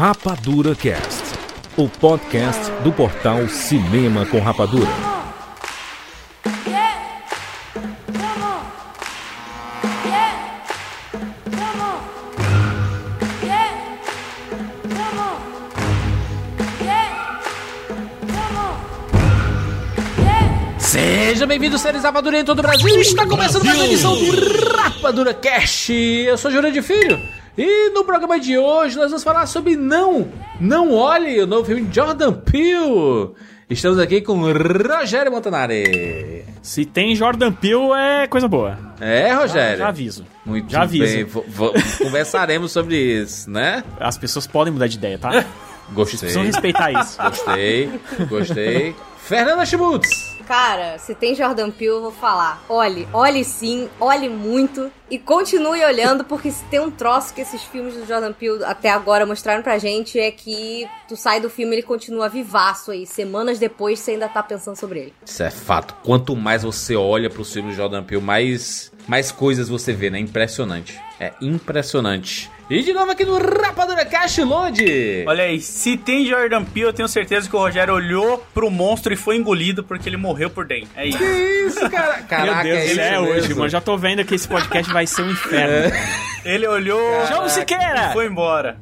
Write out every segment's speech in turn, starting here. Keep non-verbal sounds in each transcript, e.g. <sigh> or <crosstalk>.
Rapadura Cast, o podcast do portal Cinema com Rapadura. Seja bem-vindo, séries Rapadura em todo o Brasil. Está começando mais uma edição do Rapadura Cast. Eu sou Júlio de Filho. E no programa de hoje nós vamos falar sobre Não, Não Olhe, o novo filme de Jordan Peele. Estamos aqui com Rogério Montanari. Se tem Jordan Peele é coisa boa. É, Rogério? Já aviso. Muito Já aviso. bem. Conversaremos sobre isso, né? As pessoas podem mudar de ideia, tá? Gostei. Precisam respeitar isso. Gostei, gostei. Fernanda Schmutz. Cara, se tem Jordan Peele, eu vou falar. Olhe, olhe sim, olhe muito e continue olhando, porque se tem um troço que esses filmes do Jordan Peele até agora mostraram pra gente é que tu sai do filme ele continua vivaço aí. Semanas depois você ainda tá pensando sobre ele. Isso é fato. Quanto mais você olha pro filme de Jordan Peele, mais, mais coisas você vê, né? Impressionante. É impressionante. E de novo aqui no Rapadura Cash Load. Olha aí, se tem Jordan Peele, eu tenho certeza que o Rogério olhou pro monstro e foi engolido porque ele morreu por dentro. É isso. Que isso, cara? Caraca, Meu Deus, é ele é isso hoje, mesmo. mano. Já tô vendo que esse podcast vai ser um inferno. Ele olhou João Siqueira! e foi embora.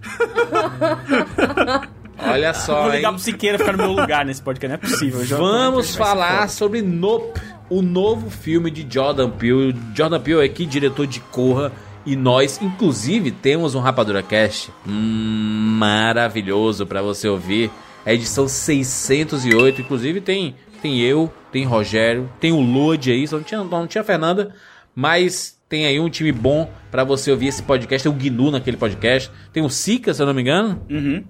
Olha só, Vou hein? ligar pro Siqueira ficar no meu lugar nesse podcast. Não é possível. Vamos ser falar sobre Nope, o novo filme de Jordan Peele. Jordan Peele é aqui, diretor de Corra. E nós, inclusive, temos um Rapadura Cast hum, maravilhoso pra você ouvir. É edição 608. Inclusive, tem, tem eu, tem Rogério, tem o Lodi aí. Só não tinha, não tinha Fernanda, mas tem aí um time bom pra você ouvir esse podcast. Tem o Gnu naquele podcast. Tem o Sica, se eu não me engano. Uhum.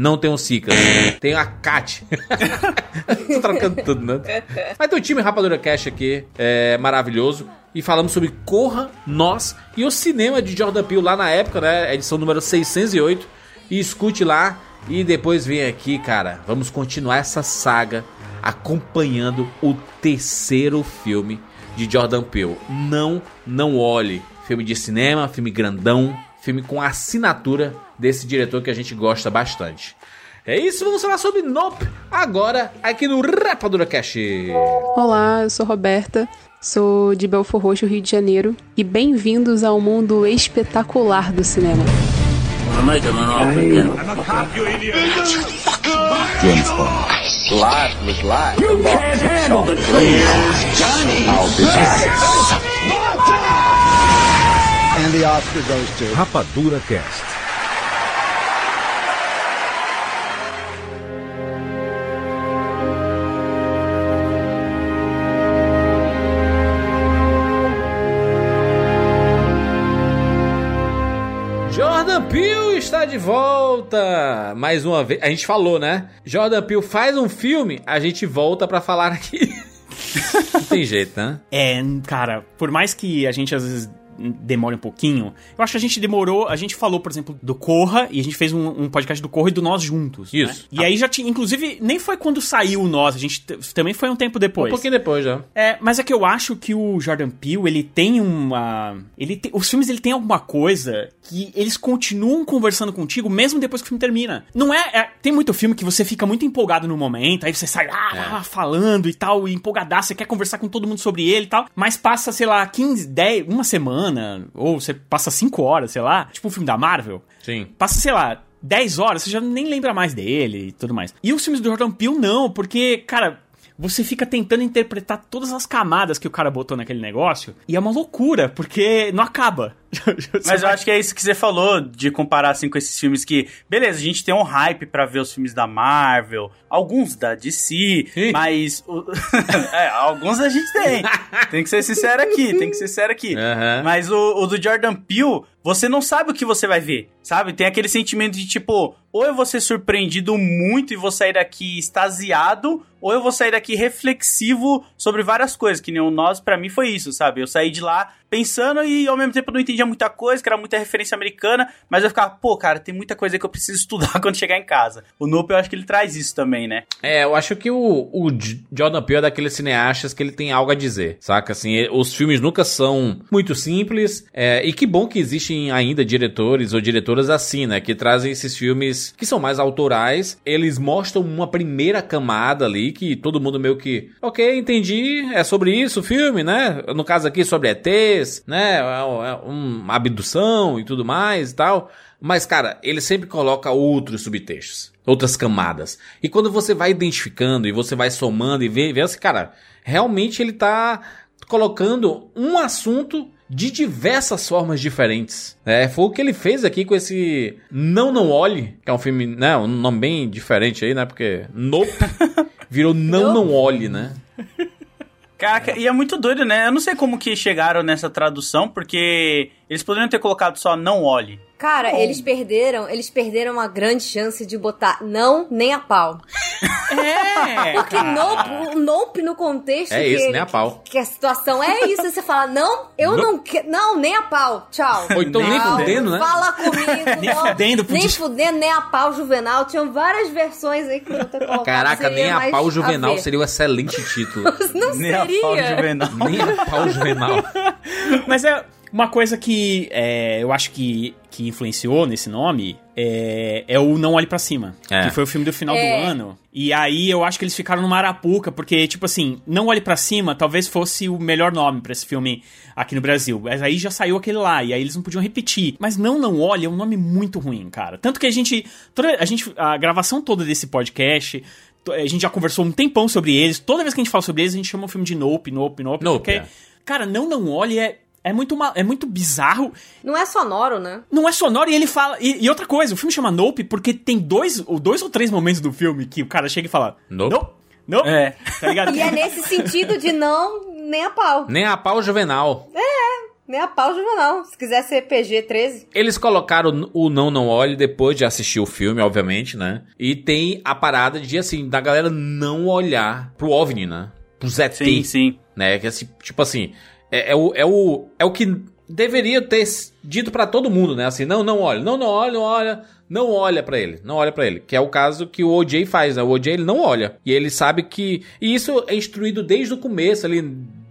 Não tem o Sika. tem a Kat. <laughs> Tô trocando tudo, né? Mas tem o time Rapadura Cash aqui, é maravilhoso. E falamos sobre Corra, Nós e o cinema de Jordan Peele lá na época, né? Edição número 608. E escute lá. E depois vem aqui, cara. Vamos continuar essa saga acompanhando o terceiro filme de Jordan Peele. Não, não olhe. Filme de cinema, filme grandão, filme com assinatura desse diretor que a gente gosta bastante. É isso, vamos falar sobre Nope agora aqui no Rapadura Cash. Olá, eu sou Roberta, sou de Belfor Roxo, Rio de Janeiro, e bem-vindos ao mundo espetacular do cinema. And the Oscar goes to. Rapadura Cast. Jordan Peele está de volta mais uma vez. A gente falou, né? Jordan Peele faz um filme, a gente volta pra falar aqui. <laughs> Não tem jeito, né? É, cara, por mais que a gente às vezes demore um pouquinho, eu acho que a gente demorou, a gente falou, por exemplo, do Corra, e a gente fez um, um podcast do Corra e do Nós juntos. né? Isso. E aí já tinha, inclusive, nem foi quando saiu o Nós, a gente também foi um tempo depois. Um pouquinho depois já. É, mas é que eu acho que o Jordan Peele, ele tem uma... Ele tem- os filmes, ele tem alguma coisa que eles continuam conversando contigo mesmo depois que o filme termina. Não é... é- tem muito filme que você fica muito empolgado no momento, aí você sai lá, lá, lá, falando e tal, e empolgadaço, você quer conversar com todo mundo sobre ele e tal, mas passa, sei lá, 15, 10, uma semana, ou você passa 5 horas, sei lá, tipo um filme da Marvel, Sim. passa, sei lá, 10 horas, você já nem lembra mais dele e tudo mais. E os filmes do Jordan Peele não, porque, cara, você fica tentando interpretar todas as camadas que o cara botou naquele negócio e é uma loucura, porque não acaba. <laughs> Mas eu acho que é isso que você falou, de comparar assim com esses filmes que, beleza, a gente tem um hype pra ver os filmes da Marvel, alguns da DC, Ih. mas o- <laughs> é, alguns a gente tem. Tem que ser sincero aqui, tem que ser sincero aqui. Aham. Mas o, o do Jordan Peele, você não sabe o que você vai ver, sabe? Tem aquele sentimento de tipo, ou eu vou ser surpreendido muito e vou sair daqui extasiado, ou eu vou sair daqui reflexivo sobre várias coisas, que nem o Nós pra mim foi isso, sabe? Eu saí de lá pensando e ao mesmo tempo não entendia muita coisa, que era muita referência americana, mas eu ficava, pô, cara, tem muita coisa que eu preciso <laughs> estudar quando chegar em casa. O Nope eu acho que ele traz isso também, né? É, eu acho que o, o Jordan Peele é daqueles cineastas que ele tem algo a dizer, saca? Assim, os filmes nunca são muito simples, é, e que bom que existem ainda diretores ou diretoras assim, né? Que trazem esses filmes que são mais autorais, eles mostram uma primeira camada ali, que todo mundo meio que, ok, entendi, é sobre isso o filme, né? No caso aqui, sobre Né? É, é uma abdução e tudo mais e tal. Mas, cara, ele sempre coloca outros subtextos, outras camadas. E quando você vai identificando e você vai somando e vê, vê assim, cara, realmente ele tá colocando um assunto de diversas formas diferentes. É, foi o que ele fez aqui com esse Não Não Olhe, que é um filme, né, um nome bem diferente aí, né, porque Nope <laughs> virou Não Não Olhe, né? Caraca, e é muito doido, né? Eu não sei como que chegaram nessa tradução, porque eles poderiam ter colocado só não olhe. Cara, eles perderam, eles perderam uma grande chance de botar não nem a pau. É, <laughs> Porque nope, o nope no contexto É que, isso, nem a pau. que a situação é isso, você fala, não, eu Nope. não quero, não, nem a pau, tchau. Ou então nem fudendo, né? Fala comigo, <laughs> Nem não, fudendo, nem fudendo, nem a pau juvenal, tinham várias versões aí que eu ter colocado. Caraca, seria nem a pau juvenal ver. seria um excelente título. <laughs> Não Nem a pau seria. juvenal. nem a pau juvenal. Mas é uma coisa que é, eu acho que, que influenciou nesse nome é, é o Não Olhe Pra Cima. É. Que foi o filme do final É. do ano. E aí eu acho que eles ficaram numa arapuca, porque, tipo assim, Não Olhe Pra Cima talvez fosse o melhor nome pra esse filme aqui no Brasil. Mas aí já saiu aquele lá, e aí eles não podiam repetir. Mas Não Não Olhe é um nome muito ruim, cara. Tanto que a gente. Toda, a gente. A gravação toda desse podcast. A gente já conversou um tempão sobre eles. Toda vez que a gente fala sobre eles, a gente chama o filme de Nope, Nope, Nope. Nope, porque, é. cara, Não Não Olhe é, é, muito, ma- é muito bizarro. Não é sonoro, né? Não é sonoro e ele fala. E, e outra coisa, o filme chama Nope porque tem dois, ou dois ou três momentos do filme que o cara chega e fala: Nope. Nope. Nope. É. Tá ligado? <laughs> E é nesse sentido de não, nem a pau. Nem a pau juvenal. Nem a pau juvenal. Se quiser ser PG-13. Eles colocaram o Não Não Olhe depois de assistir o filme, obviamente, né? E tem a parada de, assim, da galera não olhar pro OVNI, né? Pro ZT, Sim, sim. né? Que, assim, tipo assim, é, é o, é, o, é o que deveria ter dito pra todo mundo, né? Assim, não, não olha, não, não olha, não olha, não olha pra ele, não olha pra ele. Que é o caso que o OJ faz, né? O OJ, ele não olha. E ele sabe que... E isso é instruído desde o começo, ali,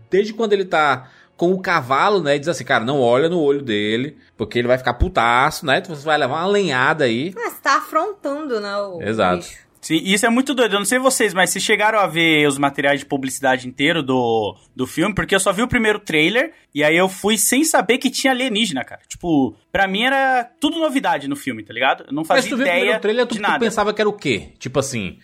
desde quando ele tá com o cavalo, né? E diz assim, cara, não olha no olho dele, porque ele vai ficar putaço, né? Então você vai levar uma lenhada aí. Ah, você tá afrontando, né? O Exato. bicho. Sim, isso é muito doido. Eu não sei vocês, mas vocês chegaram a ver os materiais de publicidade inteiro do, do filme? Porque eu só vi o primeiro trailer e aí eu fui sem saber que tinha alienígena, cara. Tipo, pra mim era tudo novidade no filme, tá ligado? Eu não Mas fazia tu viu o ideia primeiro trailer, tu, de tu nada. pensava que era o quê? Tipo assim,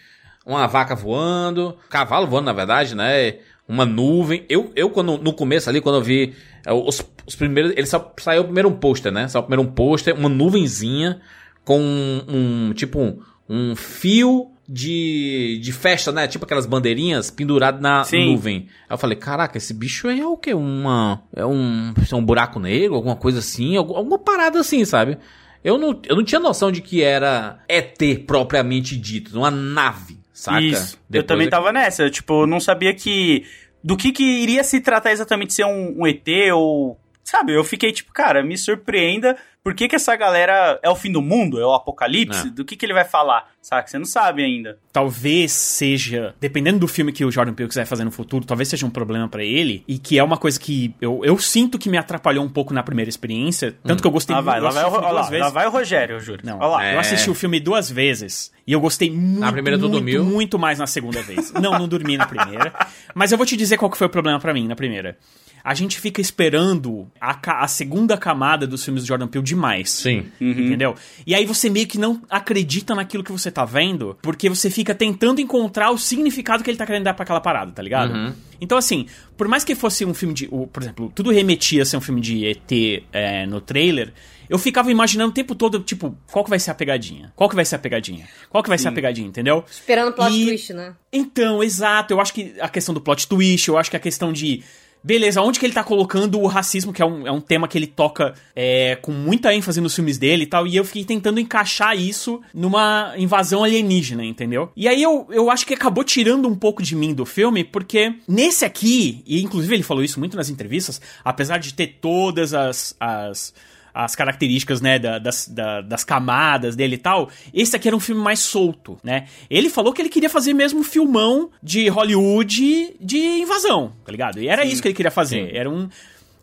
uma vaca voando, cavalo voando, na verdade, né? Uma nuvem. Eu, eu quando, no começo ali, quando eu vi é, os, os primeiros. Ele só saiu primeiro um pôster, né? Saiu primeiro um pôster, uma nuvenzinha com um, um, tipo um, um fio de, de festa, né? Tipo aquelas bandeirinhas penduradas na Sim. nuvem. Aí eu falei, caraca, esse bicho é o quê? Uma. É um. É um buraco negro, alguma coisa assim, algum- alguma parada assim, sabe? Eu não, eu não tinha noção de que era ET propriamente dito, uma nave, saca? Isso. eu Depois também é- tava nessa. Eu, tipo, eu não sabia que. Do que que iria se tratar exatamente ser um, um ET ou. Sabe, eu fiquei tipo, cara, me surpreenda. Por que, que essa galera é o fim do mundo? É o apocalipse? É. Do que, que ele vai falar? Sabe? Você não sabe ainda. talvez seja, dependendo do filme que o Jordan Peele quiser fazer no futuro, talvez seja um problema pra ele e que é uma coisa que eu, eu sinto que me atrapalhou um pouco na primeira experiência, tanto que eu gostei Lá vai, eu lá vai, o, lá, vezes. lá vai o Rogério, eu juro. Não, lá. É. eu assisti o filme duas vezes e eu gostei muito, primeira tu muito, dormiu? muito mais na segunda vez. Não, não dormi na primeira. Mas eu vou te dizer qual que foi o problema pra mim na primeira. A gente fica esperando a, ca- a segunda camada dos filmes do Jordan Peele demais. Sim. Entendeu? E aí você meio que não acredita naquilo que você tá vendo, porque você fica tentando encontrar o significado que ele tá querendo dar pra aquela parada, tá ligado? Então, assim, por mais que fosse um filme de. Por exemplo, tudo remetia a ser um filme de ET é, no trailer. Eu ficava imaginando o tempo todo, tipo, qual que vai ser a pegadinha? Qual que vai ser a pegadinha? Qual que vai ser a pegadinha, entendeu? Esperando o plot E- twist, né? Então, exato. Eu acho que a questão do plot twist, eu acho que a questão de, beleza, onde que ele tá colocando o racismo, que é um, é um tema que ele toca é, com muita ênfase nos filmes dele e tal, e eu fiquei tentando encaixar isso numa invasão alienígena, entendeu? E aí eu, eu acho que acabou tirando um pouco de mim do filme, porque nesse aqui, e inclusive ele falou isso muito nas entrevistas, apesar de ter todas as, as as características, né, da, das, da, das camadas dele e tal, esse aqui era um filme mais solto, né? Ele falou que ele queria fazer mesmo um filmão de Hollywood de invasão, tá ligado? E era Sim. isso que ele queria fazer. Sim. Era um,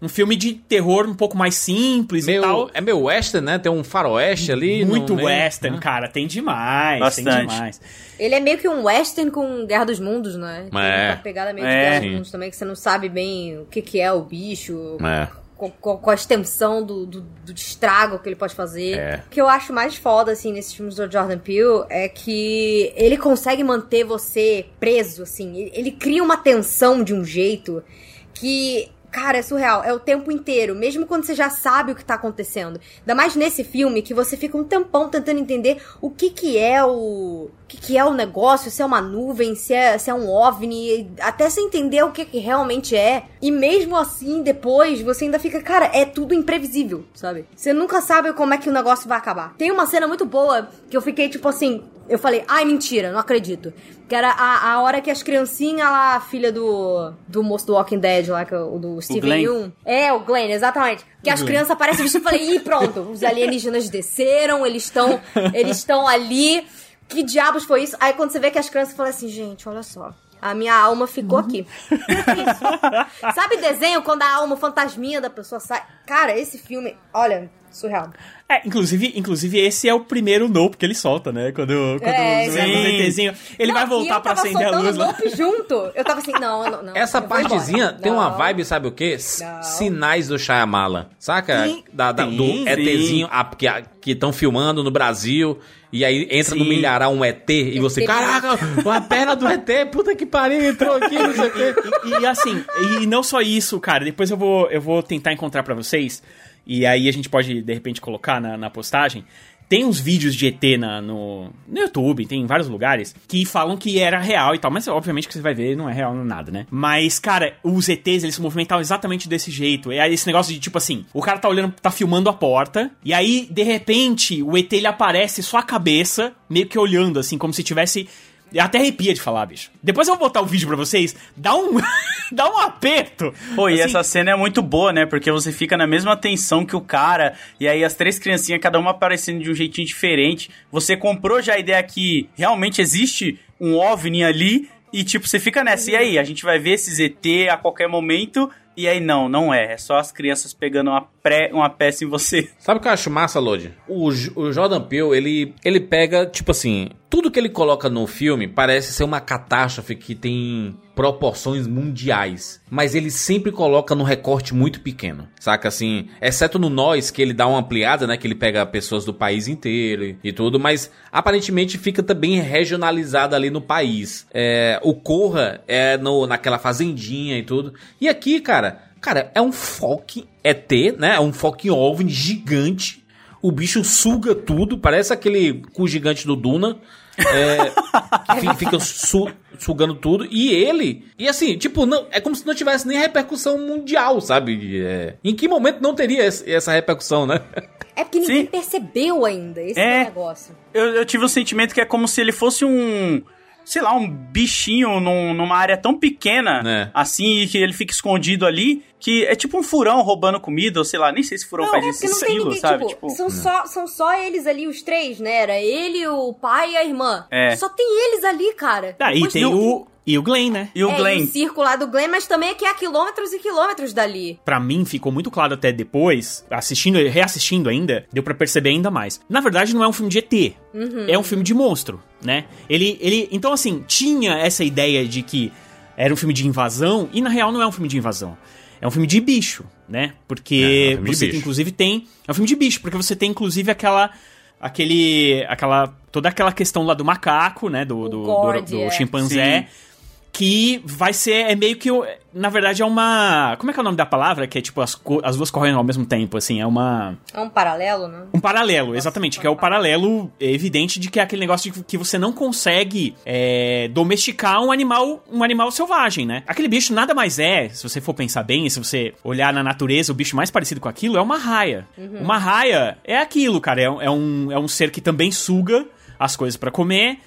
um filme de terror um pouco mais simples e Meio, tal. é meio western, né? Tem um faroeste ali. Muito no meio, western, né? cara. Tem demais, tem Bastante. demais. Ele é meio que um western com Guerra dos Mundos, né? Tem É. uma pegada meio de É. Guerra Sim. dos Mundos também, que você não sabe bem o que, que é o bicho, É. com, com- a extensão do, do, do estrago que ele pode fazer. É. O que eu acho mais foda, assim, nesses filmes do Jordan Peele é que ele consegue manter você preso, assim. Ele, ele cria uma tensão de um jeito que. Cara, é surreal. É o tempo inteiro, mesmo quando você já sabe o que tá acontecendo. Ainda mais nesse filme que você fica um tempão tentando entender o que que é o. O que, que é o negócio, se é uma nuvem, se é, se é um OVNI, até você entender o que, que realmente é. E mesmo assim, depois, você ainda fica, cara, é tudo imprevisível, sabe? Você nunca sabe como é que o negócio vai acabar. Tem uma cena muito boa que eu fiquei tipo assim. Eu falei, ai, mentira, não acredito. Que era a, a hora que as criancinhas lá, a filha do, do moço do Walking Dead lá, que é o do Steven. Yeun. É, o Glenn, exatamente. Que as crianças aparecem vestidas. Eu falei, ih, pronto, os alienígenas desceram, eles estão eles estão ali. Que diabos foi isso? Aí quando você vê que as crianças falam assim, gente, olha só. A minha alma ficou aqui. <laughs> Isso. Sabe desenho quando a alma fantasminha da pessoa sai? Cara, esse filme, olha, surreal. É, inclusive, inclusive esse é o primeiro nope que ele solta, né? Quando, quando É, sim. os ETzinho, ele Não, vai e voltar pra acender a luz lá. Nope junto. Eu tava assim, não, não, não. Essa partezinha tem uma Não. vibe, sabe o quê? Não. Sinais do Shyamala. Saca? Sim. Da, da- do Sim, ETzinho ah, que estão filmando no Brasil. E aí entra no Sim. milharal um ET e você, caraca, a perna do ET, puta que pariu, entrou aqui, não sei o quê. E, e assim, e não só isso, cara, depois eu vou, eu vou tentar encontrar pra vocês, e aí a gente pode, de repente, colocar na, na postagem. Tem uns vídeos de ET na, no, no YouTube, tem em vários lugares, que falam que era real e tal, mas obviamente que você vai ver, não é real nada, né? Mas, cara, os ETs, eles se movimentavam exatamente desse jeito. É esse negócio de, tipo assim, o cara tá olhando, tá filmando a porta, e aí, de repente, o ET, ele aparece só a cabeça, meio que olhando, assim, como se tivesse até arrepia de falar, bicho. Depois eu vou botar o vídeo pra vocês. Dá um, <laughs> dá um aperto. Pô, e Assim, essa cena é muito boa, né? Porque você fica na mesma tensão que o cara, e aí as três criancinhas, cada uma aparecendo de um jeitinho diferente. Você comprou já a ideia que realmente existe um OVNI ali, e tipo, você fica nessa. E aí, a gente vai ver esses ET a qualquer momento. E aí, não, não é. É só as crianças pegando uma, pré, uma peça em você. Sabe o que eu acho massa, Lodi? O, o Jordan Peele, ele, ele pega, tipo assim, tudo que ele coloca no filme parece ser uma catástrofe que tem proporções mundiais. Mas ele sempre coloca num recorte muito pequeno, saca? Assim, exceto no Nós, que ele dá uma ampliada, né? Que ele pega pessoas do país inteiro e, e tudo, mas aparentemente fica também regionalizado ali no país. É, o Corra é no, naquela fazendinha e tudo. E aqui, cara, cara, é um fucking ET, né? É um fucking OVNI gigante. O bicho suga tudo, parece aquele cu gigante do Duna. É, que fi- fica su- sugando tudo. E ele. E assim, tipo, não, é como se não tivesse nem repercussão mundial, sabe? É, em que momento não teria essa repercussão, né? É porque ninguém Sim. percebeu ainda esse É. negócio. Eu, eu tive o sentimento que é como se ele fosse um. Sei lá, um bichinho num- numa área tão pequena, É. assim, e que ele fica escondido ali, que é tipo um furão roubando comida, ou sei lá, nem sei se furão Não, faz é esse porque não tem estilo, ninguém, sabe? tipo, Tipo, são, só, são só eles ali, os três, né? Era ele, o pai e a irmã. É. Só tem eles ali, cara. Ah, e Depois tem o, e o Glenn, né? e o é, Glenn. E o circo lá do Glenn, mas também é que é a quilômetros e quilômetros dali. Pra mim ficou muito claro até depois, assistindo, reassistindo ainda, deu pra perceber ainda mais. Na verdade, não é um filme de ET, é um filme de monstro, né? Ele, ele, então assim, tinha essa ideia de que era um filme de invasão e na real não é um filme de invasão. É um filme de bicho, né? É, é Porque um você bicho. inclusive tem, é um filme de bicho, porque você tem inclusive aquela aquele aquela toda aquela questão lá do macaco, né, do do, do, do é. chimpanzé. Que vai ser, é meio que, na verdade é uma, como é que é o nome da palavra? Que é tipo, as, as duas correndo ao mesmo tempo, assim, é uma... É um paralelo, né? Um paralelo, exatamente, que é o paralelo evidente de que é aquele negócio de que você não consegue é, domesticar um animal, um animal selvagem, né? Aquele bicho nada mais é, se você for pensar bem, se você olhar na natureza, o bicho mais parecido com aquilo é uma raia. Uma raia é aquilo, cara, é, é um, é um ser que também suga as coisas pra comer.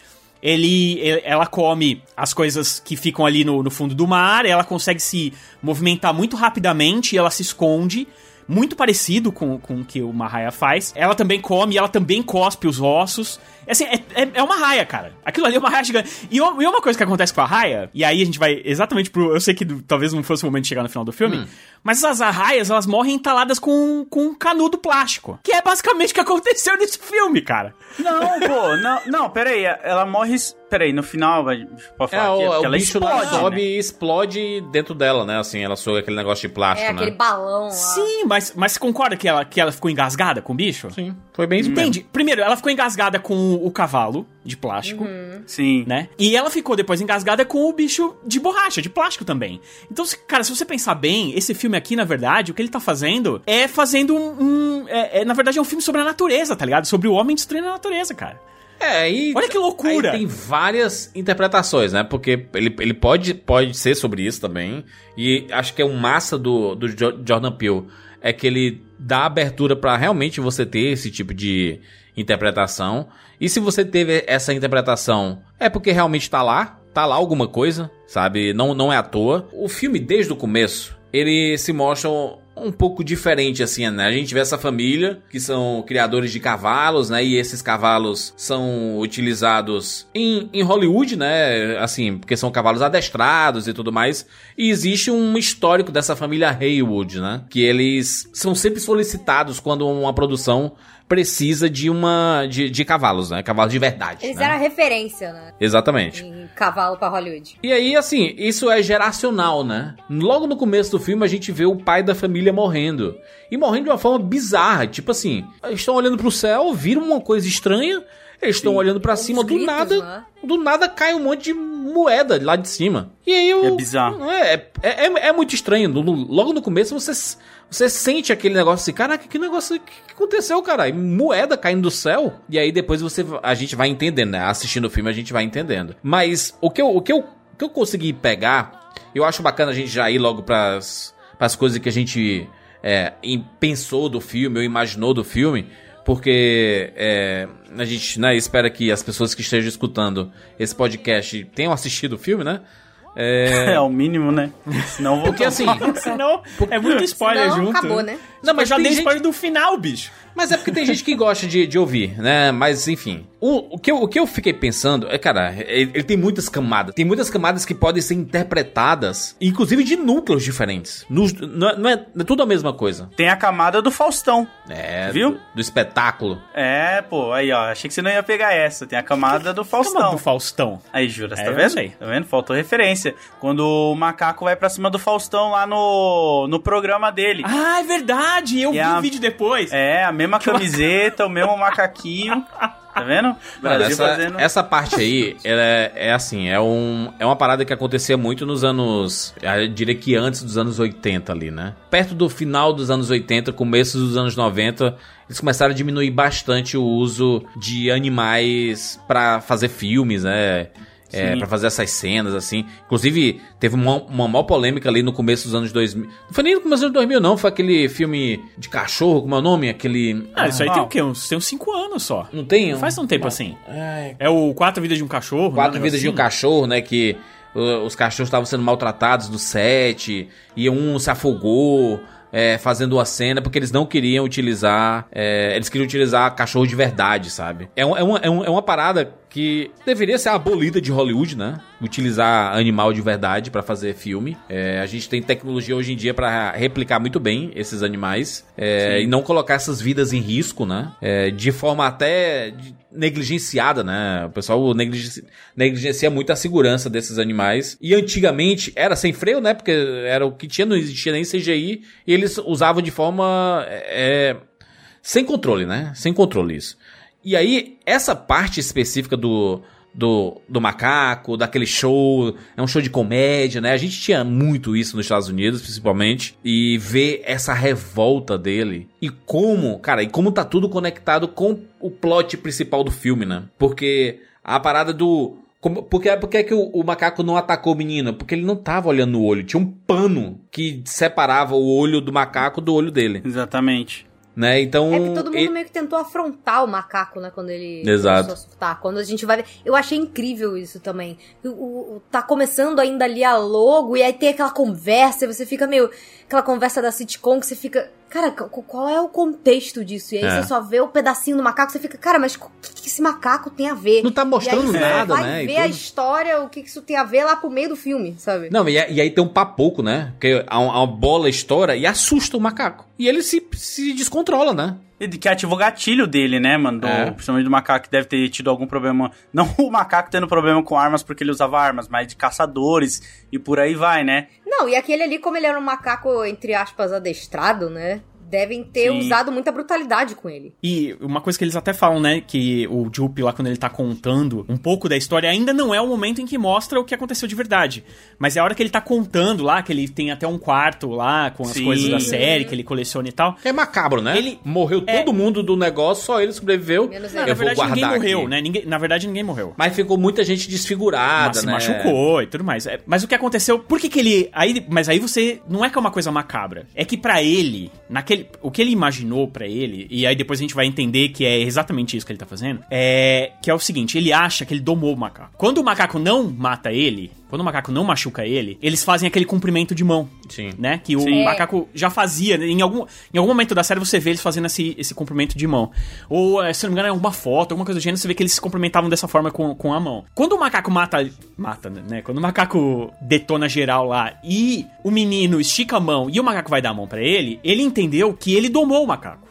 Ele, ela come as coisas que ficam ali no, no fundo do mar, ela consegue se movimentar muito rapidamente ela se esconde. Muito parecido com, com o que uma raia faz. Ela também come, ela também cospe os ossos. É Assim, é, é, é uma raia, cara. Aquilo ali é uma raia gigante. E uma, e uma coisa que acontece com a raia, e aí a gente vai exatamente pro. Eu sei que talvez não fosse o momento de chegar no final do filme, mas essas raias, elas morrem entaladas com, com um canudo plástico. Que é basicamente o que aconteceu nesse filme, cara. Não, pô, <laughs> não, não, peraí, ela morre. Peraí, no final, vai. Pode É, falar o, aqui, é porque o ela bicho lá explode, sobe né? e explode dentro dela, né? Assim, ela soa aquele negócio de plástico, É né? aquele balão lá. Sim, mas, mas você concorda que ela, que ela ficou engasgada com o bicho? Sim, foi bem isso. Entende? Primeiro, ela ficou engasgada com o cavalo de plástico, Sim. né? E ela ficou depois engasgada com o bicho de borracha, de plástico também. Então, se- cara, se você pensar bem, esse filme aqui, na verdade, o que ele tá fazendo é fazendo um. um- é, é, na verdade, é um filme sobre a natureza, tá ligado? Sobre o homem destruindo a natureza, cara. É, e Olha que loucura. Aí tem várias interpretações, né? Porque ele, ele pode, pode ser sobre isso também. E acho que é um massa do, do Jo- Jordan Peele. É que ele dá abertura pra realmente você ter esse tipo de interpretação. E se você teve essa interpretação, é porque realmente tá lá. Tá lá alguma coisa, sabe? Não, não é à toa. O filme, desde o começo, ele se mostra um pouco diferente, assim, né? A gente vê essa família, que são criadores de cavalos, né? E esses cavalos são utilizados em, em Hollywood, né? Assim, porque são cavalos adestrados e tudo mais. E existe um histórico dessa família Haywood, né? Que eles são sempre solicitados quando uma produção precisa de uma de, de cavalos, né? Cavalos de verdade. Eles né? eram a referência, né? Exatamente. Em cavalo pra Hollywood. E aí, assim, isso é geracional, né? Logo no começo do filme, a gente vê o pai da família morrendo. E morrendo de uma forma bizarra. Tipo assim, eles estão olhando pro céu, viram uma coisa estranha, eles estão olhando pra cima, do gritos, nada. né? Do nada cai um monte de moeda lá de cima. E aí eu. É bizarro. É, é, é, é muito estranho. Logo no começo você, você sente aquele negócio assim, caraca, que negócio que, aconteceu, cara? Moeda caindo do céu. E aí depois você a gente vai entendendo, né? Assistindo o filme a gente vai entendendo. Mas o que eu, o que eu, o que eu consegui pegar, eu acho bacana a gente já ir logo pras, pras coisas que a gente é, pensou do filme ou imaginou do filme. Porque é, a gente né, espera que as pessoas que estejam escutando esse podcast tenham assistido o filme, né? É, É o mínimo, né? Senão vou porque assim, <laughs> Senão, é muito spoiler Senão, junto. acabou, né? Não, mas mas já dei gente- spoiler do final, bicho. Mas é porque tem gente que gosta de, de ouvir, né? Mas enfim. O, o, que eu, o que eu fiquei pensando é, cara, ele, ele tem muitas camadas. Tem muitas camadas que podem ser interpretadas, inclusive de núcleos diferentes. Nos- não, é, não é- não é tudo a mesma coisa. Tem a camada do Faustão. É. Viu? Do, do espetáculo. É, pô, aí ó, achei que você não ia pegar essa. Tem a camada do Faustão. do Faustão. Aí, Juras, É, tá eu vendo? sei. Tá vendo? Faltou referência. Quando o macaco vai pra cima do Faustão lá no, no programa dele. Ah, é verdade. Eu E vi a- o vídeo depois. É, a mesma camiseta, o mesmo macaquinho. Tá vendo? Mano, Brasil essa, fazendo. essa parte aí, ela é, é assim, é, um, é uma parada que acontecia muito nos anos. Eu diria que antes dos anos 80 ali, né? Perto do final dos anos 80, começo dos anos 90, eles começaram a diminuir bastante o uso de animais pra fazer filmes, né? É, pra fazer essas cenas, assim. Inclusive, teve uma, uma maior polêmica ali no começo dos anos 2000. Não foi nem no começo dos anos 2000, não. Foi aquele filme de cachorro, como é o nome? Aquele... Ah, isso aí Ah. tem o quê? Uns, tem uns 5 anos só. Não tem? Não faz tanto tempo assim. Ai, É o Quatro Vidas de um Cachorro. Quatro né? vidas de um Assim. cachorro, né? Que os cachorros estavam sendo maltratados no set, e um se afogou. é, fazendo uma cena porque eles não queriam utilizar. é, eles queriam utilizar cachorro de verdade, sabe? É, um- é, uma, é, um- é uma parada que deveria ser abolida de Hollywood, né? Utilizar animal de verdade pra fazer filme. É, a gente tem tecnologia hoje em dia pra replicar muito bem esses animais é, e não colocar essas vidas em risco, né? É, de forma até negligenciada, né? O pessoal negligencia, negligencia muito a segurança desses animais. E antigamente era sem freio, né? Porque era o que tinha, não existia nem CGI. E eles usavam de forma é, sem controle, né? Sem controle isso. E aí, essa parte específica do, do, do macaco, daquele show, é um show de comédia, né? A gente tinha muito isso nos Estados Unidos, principalmente, e ver essa revolta dele e como, cara, e como tá tudo conectado com o plot principal do filme, né? Porque a parada do por que, por que, que o, o macaco não atacou o menino? Porque ele não tava olhando no olho. Tinha um pano que separava o olho do macaco do olho dele. Exatamente. Né? Então. É que todo mundo ele- meio que tentou afrontar o macaco, né? Quando ele Exato. começou a surtar. Quando a gente vai ver. Eu achei incrível isso também. O, o- o- tá começando ainda ali a logo, e aí tem aquela conversa, e você fica meio. Aquela conversa da sitcom que você fica. Cara, qu- qual é o contexto disso? E aí É. você só vê o pedacinho do macaco, você fica, cara, mas o que, que esse macaco tem a ver? Não tá mostrando e aí você nada, vai né? e ver a história, o que, que isso tem a ver lá pro meio do filme, sabe? Não, e, e aí tem um papoco, né? Porque a, a bola estoura e assusta o macaco. E ele se, se descontrola, né? E Que ativou o gatilho dele, né, mano? Do, É. Principalmente do macaco que deve ter tido algum problema. Não <laughs> o macaco tendo problema com armas porque ele usava armas, mas de caçadores e por aí vai, né? Não, e aquele ali, como ele era um macaco, entre aspas, adestrado, né? Devem ter Sim. usado muita brutalidade com ele. E uma coisa que eles até falam, né, que o Jupe lá quando ele tá contando um pouco da história, ainda não é o momento em que mostra o que aconteceu de verdade. Mas é a hora que ele tá contando lá, que ele tem até um quarto lá com as Sim. coisas da série que ele coleciona e tal. É macabro, né? Ele- Morreu é- todo mundo do negócio, só ele sobreviveu. Menos Não, ele. na Eu vou verdade ninguém guardar morreu, aqui. né? Ninguém, na verdade ninguém morreu. Mas ficou muita gente desfigurada, Mas se né? machucou e tudo mais. É, mas o que aconteceu? Por que, que ele. Aí, mas aí você. Não é que é uma coisa macabra. É que pra ele, naquele. O que ele imaginou pra ele, e aí depois a gente vai entender que é exatamente isso que ele tá fazendo, é. Que é o seguinte: ele acha que ele domou o macaco. Quando o macaco não mata ele, quando o macaco não machuca ele, eles fazem aquele cumprimento de mão. Sim. Né? Que o Sim. macaco já fazia. né? Em algum, em algum momento da série você vê eles fazendo esse, esse cumprimento de mão. Ou, eh, se não me engano, é alguma foto, alguma coisa do gênero, você vê que eles se cumprimentavam dessa forma com, com a mão. Quando o macaco mata. Mata, né? Quando o macaco detona geral lá e o menino estica a mão e o macaco vai dar a mão pra ele, ele entendeu que ele domou o macaco.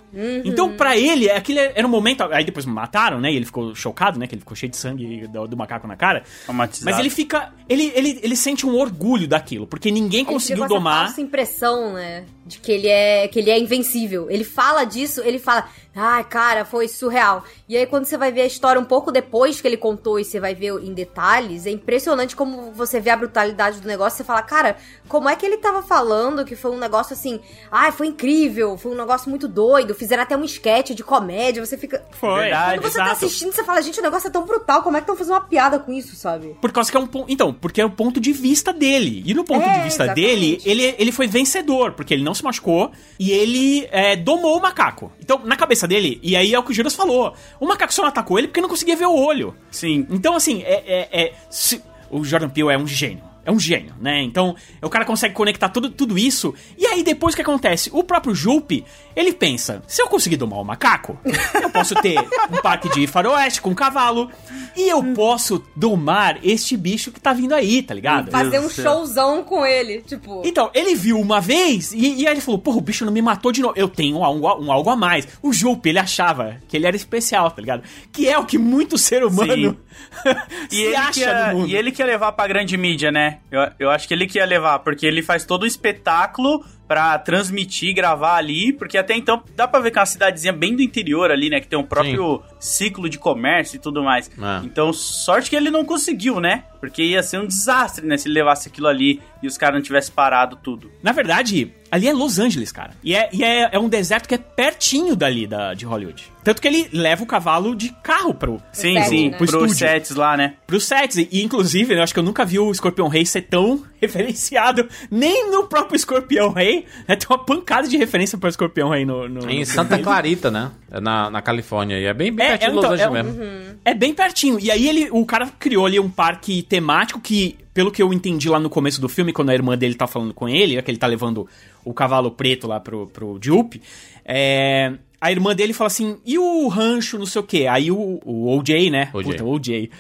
Então, pra ele, aquele era um momento. Aí depois mataram, né? E ele ficou chocado, né? Que ele ficou cheio de sangue do, do macaco na cara. Traumatizado. Mas ele fica. Ele, ele, ele sente um orgulho daquilo, porque ninguém Ele conseguiu essa domar. falsa impressão, né? De que ele é que ele é invencível. Ele fala disso, ele fala, ai, cara, foi surreal. E aí quando você vai ver a história um pouco depois que ele contou e você vai ver em detalhes, é impressionante como você vê a brutalidade do negócio. Você fala, cara, como é que ele tava falando que foi um negócio assim, ai, foi incrível, foi um negócio muito doido. Fizeram até um esquete de comédia. Você fica. Foi. Verdade. Quando você tá exato. assistindo, você fala, gente, o negócio é tão brutal, como é que estão fazendo uma piada com isso, sabe? Por causa que é um ponto. Então, porque é o ponto de vista dele. E no ponto É, de vista exatamente. dele, ele, ele foi vencedor, porque ele não se machucou e ele é, domou o macaco. Então, na cabeça dele, e aí é o que o Juras falou: o macaco só não atacou ele porque não conseguia ver o olho. Sim. Então, assim, é. é- é- se- o Jordan Peele é um gênio. É um gênio, né? Então, o cara consegue conectar tudo, tudo isso. E aí, depois o que acontece? O próprio Jupe, ele pensa: se eu conseguir domar o macaco, eu posso ter um parque de faroeste com um cavalo. E eu posso domar este bicho que tá vindo aí, tá ligado? Fazer um showzão com ele, tipo. Então, ele viu uma vez e, e aí ele falou: Porra, o bicho não me matou de novo. Eu tenho um, um- um algo a mais. O Jupe, ele achava que ele era especial, tá ligado? Que é o que muito ser humano <laughs> E se ele, que acha ia, no mundo. e ele que ia levar pra grande mídia, né? Eu, eu acho que ele que ia levar, porque ele faz todo o espetáculo pra transmitir, gravar ali, porque até então dá pra ver que é uma cidadezinha bem do interior ali, né? Que tem um próprio ciclo de comércio e tudo mais. É. Então, sorte que ele não conseguiu, né? Porque ia ser um desastre, né? Se ele levasse aquilo ali e os caras não tivessem parado tudo. Na verdade, ali é Los Angeles, cara. E é, e é, é um deserto que é pertinho dali da, de Hollywood. Tanto que ele leva o cavalo de carro pro, Sim, set, sim, né? Pro sets lá, né? pros sets. E, inclusive, eu acho que eu nunca vi o Scorpion Rei ser tão referenciado, nem no próprio Scorpion Rei. É, tem uma pancada de referência pro Scorpion Rei no, no, Em no Santa filme. Clarita, né? É Na, na Califórnia. E é bem, bem É, pertinho é, de Los então, Angeles é mesmo. É bem pertinho. E aí ele, o cara criou ali um parque temático que, pelo que eu entendi lá no começo do filme, quando a irmã dele tá falando com ele, é que ele tá levando o cavalo preto lá pro, pro Jupe, é, a irmã dele fala assim, e o rancho, não sei o quê? Aí o, o OJ, né? OJ. Puta, o OJ.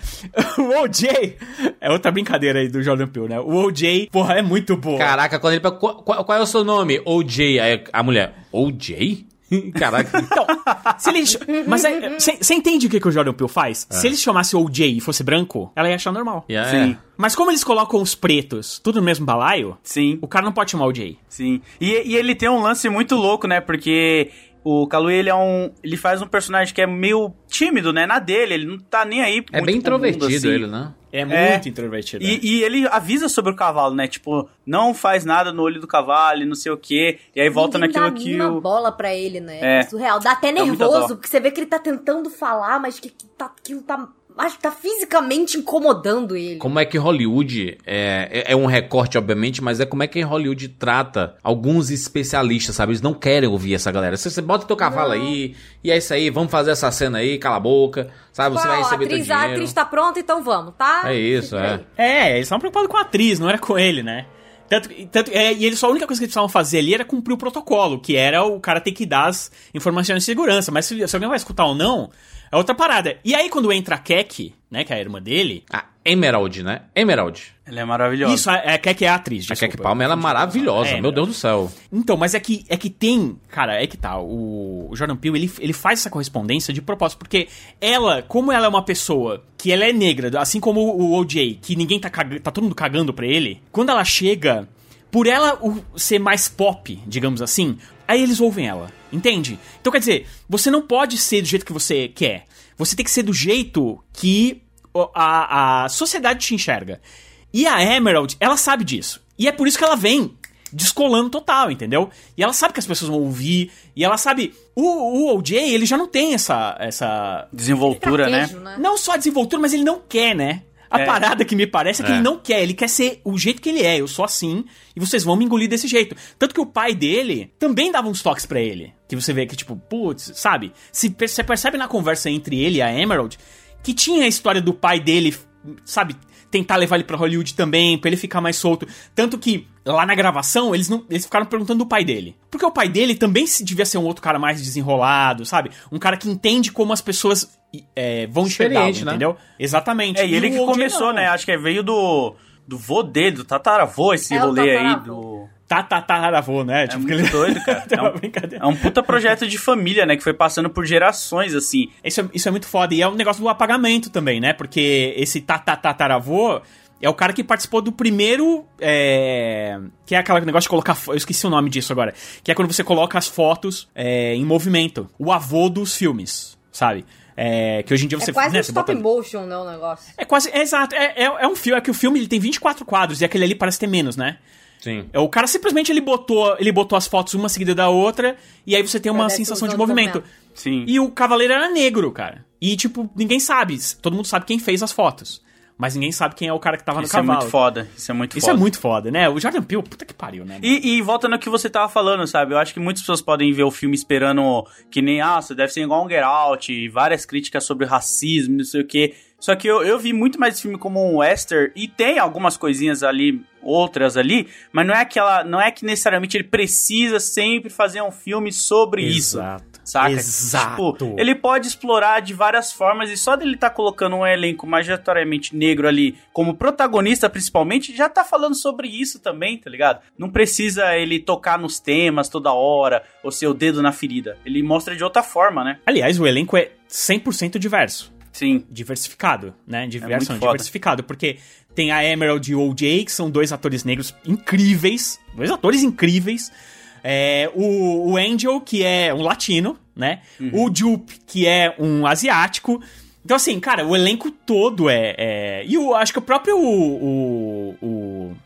o OJ <laughs> é outra brincadeira aí do Jordan Peele, né? O OJ, porra, é muito boa. Caraca, quando ele pergunta, qual, qual- qual é o seu nome? OJ. Aí a mulher, OJ? <laughs> Caraca. Então, se ele. ch- Mas você entende o que, que o Jordan Peele faz? Se ele chamasse OJ e fosse branco, ela ia achar normal. Yeah, Sim. é. Mas como eles colocam os pretos tudo no mesmo balaio, Sim. o cara não pode chamar o Jay. Sim. E, e ele tem um lance muito louco, né? Porque O Kaluuya, ele é um... Ele faz um personagem que é meio tímido, né? Na dele, ele não tá nem aí É muito bem pro mundo, introvertido assim. ele, né? É muito É. introvertido. E, e ele avisa sobre o cavalo, né? Tipo, não faz nada no olho do cavalo e não sei o quê. E aí volta Ninguém naquilo dá que uma o... bola pra ele, né? É. É. Surreal. Dá até Dá nervoso, porque você vê que ele tá tentando falar, mas que, que tá, aquilo tá. Acho que tá fisicamente incomodando ele. Como é que Hollywood é, é, é um recorte, obviamente, mas é como é que Hollywood trata alguns especialistas, sabe? Eles não querem ouvir essa galera. Você, você bota teu cavalo aí, e é isso aí, vamos fazer essa cena aí, cala a boca, sabe? Você Tipo, vai a receber teu atriz, a dinheiro. atriz tá pronta, então vamos, tá? É isso, é. É, eles estavam preocupados com a atriz, não era com ele, né? Tanto, tanto, é, e eles só a única coisa que eles precisavam fazer ali era cumprir o protocolo, que era o cara ter que dar as informações de segurança. Mas se, se alguém vai escutar ou não, é outra parada. E aí, quando entra a Keck, né, que é a irmã dele. A Emerald, né? Emerald. Ele é maravilhoso. Isso, a, a Keck é a atriz. A desculpa. Kek Palmer, ela é maravilhosa, É, meu Deus do céu. Então, mas é que, é que tem. Cara, é que tá. O, o Jordan Peele, ele, ele faz essa correspondência de propósito. Porque ela, como ela é uma pessoa que ela é negra, assim como o OJ, que ninguém tá, caga- tá todo mundo cagando pra ele, quando ela chega, por ela o- ser mais pop, digamos assim, aí eles ouvem ela. Entende? Então quer dizer, você não pode ser do jeito que você quer. Você tem que ser do jeito que a, a sociedade te enxerga. E a Emerald, ela sabe disso. E é por isso que ela vem descolando total, entendeu? E ela sabe que as pessoas vão ouvir. E ela sabe. O, o OJ, ele já não tem essa. essa Desenvoltura, né? Né? não só a desenvoltura, mas ele não quer, né? A É. parada que me parece é que É. ele não quer, ele quer ser o jeito que ele é. Eu sou assim e vocês vão me engolir desse jeito. Tanto que o pai dele também dava uns toques pra ele. Que você vê que, tipo, putz, sabe? Se você percebe na conversa entre ele e a Emerald que tinha a história do pai dele, sabe? Tentar levar ele pra Hollywood também, pra ele ficar mais solto. Tanto que lá na gravação, eles, não, eles ficaram perguntando do pai dele. Porque o pai dele também se devia ser um outro cara mais desenrolado, sabe? Um cara que entende como as pessoas é, vão enxergá-lo, Experiente, né? entendeu? Exatamente. É, e ele que começou, não. né? Acho que veio do, do vô dele, do tataravô, esse É, rolê aí. Do... Tá, tá, tá, avô, né? É muito doido, <laughs> cara. É É um, brincadeira. é um puta projeto de família, né? Que foi passando por gerações, assim. Isso é, isso é muito foda. E é um negócio do apagamento também, né? Porque esse tatataravô é o cara que participou do primeiro. é, que é aquele negócio de colocar. Eu esqueci o nome disso agora. Que é quando você coloca as fotos é, em movimento. O avô dos filmes, sabe? É, que hoje em dia você É quase né, um stop bota- motion, né, o negócio. É quase. É, exato. É, é, é um filme. É que o filme ele tem 24 quadros e aquele ali parece ter menos, né? Sim. É, O cara simplesmente ele botou, ele botou as fotos uma seguida da outra e aí você tem uma Parece sensação de movimento. Sim. E o cavaleiro era negro, cara. E tipo, ninguém sabe. Todo mundo sabe quem fez as fotos. Mas ninguém sabe quem é o cara que tava no Isso é cavalo. muito foda. Isso é muito Isso foda. é muito foda, né? O Jordan Peele, puta que pariu, né? E, e volta no que você tava falando, sabe? Eu acho que muitas pessoas podem ver o filme esperando que nem, ah, você deve ser igual um Get Out, e várias críticas sobre racismo, não sei o quê. Só que eu, eu vi muito mais esse filme como um western, e tem algumas coisinhas ali, outras ali, mas não é aquela, não é que necessariamente ele precisa sempre fazer um filme sobre isso. Exato. Saca? Exato. Tipo, ele pode explorar de várias formas e só dele tá colocando um elenco majoritariamente negro ali como protagonista, principalmente, já tá falando sobre isso também, tá ligado? Não precisa ele tocar nos temas toda hora ou ser o dedo na ferida. Ele mostra de outra forma, né? Aliás, o elenco é 100% diverso. Sim. Diversificado, né? Não, foda. diversificado. Porque tem a Emerald e o OJ, que são dois atores negros incríveis. Dois atores incríveis. É, o, o Angel, que é um latino, né? Uhum. O Jupe, que é um asiático. Então, assim, cara, o elenco todo é. é- E o, acho que o próprio. O, o, o,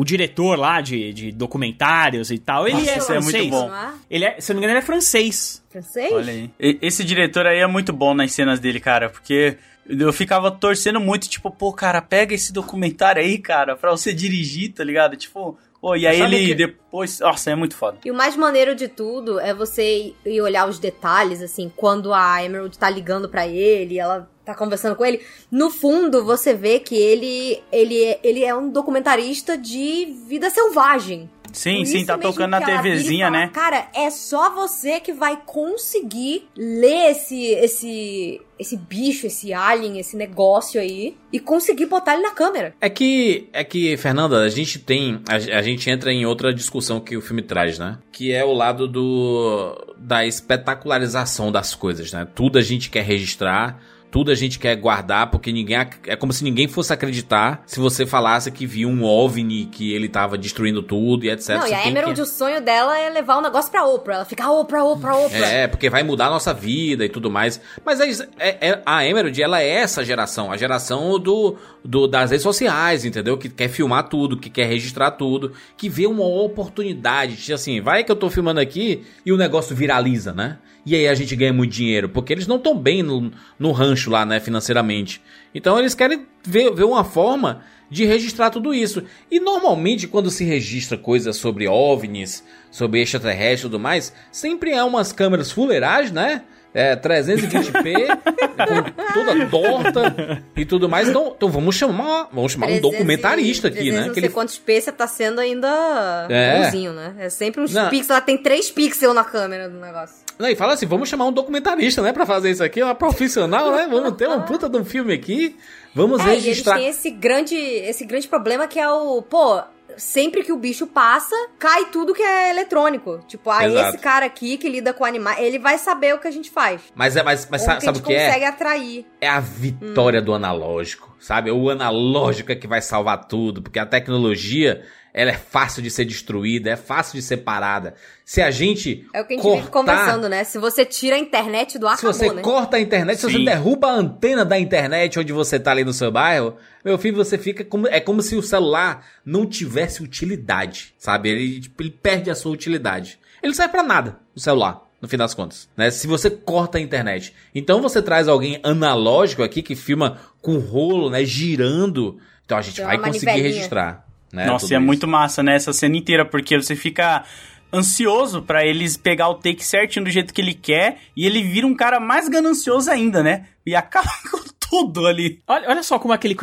o diretor lá de, de documentários e tal, ele Nossa, é isso é muito francês. bom. É? Ele é, se eu não me engano, ele é francês. Francês? Olha aí. E- Esse diretor aí é muito bom nas cenas dele, cara, porque eu ficava torcendo muito, tipo, pô, cara, pega esse documentário aí, cara, pra você dirigir, tá ligado? Tipo, pô, e aí Sabe ele que- depois. Nossa, é muito foda. E o mais maneiro de tudo é você ir olhar os detalhes, assim, quando a Emerald tá ligando pra ele, ela tá conversando com ele. No fundo, você vê que ele, ele, é- ele é um documentarista de vida selvagem. Sim, Por sim, tá tocando na TVzinha, fala, né? Cara, é só você que vai conseguir ler esse, esse, esse bicho, esse alien, esse negócio aí e conseguir botar ele na câmera. É que, é que, Fernanda, a gente tem. A, a gente entra em outra discussão que o filme traz, né? Que é o lado do. da espetacularização das coisas, né? Tudo a gente quer registrar, tudo a gente quer guardar, porque ninguém. É como se ninguém fosse acreditar se você falasse que viu um OVNI, que ele tava destruindo tudo e etc. Não, Você e a Emerald, que- o sonho dela é levar o negócio pra Oprah. Ela fica Oprah, Oprah, Oprah. É, porque vai mudar a nossa vida e tudo mais. Mas é, é- é- a Emerald, ela é essa geração, a geração do, do- das redes sociais, entendeu? Que quer filmar tudo, que quer registrar tudo, que vê uma oportunidade. Tipo Assim, vai que eu tô filmando aqui e o negócio viraliza, né? E aí a gente ganha muito dinheiro, porque eles não estão bem no, no rancho lá, né, financeiramente. Então eles querem ver, ver uma forma de registrar tudo isso. E normalmente quando se registra coisas sobre OVNIs, sobre extraterrestre e tudo mais, sempre é umas câmeras fuleiragem, né? É, 320p, <laughs> com toda torta e tudo mais. Então, então vamos chamar, vamos chamar um 300 e- documentarista aqui, 300 né? Não Que sei ele quantos pixels tá sendo ainda É. bonzinho, né? É sempre uns Não. pixels. Ela tem 3 pixels na câmera do negócio. Não, e fala assim, vamos chamar um documentarista, né, pra fazer isso aqui, uma profissional, né? Vamos ter uma puta de um filme aqui, vamos É, e eles registrar. têm esse grande, esse grande problema que é o, pô, sempre que o bicho passa, cai tudo que é eletrônico. Tipo, ah, esse cara aqui que lida com animais, ele vai saber o que a gente faz. Mas, é, mas, mas sabe, sabe o que é? consegue atrair. É a vitória do analógico, sabe? O analógico é que vai salvar tudo, porque a tecnologia, ela é fácil de ser destruída, é fácil de ser parada. Se a gente É o que a gente cortar, vive conversando, né? Se você tira a internet do ar, Se você acabou, né? corta a internet, se você Sim. derruba a antena da internet onde você tá ali no seu bairro, meu filho, você fica como. É como se o celular não tivesse utilidade, sabe? Ele, tipo, ele perde a sua utilidade. Ele não serve pra nada, o celular. No fim das contas, né? Se você corta a internet. Então você traz alguém analógico aqui que filma com rolo, né? Girando. Então a gente Tem vai conseguir registrar. Né, Nossa, tudo e é isso. muito massa, né? Essa cena inteira, porque você fica ansioso pra eles pegar o take certinho do jeito que ele quer e ele vira um cara mais ganancioso ainda, né? E acaba <laughs> com tudo ali. Olha, olha só como aquele.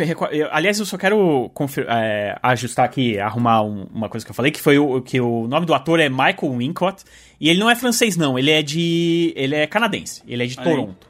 Aliás, eu só quero confir- é, ajustar aqui, arrumar um- uma coisa que eu falei, que foi o que o nome do ator é Michael Wincott. E ele não é francês, não. Ele é de. Ele é canadense. Ele é de. Toronto.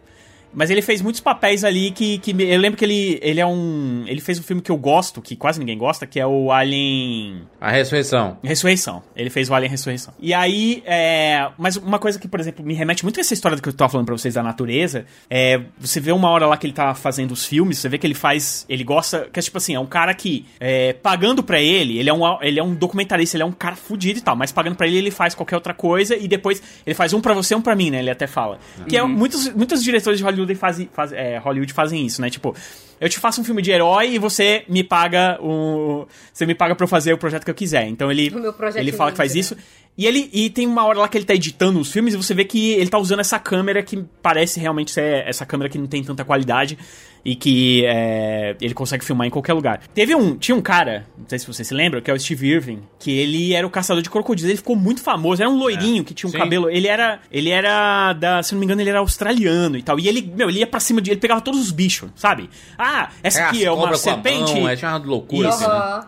Mas ele fez muitos papéis ali que, que me- eu lembro que ele, ele é um. Ele fez um filme que eu gosto, que quase ninguém gosta, que é o Alien. A ressurreição. Ressurreição. Ele fez o Alien Ressurreição. E aí, é... Mas uma coisa que, por exemplo, me remete muito a essa história do que eu tava falando pra vocês da natureza, é... Você vê uma hora lá que ele tá fazendo os filmes, você vê que ele faz... Ele gosta... Que é tipo assim, é um cara que, é, pagando pra ele, ele é, um, ele é um documentarista, ele é um cara fudido e tal, mas pagando pra ele, ele faz qualquer outra coisa e depois ele faz um pra você, um pra mim, né? Ele até fala. Que é... Muitos, muitos diretores de Hollywood fazem, faz, é, Hollywood fazem isso, né? Tipo... Eu te faço um filme de herói e você me paga o. Você me paga pra eu fazer o projeto que eu quiser. Então ele. O meu projeto ele fala que faz ninja, isso. E ele e tem uma hora lá que ele tá editando os filmes e você vê que ele tá usando essa câmera que parece realmente ser essa câmera que não tem tanta qualidade e que é, ele consegue filmar em qualquer lugar. Teve um, tinha um cara, não sei se você se lembra, que é o Steve Irving, que ele era o caçador de crocodilos, ele ficou muito famoso, era um loirinho que tinha um Sim. cabelo, ele era, ele era da, se não me engano, ele era australiano e tal. E ele, meu, ele ia pra cima de, ele pegava todos os bichos, sabe? Ah, essa aqui as é uma cobras com a serpente. mão, é uma loucura assim, né?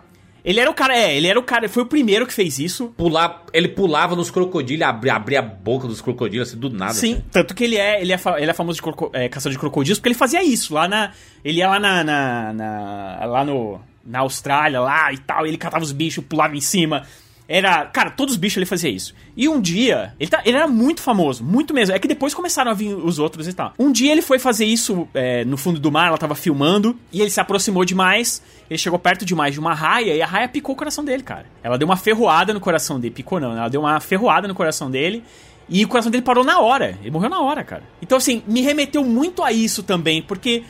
Ele era o cara, é, ele era o cara, foi o primeiro que fez isso. Pular, ele pulava nos crocodilos, abria, abria a boca dos crocodilos, assim, do nada. Sim, assim. tanto que ele é, ele é, ele é famoso de croco, é, caçador de crocodilos, porque ele fazia isso lá na. Ele ia lá na. na- na- lá no. Na Austrália, lá e tal, ele catava os bichos, pulava em cima. Era. Cara, todos os bichos ele fazia isso. E um dia. Ele, tá, ele era muito famoso, muito mesmo. É que depois começaram a vir os outros e tal. Um dia ele foi fazer isso é, no fundo do mar, ela tava filmando, e ele se aproximou demais. Ele chegou perto demais de uma raia e a raia picou o coração dele, cara. Ela deu uma ferroada no coração dele. Picou não, ela deu uma ferroada no coração dele. E o coração dele parou na hora. Ele morreu na hora, cara. Então, assim, me remeteu muito a isso também, porque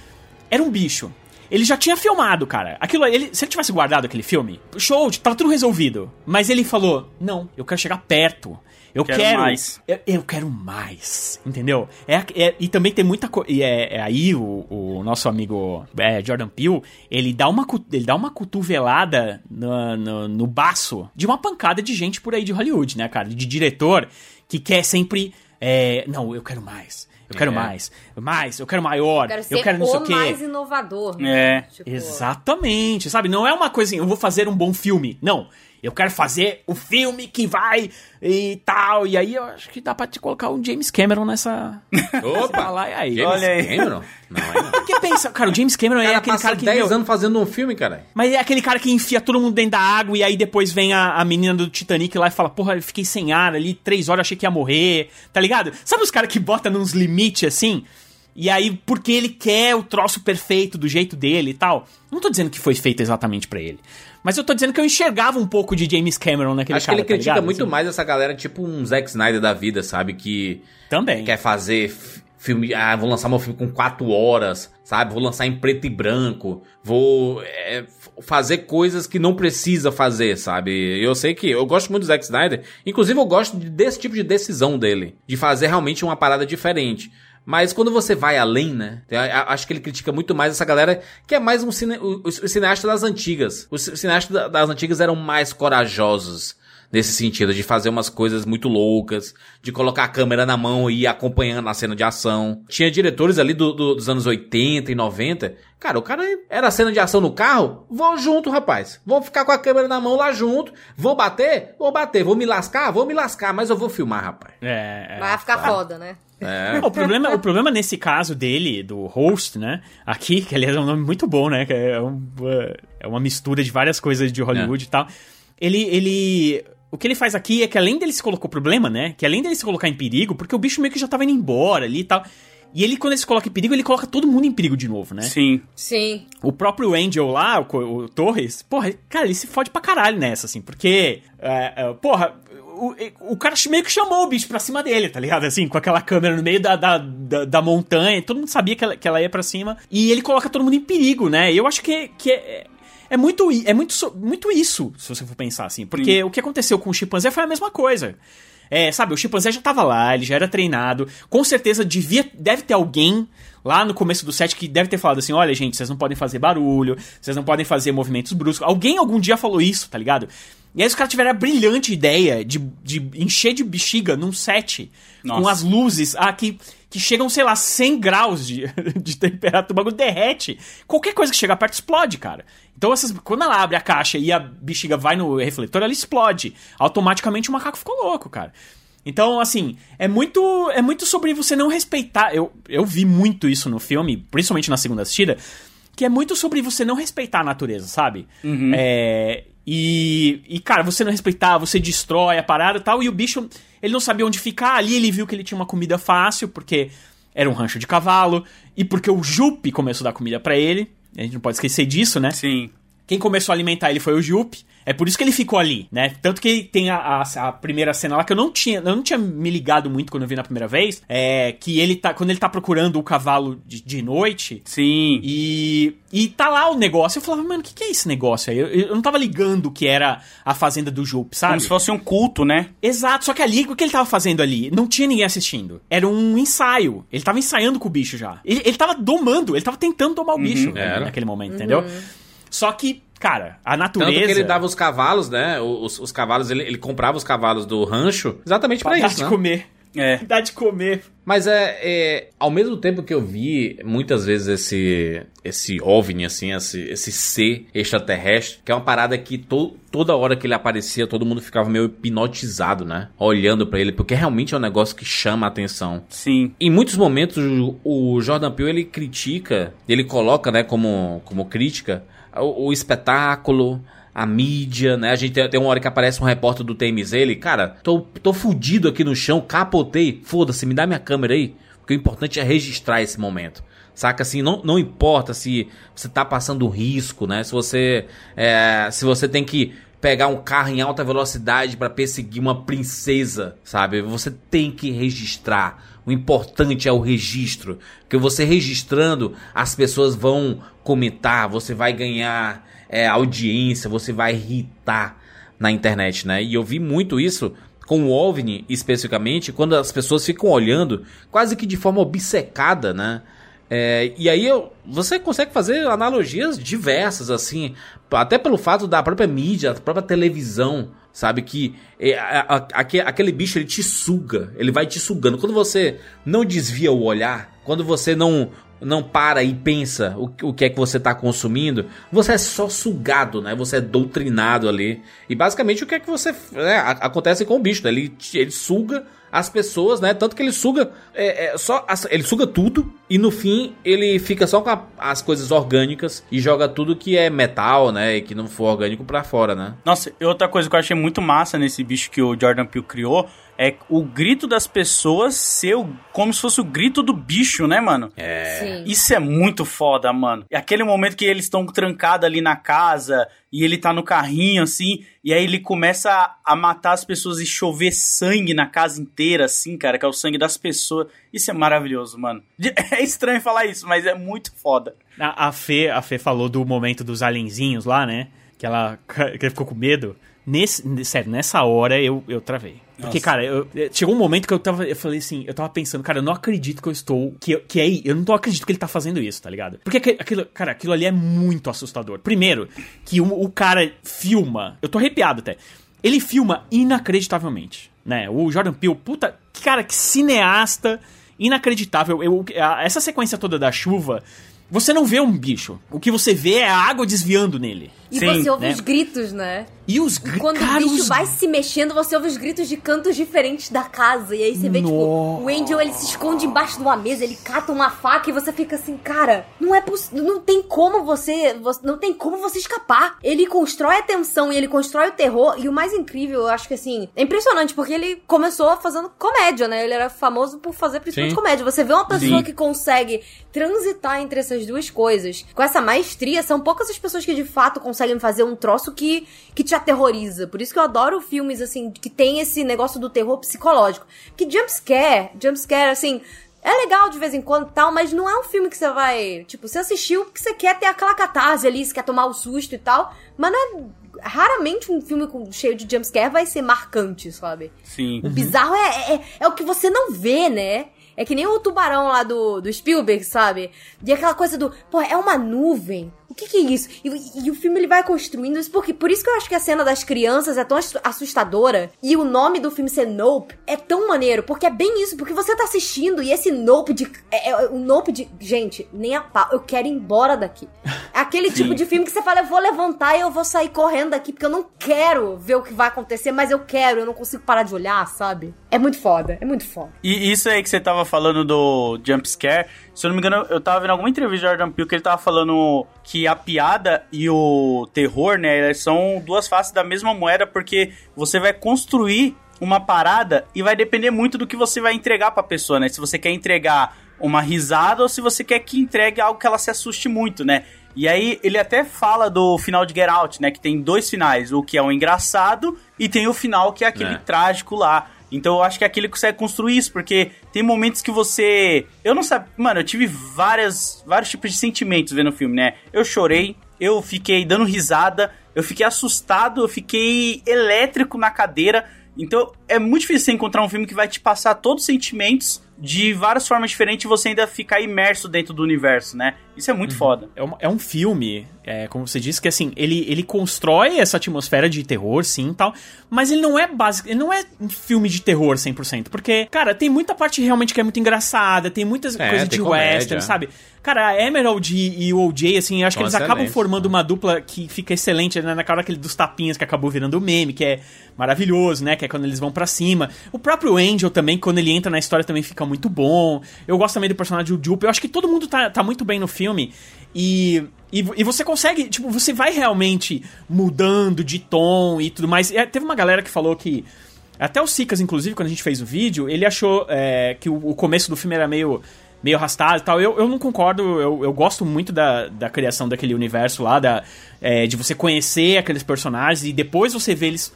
era um bicho. Ele já tinha filmado, cara. Aquilo, ele, se ele tivesse guardado aquele filme, show, tava tudo resolvido. Mas ele falou: Não, eu quero chegar perto. Eu Quero quero. mais. Eu, eu quero mais. Entendeu? É, é- e também tem muita coisa. E é, é aí o, o nosso amigo é, Jordan Peele, ele dá uma, ele dá uma cotovelada no, no, no baço de uma pancada de gente por aí de Hollywood, né, cara? De diretor que quer sempre. é, não, eu quero mais. Eu quero É. mais. Mais, eu quero maior. Eu quero ser eu quero não sei o quê. mais inovador. É, Tipo, Exatamente, sabe? Não é uma coisa assim, eu vou fazer um bom filme. Não. Eu quero fazer o filme que vai e tal. E aí eu acho que dá pra te colocar um James Cameron nessa. <laughs> Opa! lá e aí. James Olha aí. Cameron? Não, é não. Porque pensa, cara, o James Cameron é cara aquele passa cara que. 10 meu, anos fazendo um filme, cara. Mas é aquele cara que enfia todo mundo dentro da água e aí depois vem a, a menina do Titanic lá e fala: Porra, eu fiquei sem ar ali, três horas achei que ia morrer, tá ligado? Sabe os caras que botam nos limites assim? E aí, porque ele quer o troço perfeito do jeito dele e tal. Não tô dizendo que foi feito exatamente pra ele. Mas eu tô dizendo que eu enxergava um pouco de James Cameron naquele Acho cara, que ele tá critica ligado? muito Assim, mais essa galera, tipo um Zack Snyder da vida, sabe? Que Também. quer fazer filme. Ah, vou lançar meu filme com quatro horas, sabe? Vou lançar em preto e branco. Vou é, fazer coisas que não precisa fazer, sabe? Eu sei que eu gosto muito do Zack Snyder. Inclusive, eu gosto de- desse tipo de decisão dele. De fazer realmente uma parada diferente. Mas quando você vai além, né? Acho que ele critica muito mais essa galera que é mais um cine, o, cineasta das antigas. Os cineastas da- das antigas eram mais corajosos nesse sentido, de fazer umas coisas muito loucas, de colocar a câmera na mão e ir acompanhando a cena de ação. Tinha diretores ali do- do- dos anos 80 e 90. Cara, o cara era cena de ação no carro, vou junto, rapaz. Vou ficar com a câmera na mão lá junto. Vou bater? Vou bater. Vou me lascar? Vou me lascar, mas eu vou filmar, rapaz. É, é. Vai ficar foda, né? É. O problema, o problema nesse caso dele, do host, né? Aqui, que aliás é um nome muito bom, né? Que é, um, é uma mistura de várias coisas de Hollywood e tal. Ele, ele. O que ele faz aqui é que além dele se colocar o problema, né? Que além dele se colocar em perigo, porque o bicho meio que já tava indo embora ali e tal. E ele, quando ele se coloca em perigo, ele coloca todo mundo em perigo de novo, né? Sim. Sim. O próprio Angel lá, o, co- o Torres, porra, cara, ele se fode pra caralho nessa, assim, porque, é, é, porra, o, o cara meio que chamou o bicho pra cima dele, tá ligado? Assim, com aquela câmera no meio da, da, da, da montanha, todo mundo sabia que ela, que ela ia pra cima, e ele coloca todo mundo em perigo, né? E eu acho que, que é, é muito, é muito, muito isso, se você for pensar assim, porque o que aconteceu com o chimpanzé foi a mesma coisa. É, sabe, o chimpanzé já tava lá, ele já era treinado. Com certeza devia, deve ter alguém lá no começo do set que deve ter falado assim: olha, gente, vocês não podem fazer barulho, vocês não podem fazer movimentos bruscos. Alguém algum dia falou isso, tá ligado? E aí os caras tiveram a brilhante ideia de, de encher de bexiga num set com Nossa. as luzes ah, que, que chegam, sei lá, 100 graus de, <laughs> de temperatura, o bagulho derrete. Qualquer coisa que chegar perto explode, cara. Então, essas, quando ela abre a caixa e a bexiga vai no refletor, ela explode. Automaticamente o macaco ficou louco, cara. Então, assim, é muito é muito sobre você não respeitar. Eu, eu vi muito isso no filme, principalmente na segunda assistida, que é muito sobre você não respeitar a natureza, sabe? É, e, e, cara, você não respeitar, você destrói a parada e tal, e o bicho, ele não sabia onde ficar. Ali ele viu que ele tinha uma comida fácil, porque era um rancho de cavalo, e porque o Jupe começou a dar comida pra ele. A gente não pode esquecer disso, né? Sim. Quem começou a alimentar ele foi o Jupe. É por isso que ele ficou ali, né? Tanto que tem a, a- a primeira cena lá que eu não tinha, eu não tinha me ligado muito quando eu vi na primeira vez. É que ele tá. Quando ele tá procurando o cavalo de, de noite. Sim. E, e tá lá o negócio. Eu falava, mano, o que, que é esse negócio aí? Eu, eu não tava ligando que era a fazenda do Jupe, sabe? Como se fosse um culto, né? Exato, só que ali, o que ele tava fazendo ali? Não tinha ninguém assistindo. Era um ensaio. Ele tava ensaiando com o bicho já. Ele, ele tava domando, ele tava tentando domar o bicho Era. naquele momento, entendeu? Só que, cara, a natureza. Tanto que ele dava os cavalos, né? Os, os cavalos, ele, ele comprava os cavalos do rancho exatamente dar isso, de né? comer. É. <laughs> Dar de comer. Mas é, é, ao mesmo tempo que eu vi muitas vezes esse esse OVNI assim, esse, esse ser extraterrestre, que é uma parada que to, toda hora que ele aparecia, todo mundo ficava meio hipnotizado, né? Olhando pra ele, porque realmente é um negócio que chama a atenção. Sim. Em muitos momentos o, o Jordan Peele ele critica, ele coloca, né, como como crítica o, o espetáculo, a mídia, né? A gente tem, uma hora que aparece um repórter do TMZ, ele, cara, tô, tô fudido aqui no chão, capotei, foda-se, me dá minha câmera aí, porque o importante é registrar esse momento. Saca assim, não, não importa se você tá passando risco, né? Se você é, se você tem que pegar um carro em alta velocidade pra perseguir uma princesa, sabe? Você tem que registrar. O importante é o registro, porque você registrando, as pessoas vão comentar, você vai ganhar é, audiência, você vai irritar na internet, né? E eu vi muito isso com o OVNI especificamente, quando as pessoas ficam olhando quase que de forma obcecada, né? É, e aí eu, você consegue fazer analogias diversas, assim, até pelo fato da própria mídia, da própria televisão, sabe? Que é, a- a- aque- aquele bicho ele te suga, ele vai te sugando. Quando você não desvia o olhar, quando você não não para e pensa o, o que é que você está consumindo, você é só sugado, né? Você é doutrinado ali. E basicamente o que é que você. né, acontece com o bicho, né? Ele, ele suga as pessoas, né? Tanto que ele suga é, é, só ele suga tudo e no fim ele fica só com a- as coisas orgânicas e joga tudo que é metal, né? E que não for orgânico pra fora, né? Nossa, outra coisa que eu achei muito massa nesse bicho que o Jordan Peele criou é o grito das pessoas ser o- como se fosse o grito do bicho, né, mano? Sim. Isso é muito foda, mano. E aquele momento que eles estão trancados ali na casa e ele tá no carrinho, assim, e aí ele começa a, a matar as pessoas e chover sangue na casa inteira, assim, cara, que é o sangue das pessoas. Isso é maravilhoso, mano. <laughs> É estranho falar isso, mas é muito foda. A, a Fê, a Fê falou do momento dos alienzinhos lá, né? Que ela, <laughs> que ela ficou com medo. Nesse, sério, nessa hora eu, eu travei. Porque, Nossa. cara, eu- eu- chegou um momento que eu tava. Eu falei assim, eu tava pensando, cara, eu não acredito que eu estou. Que, que é. Eu não tô acredito que ele tá fazendo isso, tá ligado? Porque aquilo, cara, aquilo ali é muito assustador. Primeiro, que o, o cara filma. Eu tô arrepiado até. Ele filma inacreditavelmente, né? O Jordan Peele, puta. Cara, que cineasta inacreditável. Eu, essa sequência toda da chuva. Você não vê um bicho. O que você vê é a água desviando nele. E Sim, você ouve né? os gritos, né? E os E gritos. quando o bicho vai se mexendo, você ouve os gritos de cantos diferentes da casa. E aí você vê, tipo, Nossa. o Angel ele se esconde embaixo de uma mesa, ele cata uma faca e você fica assim, cara, não é possível. Não tem como você, você. Não tem como você escapar. Ele constrói a tensão e ele constrói o terror. E o mais incrível, eu acho que assim, é impressionante, porque ele começou fazendo comédia, né? Ele era famoso por fazer principalmente Sim. comédia. Você vê uma pessoa Sim. que consegue transitar entre essas duas coisas com essa maestria, são poucas as pessoas que de fato conseguem fazer um troço que, que te aterroriza. Por isso que eu adoro filmes, assim, que tem esse negócio do terror psicológico. Que jumpscare, jumpscare, assim. É legal de vez em quando e tal, mas não é um filme que você vai. Tipo, você assistiu porque você quer ter aquela catarse ali, você quer tomar o susto e tal. Mas não é. Raramente um filme com- cheio de jumpscare vai ser marcante, sabe? Sim. O bizarro é, é, é o que você não vê, né? É que nem o tubarão lá do, do Spielberg, sabe? E aquela coisa do, pô, é uma nuvem. O que que é isso? E, e o filme ele vai construindo isso, porque por isso que eu acho que a cena das crianças é tão assu- assustadora e o nome do filme ser Nope é tão maneiro, porque é bem isso, porque você tá assistindo e esse Nope de é, é o Nope de, gente, nem a pau, eu quero ir embora daqui. <laughs> Aquele tipo de filme que você fala, eu vou levantar e eu vou sair correndo daqui, porque eu não quero ver o que vai acontecer, mas eu quero, eu não consigo parar de olhar, sabe? É muito foda, é muito foda. E isso aí que você tava falando do jump scare, se eu não me engano, eu tava vendo alguma entrevista do Jordan Peele que ele tava falando que a piada e o terror, né, elas são duas faces da mesma moeda, porque você vai construir uma parada e vai depender muito do que você vai entregar pra pessoa, né? Se você quer entregar uma risada ou se você quer que entregue algo que ela se assuste muito, né? E aí ele até fala do final de Get Out, né? Que tem dois finais, o que é o engraçado e tem o final que é aquele É. trágico lá. Então eu acho que aquele consegue construir isso, porque tem momentos que você. Eu não sabia. Mano, eu tive várias, vários tipos de sentimentos vendo o filme, né? Eu chorei, eu fiquei dando risada, eu fiquei assustado, eu fiquei elétrico na cadeira. Então é muito difícil você encontrar um filme que vai te passar todos os sentimentos de várias formas diferentes e você ainda ficar imerso dentro do universo, né? Isso é muito foda. É um, é um filme, é, como você disse, que assim, ele, ele constrói essa atmosfera de terror, sim e tal, mas ele não é básico, ele não é um filme de terror 100%, porque, cara, tem muita parte realmente que é muito engraçada, tem muitas É, coisas de comédia. western, sabe? Cara, a Emerald e, e o OJ, assim, eu acho que eles acabam excelentes, formando uma dupla que fica excelente, né, naquela aquele dos tapinhas que acabou virando meme, que é maravilhoso, né, que é quando eles vão pra cima. O próprio Angel também, quando ele entra na história, também fica muito bom. Eu gosto também do personagem do Jupe, eu acho que todo mundo tá, tá muito bem no filme. E, e, e você consegue, tipo, você vai realmente mudando de tom e tudo mais. E, é, teve uma galera que falou que. Até o Sicas, inclusive, quando a gente fez o vídeo, ele achou é, que o, o começo do filme era meio, meio arrastado e tal. Eu, eu não concordo, eu, eu gosto muito da, da criação daquele universo lá, da, é, de você conhecer aqueles personagens e depois você vê eles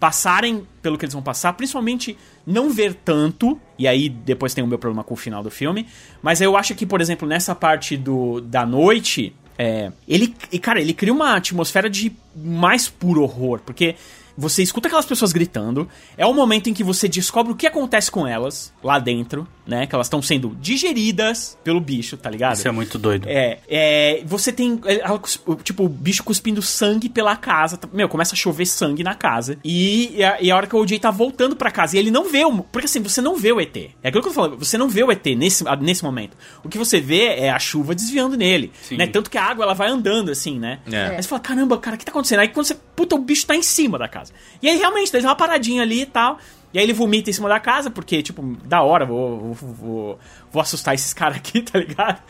passarem pelo que eles vão passar, principalmente não ver tanto, e aí depois tem o meu problema com o final do filme, mas eu acho que, por exemplo, nessa parte do, da noite, é, ele, cara, ele cria uma atmosfera de mais puro horror, porque você escuta aquelas pessoas gritando, é o momento em que você descobre o que acontece com elas lá dentro, né, que elas estão sendo digeridas pelo bicho, tá ligado? Isso é muito doido. É, é, você tem, é, ela tipo, o bicho cuspindo sangue pela casa. tá- Meu, começa a chover sangue na casa. E, e, a, e a hora que o OJ tá voltando pra casa, e ele não vê o. Porque assim, você não vê o ET. É aquilo que eu falo, você não vê o ET nesse, nesse momento. O que você vê é a chuva desviando nele. Sim. Né? Tanto que a água ela vai andando assim, né? É. Aí você fala, caramba, cara, o que tá acontecendo? Aí quando você. Puta, o bicho tá em cima da casa. E aí realmente, tem uma paradinha ali e tal. E aí ele vomita em cima da casa, porque, tipo, da hora, vou, vou, vou, vou assustar esses <laughs> caras aqui, tá ligado?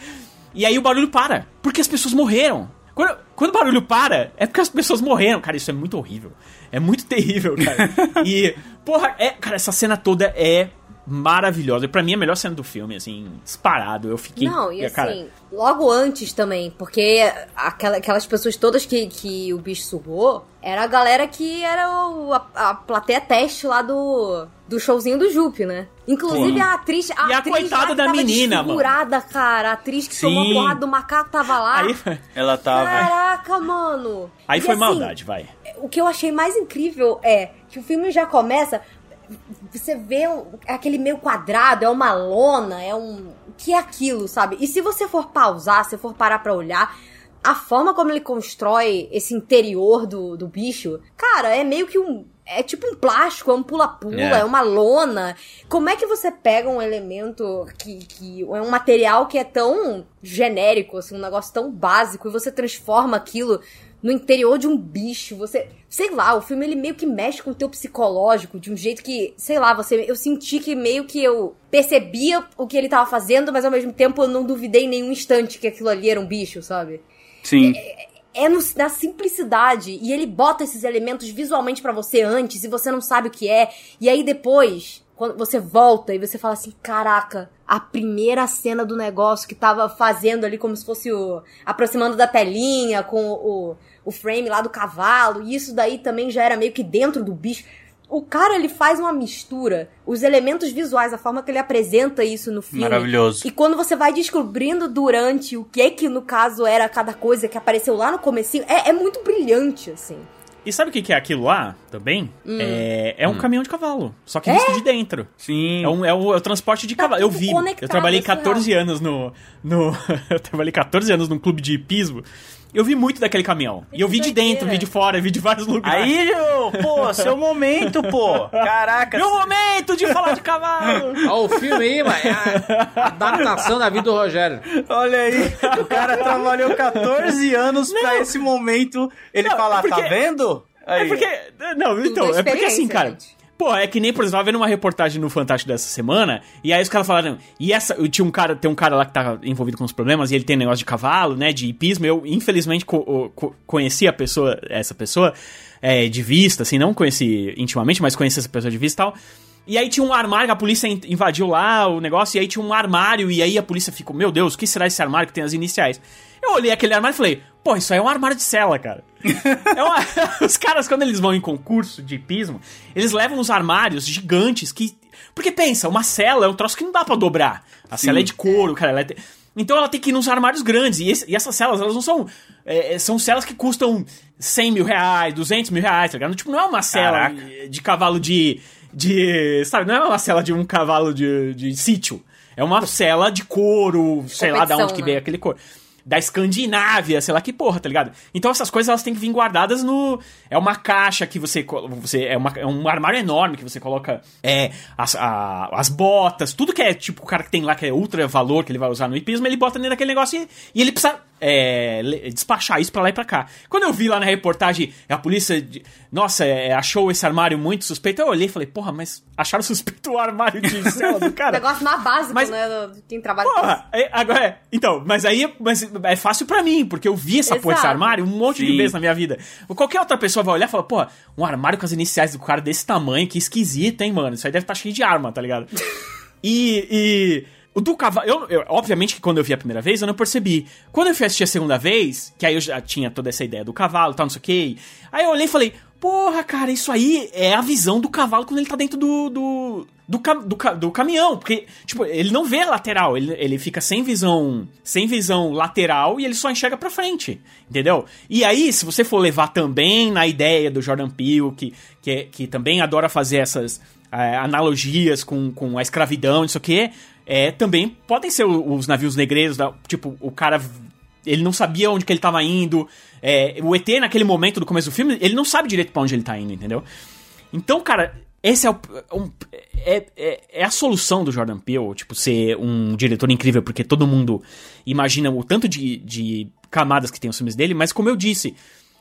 E aí o barulho para, porque as pessoas morreram. Quando, quando o barulho para, é porque as pessoas morreram. Cara, isso é muito horrível. É muito <laughs> terrível, cara. e, porra, é, cara, essa cena toda é maravilhosa. E pra mim é a melhor cena do filme, assim, disparado. Eu fiquei. Não, e assim, cara, logo antes também, porque aquela- aquelas pessoas todas que, que o bicho sugou era a galera que era o- a, a plateia teste lá do, do showzinho do Jupe, né? Inclusive Sim. a atriz. A E a atriz coitada lá que da menina, mano. cara. A atriz que tomou Sim. a porrada do macaco tava lá. aí, Ela tava. Caraca, mano. aí E foi assim, maldade, vai. o que eu achei mais incrível é que o filme já começa. Você vê aquele meio quadrado, é uma lona, é um. O que é aquilo, sabe? E se você for pausar, se for parar pra olhar, a forma como ele constrói esse interior do, do bicho, cara, é meio que um. É tipo um plástico, é um pula-pula, É. é. uma lona. Como é que você pega um elemento que, que é um material que é tão genérico, assim, um negócio tão básico, e você transforma aquilo no interior de um bicho, você, sei lá, o filme ele meio que mexe com o teu psicológico de um jeito que, sei lá, você, eu senti que meio que eu percebia o que ele tava fazendo, mas ao mesmo tempo eu não duvidei em nenhum instante que aquilo ali era um bicho, sabe? Sim. É no- na simplicidade e ele bota esses elementos visualmente pra você antes e você não sabe o que é, e aí depois quando você volta e você fala assim, caraca, a primeira cena do negócio que tava fazendo ali como se fosse o aproximando da telinha com o, o frame lá do cavalo, e isso daí também já era meio que dentro do bicho. O cara, ele faz uma mistura, os elementos visuais, a forma que ele apresenta isso no filme. Maravilhoso. E quando você vai descobrindo durante o que que, no caso, era cada coisa que apareceu lá no comecinho, é, é muito brilhante, assim. E sabe o que que é aquilo lá também? Hum. É, é um caminhão de cavalo, só que visto de dentro. Sim. É, um, é, o, é o transporte de cavalo. Eu vi. Eu trabalhei é surreal. 14 anos no. no <laughs> eu trabalhei 14 anos num clube de hipismo. Eu vi muito daquele caminhão. E eu vi de dentro, vi de fora, vi de vários lugares. Aí, pô, seu momento, pô. Caraca. Meu momento de falar de cavalo! Ó, o filme aí, mano, é a adaptação da vida do Rogério. Olha aí, o cara trabalhou 14 anos pra esse momento ele Não, falar, porque- tá vendo? Aí. É porque. Não, então, é é porque assim, cara. gente. Pô, é que nem, por exemplo, eu tava vendo uma reportagem no Fantástico dessa semana, e aí os caras falaram, e essa, eu tinha um cara, tem um cara lá que tá envolvido com os problemas, e ele tem negócio de cavalo, né, de hipismo, eu, infelizmente, co- co- conheci a pessoa, essa pessoa, é, de vista, assim, não conheci intimamente, mas conheci essa pessoa de vista e tal, e aí tinha um armário, a polícia in- invadiu lá o negócio, e aí tinha um armário, e aí a polícia ficou, meu Deus, o que será esse armário que tem as iniciais? Eu olhei aquele armário e falei, pô, isso aí é um armário de cela, cara. <laughs> É uma- <laughs> Os caras, quando eles vão em concurso de hipismo, eles levam uns armários gigantes que. Porque pensa, uma cela é um troço que não dá pra dobrar. A cela é de couro, cara. ela é te- Então ela tem que ir nos armários grandes. E, esse- e essas celas, elas não são. é, são celas que custam 100 mil reais, 200 mil reais, tá ligado? Tipo, não é uma cela Caraca. de cavalo de. de. Sabe, não é uma cela de um cavalo de, de sítio. É uma cela de couro, sei lá de onde que né? veio aquele couro. Da Escandinávia, sei lá que porra, tá ligado? Então essas coisas elas têm que vir guardadas no. É uma caixa que você. você é, uma- é um armário enorme que você coloca é, as, a- as botas, tudo que é tipo o cara que tem lá que é ultra valor que ele vai usar no hipismo, ele bota dentro daquele negócio e, e ele precisa é, despachar isso pra lá e pra cá. Quando eu vi lá na reportagem a polícia, de- nossa, é, achou esse armário muito suspeito, eu olhei e falei, porra, mas acharam <laughs> suspeito o armário de cela do O cara? negócio mais básico, Mas- né? do- de quem trabalha com Porra, é, agora é. Então, mas aí mas é fácil pra mim, porque eu vi essa porra, esse armário um monte de Sim. vezes na minha vida. Qualquer outra pessoa vai olhar e falar, porra, um armário com as iniciais do cara desse tamanho, que esquisito, hein, mano? Isso aí deve estar cheio de arma, tá ligado? <laughs> e. e o do cavalo. Eu, eu- obviamente que quando eu vi a primeira vez, eu não percebi. Quando eu fui assistir a segunda vez, que aí eu já tinha toda essa ideia do cavalo e tal, não sei o que. Aí eu olhei e falei, porra, cara, isso aí é a visão do cavalo quando ele tá dentro do. do do, cam- do, do caminhão, porque, tipo, ele não vê a lateral, ele, ele fica sem visão sem visão lateral e ele só enxerga pra frente, entendeu? E aí, se você for levar também na ideia do Jordan Peele, que, que, é- que também adora fazer essas é, analogias com, com a escravidão, isso aqui, é, também podem ser os navios negreiros, da- tipo, o cara ele não sabia onde que ele tava indo. É, o ET, naquele momento do começo do filme, ele não sabe direito pra onde ele tá indo, entendeu? Então, cara, esse é, o, é, é, é a solução do Jordan Peele, tipo, ser um diretor incrível, porque todo mundo imagina o tanto de, de camadas que tem os filmes dele, mas como eu disse,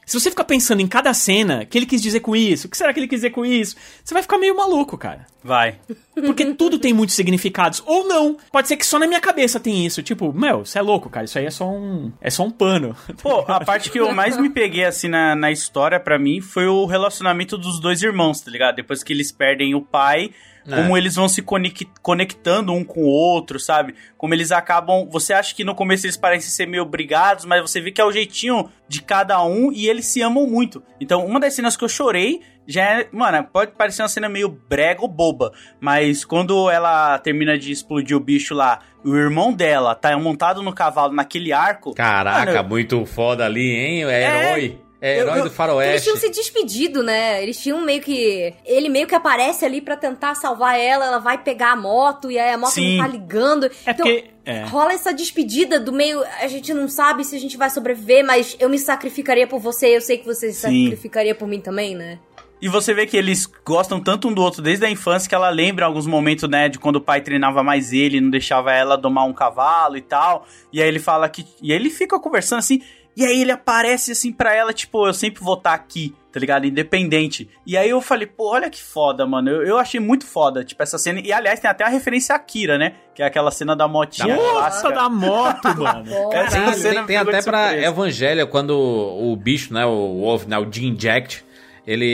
Se você ficar pensando em cada cena, o que ele quis dizer com isso? O que será que ele quis dizer com isso? Você vai ficar meio maluco, cara. Vai. Porque tudo tem muitos significados. Ou não. Pode ser que só na minha cabeça tem isso. Tipo, meu, você é louco, cara. Isso aí é só um. É só um pano. <laughs> Pô, a parte que eu mais me peguei, assim, na, na história, pra mim, foi o relacionamento dos dois irmãos, tá ligado? Depois que eles perdem o pai, É. como eles vão se conec- conectando um com o outro, sabe? Como eles acabam. Você acha que no começo eles parecem ser meio brigados, mas você vê que é o jeitinho de cada um e eles se amam muito. Então, uma das cenas que eu chorei já é. Mano, pode parecer uma cena meio brega ou boba, mas quando ela termina de explodir o bicho lá, o irmão dela tá montado no cavalo naquele arco. Caraca, Mano, muito foda ali, hein? É herói. É, herói eu- do Eles faroeste. tinham se despedido, né? Eles tinham meio que. Ele meio que aparece ali pra tentar salvar ela, ela vai pegar a moto e aí a moto Sim. não tá ligando. É então, porque. É. rola essa despedida do meio. A gente não sabe se a gente vai sobreviver, mas eu me sacrificaria por você, eu sei que você se Sim. sacrificaria por mim também, né? E você vê que eles gostam tanto um do outro desde a infância que ela lembra em alguns momentos, né, de quando o pai treinava mais ele, não deixava ela domar um cavalo e tal. E aí ele fala que. E aí ele fica conversando assim. E aí ele aparece assim pra ela, tipo, eu sempre vou estar aqui, tá ligado? Independente. E aí eu falei, pô, olha que foda, mano. Eu, eu achei muito foda, tipo, essa cena. E aliás, tem até a referência a Kira, né? Que é aquela cena da motinha Nossa, da moto, <laughs> mano. Essa Tem, cena tem- tem até pra. Evangelho, quando o bicho, né, o Wolf, né, o Jacked, ele,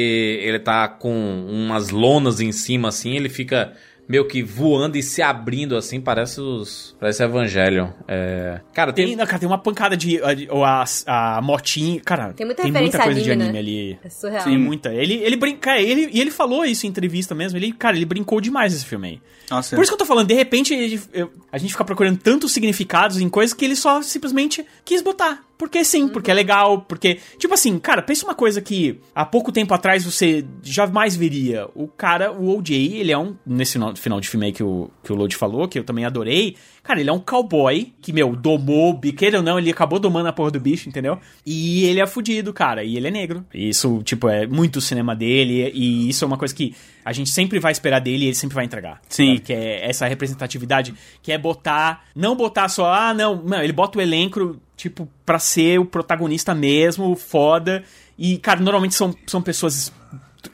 ele tá com umas lonas em cima, assim, ele fica meio que voando e se abrindo, assim, parece os... parece Evangelho. É... Cara, tem... Tem, não, cara, tem uma pancada de. a- Ou a, a motinha. Cara, Tem muita tem muita coisa de anime, anime né? ali. É surreal. Tem muita. Ele, ele brinca. Ele, e ele falou isso em entrevista mesmo. Ele, cara, ele brincou demais esse filme aí. Nossa, Por isso que eu tô falando, de repente ele- eu- a gente fica procurando tantos significados em coisas que ele só simplesmente quis botar. Porque sim, porque é legal, porque. Tipo assim, cara, pensa uma coisa que há pouco tempo atrás você jamais veria. O cara, o OJ, ele é um. Nesse final, final de filme aí que o, que o Lodi falou, que eu também adorei. Cara, ele é um cowboy que, meu, domou, bi- queira ou não, ele acabou domando a porra do bicho, entendeu? E ele é fudido, cara, e ele é negro. E Isso, tipo, é muito o cinema dele, e isso é uma coisa que a gente sempre vai esperar dele e ele sempre vai entregar. Sim. sabe? Que é essa representatividade, que é botar, não botar só, ah, não, não, ele bota o elenco, tipo, pra ser o protagonista mesmo, foda. E, cara, normalmente são, são pessoas.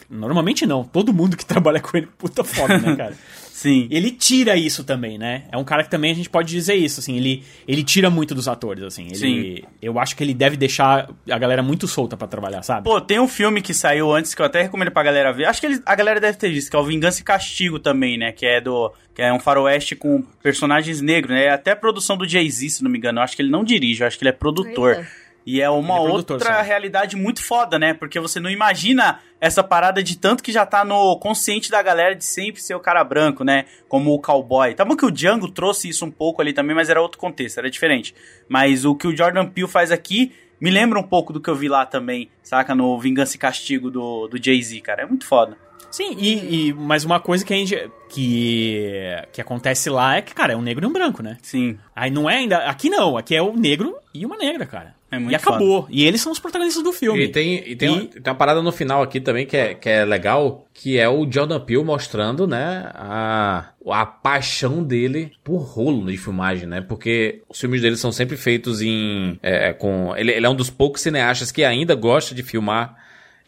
Normalmente não, todo mundo que <laughs> trabalha com ele, puta foda, né, cara? <laughs> Sim. Ele tira isso também, né? É um cara que também a gente pode dizer isso, assim, ele, ele tira muito dos atores, assim. Ele, Sim. Eu acho que ele deve deixar a galera muito solta pra trabalhar, sabe? Pô, tem um filme que saiu antes que eu até recomendo pra galera ver. Acho que eles- a galera deve ter visto, que é o Vingança e Castigo também, né? Que é do. Que é um faroeste com personagens negros, né? É até a produção do Jay-Z, se não me engano. Eu acho que ele não dirige, eu acho que ele é produtor. Eita. E é uma é produtor, outra sabe? realidade muito foda, né? Porque você não imagina essa parada de tanto que já tá no consciente da galera de sempre ser o cara branco, né? Como o cowboy. Tá bom que o Django trouxe isso um pouco ali também, mas era outro contexto, era diferente. Mas o que o Jordan Peele faz aqui me lembra um pouco do que eu vi lá também, saca? No Vingança e Castigo do, do Jay-Z, cara. É muito foda. Sim, e, e mas uma coisa que a gente. Que, que acontece lá é que, cara, é um negro e um branco, né? Sim. Aí não é ainda. Aqui não, aqui é o negro e uma negra, cara. É muito e acabou. E eles são os protagonistas do filme. E tem, e tem, E- uma- tem uma parada no final aqui também que é, que é legal, que é o Jordan Peele mostrando, né, a, a paixão dele por rolo de filmagem, né? Porque os filmes dele são sempre feitos em... é, com ele, ele é um dos poucos cineastas que ainda gosta de filmar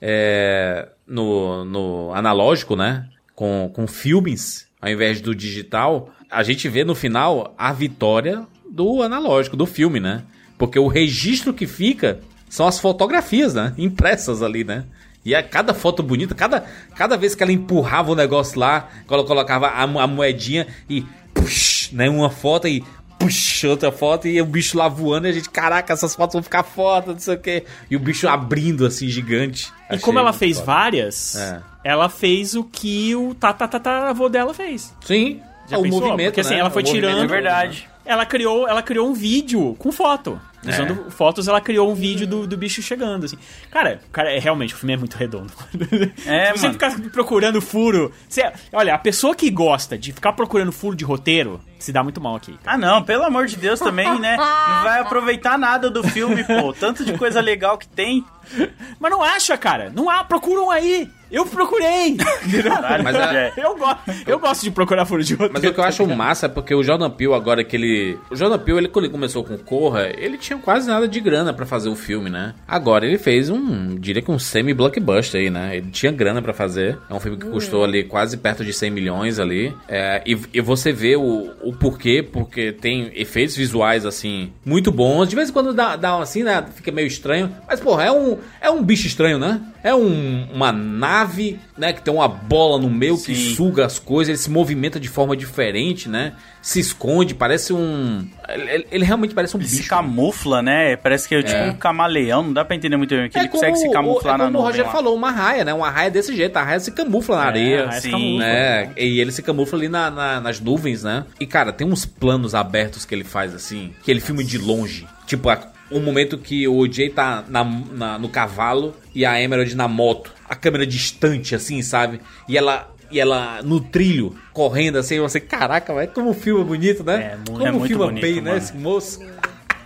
é, no, no analógico, né? Com, com filmes, ao invés do digital. A gente vê no final a vitória do analógico, do filme, né? Porque o registro que fica são as fotografias, né? Impressas ali, né? E a cada foto bonita, cada, cada vez que ela empurrava o negócio lá, ela colocava a, a moedinha e push, né? Uma foto e push, outra foto e o bicho lá voando e a gente, caraca, essas fotos vão ficar foda, não sei o quê. E o bicho abrindo assim, gigante. E Achei como ela fez foda. várias, É. ela fez o que o tatatatavô dela fez. Sim, Já é o pensou? movimento, Porque, assim, né? ela foi O movimento tirando- É verdade. Ela criou, ela criou um vídeo com foto. É. Usando fotos, ela criou um vídeo do, do bicho chegando, assim. Cara, cara, é, realmente, o filme é muito redondo. <laughs> É, Se você mano. ficar procurando furo... Você, olha, a pessoa que gosta de ficar procurando furo de roteiro, se dá muito mal aqui. Ah, não, pelo amor de Deus também, né? <laughs> Não vai aproveitar nada do filme, pô. Tanto de coisa legal que tem. <laughs> Mas não acha, cara. Não há, procuram aí. Eu procurei! Caralho, <laughs> Mas a- Rogério. Eu, go eu gosto de procurar furo de roteiro. Mas o que eu acho massa é porque o Jordan Peele, agora que ele. O Jordan Peele, ele, quando ele começou com Corra, ele tinha quase nada de grana pra fazer o filme, né? Agora ele fez um. Diria que um semi-blockbuster aí, né? Ele tinha grana pra fazer. É um filme que custou ali quase perto de 100 milhões ali. É, e, e você vê o, o porquê, porque tem efeitos visuais, assim, muito bons. De vez em quando dá, dá assim, né? Fica meio estranho. Mas, porra, é um, é um bicho estranho, né? É um, uma nave, né? Que tem uma bola no meio que Sim. suga as coisas, ele se movimenta de forma diferente, né? Se esconde, parece um. Ele, ele realmente parece um Ele se bicho. camufla, né? Parece que é tipo um camaleão, não dá pra entender muito bem. Que ele consegue se camuflar é na como o nuvem Roger lá. falou, uma raia, né? Uma raia desse jeito. A raia se camufla na areia. a raia se sim, camufla. né? E ele se camufla ali na- na- nas nuvens, né? E, cara, tem uns planos abertos que ele faz assim, que ele filma de longe. Tipo, a- um momento que o Jay tá na- na- no cavalo e a Emerald na moto. A câmera distante, assim, sabe? E ela. E ela no trilho, correndo assim, você, caraca, vai como filma bonito, né? É muito- como é muito filma bonito, bem, né? mano. Esse moço.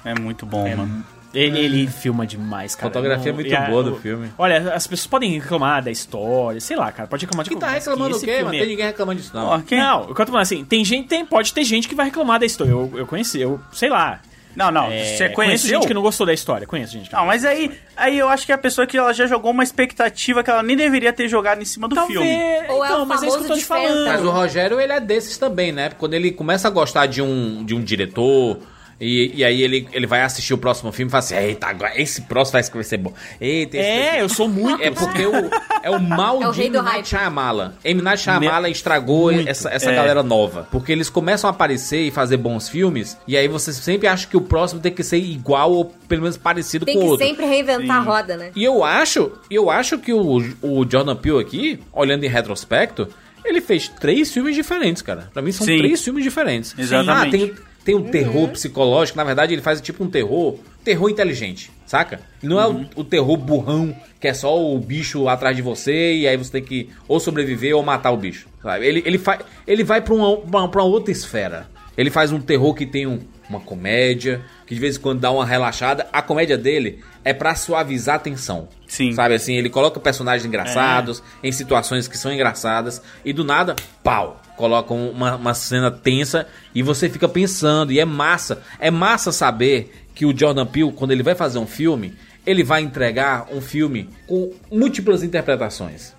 É muito bom, mano. Ele, ele filma demais, cara. Fotografia é muito e a- boa do o- filme. Olha, as pessoas podem reclamar da história, sei lá, cara, pode reclamar de Que tá qualquer coisa, reclamando o esse quê, mano? é- Tem ninguém reclamando disso, não. Ó, quem- Não, o que eu tô falando assim, tem gente, tem, pode ter gente que vai reclamar da história. Eu, eu conheci, eu sei lá. Não, não. É, você Conheço conheceu? gente que não gostou da história, conheço gente que Não, mas aí, aí eu acho que é a pessoa que ela já jogou uma expectativa que ela nem deveria ter jogado em cima do Talvez. filme. Ou é então, o mas é isso que eu tô te falando. Mas o Rogério, ele é desses também, né? Quando ele começa a gostar de um, de um diretor. E, e aí ele, ele vai assistir o próximo filme e fala assim: Eita, agora esse próximo vai vai ser bom. Eita, esse É, eu sou muito. É porque o, é o mal <laughs> É o de M. do Night hype. Shyamala. M. Night Shyamala estragou essa, essa é. galera nova. Porque eles começam a aparecer e fazer bons filmes, e aí você sempre acha que o próximo tem que ser igual ou pelo menos parecido Tem com o que outro. sempre reinventar a roda, né? E eu acho, eu acho que o, o Jordan Peele aqui, olhando em retrospecto, ele fez três filmes diferentes, cara. Pra mim são Sim. três filmes diferentes. Exatamente. Ah, tem, tem um terror psicológico, na verdade ele faz tipo um terror, terror inteligente, saca? Não é o, o terror burrão, que é só o bicho atrás de você e aí você tem que ou sobreviver ou matar o bicho, sabe? Ele, ele, fa, ele vai pra uma, pra uma outra esfera. Ele faz um terror que tem um- uma comédia, que de vez em quando dá uma relaxada. A comédia dele é pra suavizar a tensão. Sim. Sabe assim, ele coloca personagens engraçados em situações que são engraçadas e do nada, pau, coloca um- uma, uma cena tensa e você fica pensando. E é massa, é massa saber que o Jordan Peele, quando ele vai fazer um filme, ele vai entregar um filme com múltiplas interpretações.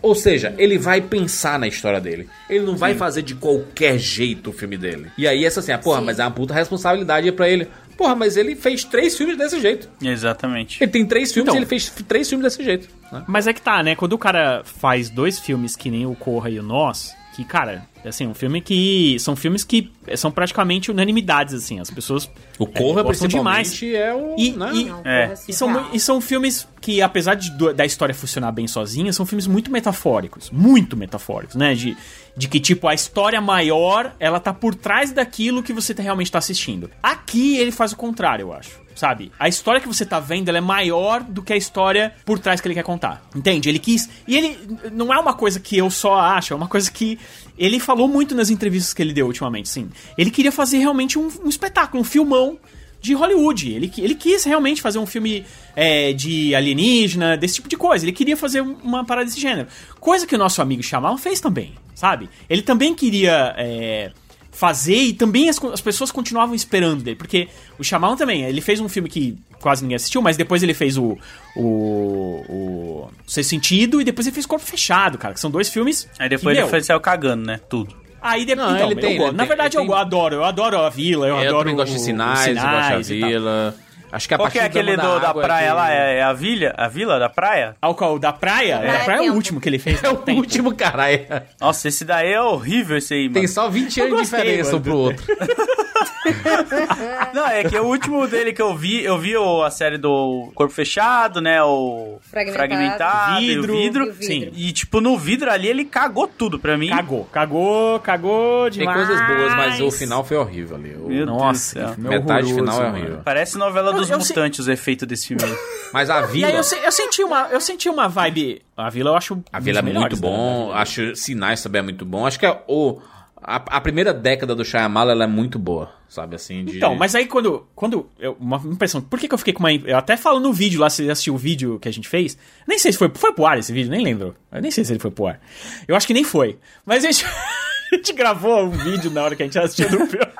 Ou seja, ele vai pensar na história dele. Ele não vai fazer de qualquer jeito o filme dele. E aí, essa assim, ah, porra, Sim. mas é uma puta responsabilidade pra ele. Porra, mas ele fez três filmes desse jeito. Exatamente. Ele tem três filmes Então. e ele fez três filmes desse jeito. né? Mas é que tá, né? Quando o cara faz dois filmes que nem o Corra e o Nós, que, cara, assim, um filme que. São filmes que são praticamente unanimidades, assim. As pessoas. O Corra, É, gostam principalmente, demais. é o... E- né? e- Não, É. E são, e são filmes que, apesar de, da história funcionar bem sozinha, são filmes muito metafóricos. Muito metafóricos, né? De, de que, tipo, a história maior, ela tá por trás daquilo que você tá- realmente tá assistindo. Aqui, ele faz o contrário, eu acho. Sabe? A história que você tá vendo, ela é maior do que a história por trás que ele quer contar. Entende? Ele quis... E ele... Não é uma coisa que eu só acho, é uma coisa que... Ele falou muito nas entrevistas que ele deu ultimamente, sim. Ele queria fazer realmente um, um espetáculo, um filmão de Hollywood. Ele, ele quis realmente fazer um filme é, de alienígena, desse tipo de coisa. Ele queria fazer uma parada desse gênero. Coisa que o nosso amigo Shyamalan fez também, sabe? Ele também queria é, fazer e também as, as pessoas continuavam esperando dele. Porque o Shyamalan também, ele fez um filme que quase ninguém assistiu, mas depois ele fez o... O... o Ser Sentido e depois ele fez Corpo Fechado, cara. Que são dois filmes... Aí que, depois meu, ele foi, saiu cagando, né? Tudo. Aí depois, Não, então, ele eu tem, ele Na tem- verdade, ele eu tem- adoro, eu adoro a vila, eu, Eu adoro também gosto de sinais, eu gosto da sinais e tal. Acho que a Qual que é aquele Dama do, da praia que- lá? É, é a vila? A vila da praia? Ah, o qual? Da praia? praia Da praia é o último que ele fez. <laughs> É o Tempo. último, caralho. Nossa, esse daí é horrível esse aí, mano. Tem só 20 Eu anos de diferença um pro outro. <laughs> <laughs> Não, é que o último dele que eu vi, eu vi o- a série do Corpo Fechado, né? O Fragmentado. Fragmentado e o Vidro. vidro. E o vidro. E, tipo, no vidro ali ele cagou tudo pra mim. Cagou, cagou, cagou Tem demais. coisas boas, mas o final foi horrível ali. O- Meu Nossa, Deus do Metade horroroso, final é mano. horrível. Parece novela dos Eu- eu mutantes, os efeitos desse filme. <laughs> Mas a E vila. eu, se- eu senti uma, eu senti uma vibe. A vila eu acho. A vila é muito bom. Acho Sinais também é muito bom. Acho que é o. A, a primeira década do Shyamalan, ela é muito boa, sabe, assim, de... Então, mas aí quando. quando eu, uma impressão. Por que, que eu fiquei com uma. Eu até falo no vídeo lá, você assistiu o vídeo que a gente fez. Nem sei se foi, foi pro ar esse vídeo, nem lembro. Eu nem sei se ele foi pro ar. Eu acho que nem foi. Mas a gente, <laughs> a gente gravou um vídeo na hora que a gente assistiu do <laughs> filme.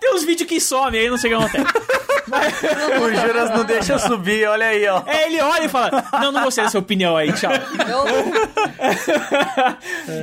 Tem uns vídeos que somem aí, não sei o que acontece. <laughs> O Juras não deixa eu subir, olha aí, ó. É, ele olha e fala: Não, não gostei dessa opinião aí, tchau.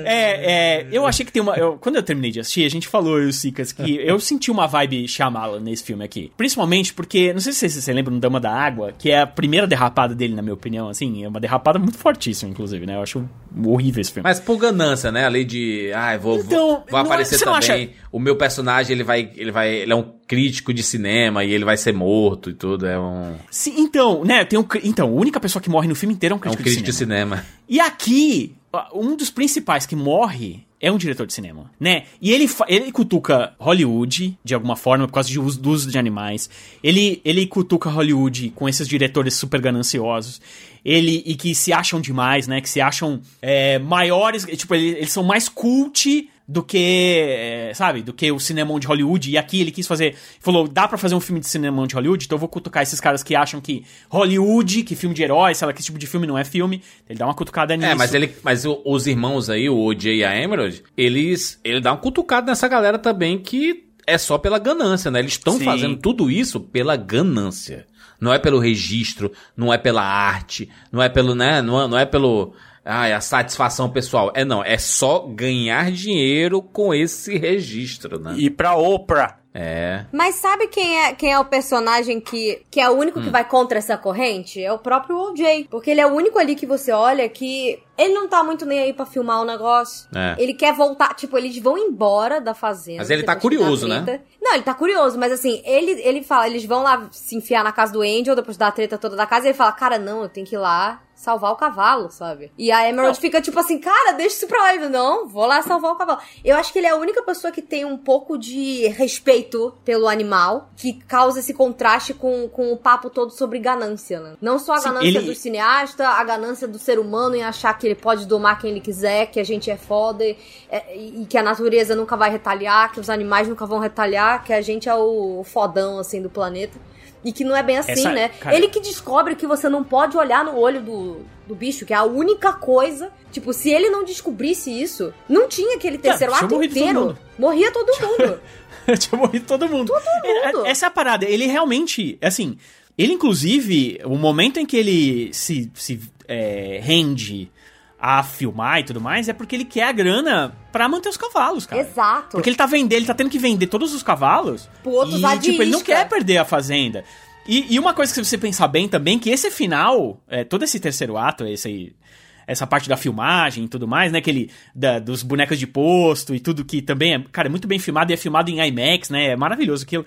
é, é, eu achei que tem uma. eu- quando eu terminei de assistir, a gente falou, eu e o Sicas, que eu senti uma vibe Shyamalan nesse filme aqui. Principalmente porque, não sei se você, você lembra no Dama da Água, que é a primeira derrapada dele, na minha opinião, assim, é uma derrapada muito fortíssima, inclusive, né? Eu acho horrível esse filme. Mas por ganância, né? Ali de, ai, vou, Então, vou, vou não- aparecer também. O meu personagem, ele vai, ele vai, ele é um crítico de cinema e ele vai ser morto e tudo, é um, Sim, então, né, tem um. Então, a única pessoa que morre no filme inteiro é um é um crítico, crítico de de cinema. cinema. E aqui, um dos principais que morre é um diretor de cinema, né? E ele, ele cutuca Hollywood, de alguma forma, por causa de uso, do uso de animais. Ele, ele cutuca Hollywood com esses diretores super gananciosos. Ele, e que se acham demais, né? Que se acham é, maiores. Tipo, ele- eles são mais cult do que, é, sabe, do que o cinemão de Hollywood. E aqui ele quis fazer, falou, dá pra fazer um filme de cinemão de Hollywood, então eu vou cutucar esses caras que acham que Hollywood, que filme de herói, sei lá, que esse tipo de filme não é filme. Ele dá uma cutucada nisso. É, mas ele, mas os irmãos aí, o OJ e a Emerald, eles, ele dá um cutucado nessa galera também que é só pela ganância, né? Eles estão fazendo tudo isso pela ganância. Não é pelo registro, não é pela arte, não é pelo, né? Não é, não é pelo, ai, a satisfação pessoal. É não, é só ganhar dinheiro com esse registro, né? E pra Oprah. É. Mas sabe quem é, quem é o personagem que, que é o único Hum. que vai contra essa corrente? É o próprio OJ. Porque ele é o único ali que você olha que ele não tá muito nem aí pra filmar o negócio. É. Ele quer voltar, tipo, eles vão embora da fazenda. Mas ele tá que dá curioso, né? Não, ele tá curioso, mas assim, ele, ele fala, eles vão lá se enfiar na casa do Angel depois da treta toda da casa e ele fala, cara, não, eu tenho que ir lá salvar o cavalo, sabe? E a Emerald fica tipo assim, cara, deixa isso pra lá. Ele, não, vou lá salvar o cavalo. Eu acho que ele é a única pessoa que tem um pouco de respeito pelo animal, que causa esse contraste com, com o papo todo sobre ganância, né? Não só a Sim, ganância ele- do cineasta, a ganância do ser humano em achar que ele pode domar quem ele quiser, que a gente é foda e, é, e que a natureza nunca vai retaliar, que os animais nunca vão retaliar, que a gente é o fodão, assim, do planeta. E que não é bem assim, Essa- né? cara- Ele que descobre que você não pode olhar no olho do, do bicho, que é a única coisa. Tipo, se ele não descobrisse isso, não tinha aquele terceiro tinha ato todo inteiro. mundo. Morria todo mundo. <laughs> Tinha morrido todo mundo. mundo. É- Essa é a parada. Ele realmente, assim, ele inclusive, o momento em que ele se, se é, rende a filmar e tudo mais, é porque ele quer a grana pra manter os cavalos, cara. Exato. Porque ele tá vendendo, ele tá tendo que vender todos os cavalos. Pro outro e, tipo, ele não quer perder a fazenda. E, e uma coisa que você pensar bem também, que esse final, é, todo esse terceiro ato, esse, essa parte da filmagem e tudo mais, né? Aquele da- dos bonecos de posto e tudo que também é, cara, é muito bem filmado e é filmado em IMAX, né? É maravilhoso aquilo.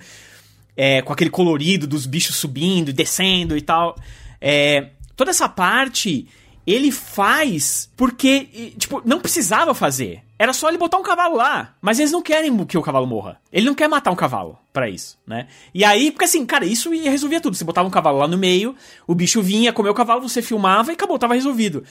É, com aquele colorido dos bichos subindo e descendo e tal. É, toda essa parte ele faz porque, tipo, não precisava fazer. Era só ele botar um cavalo lá. Mas eles não querem que o cavalo morra. Ele não quer matar um cavalo pra isso, né? E aí, porque assim, cara, isso ia- resolvia tudo. Você botava um cavalo lá no meio, o bicho vinha, comia o cavalo, você filmava e acabou, tava resolvido.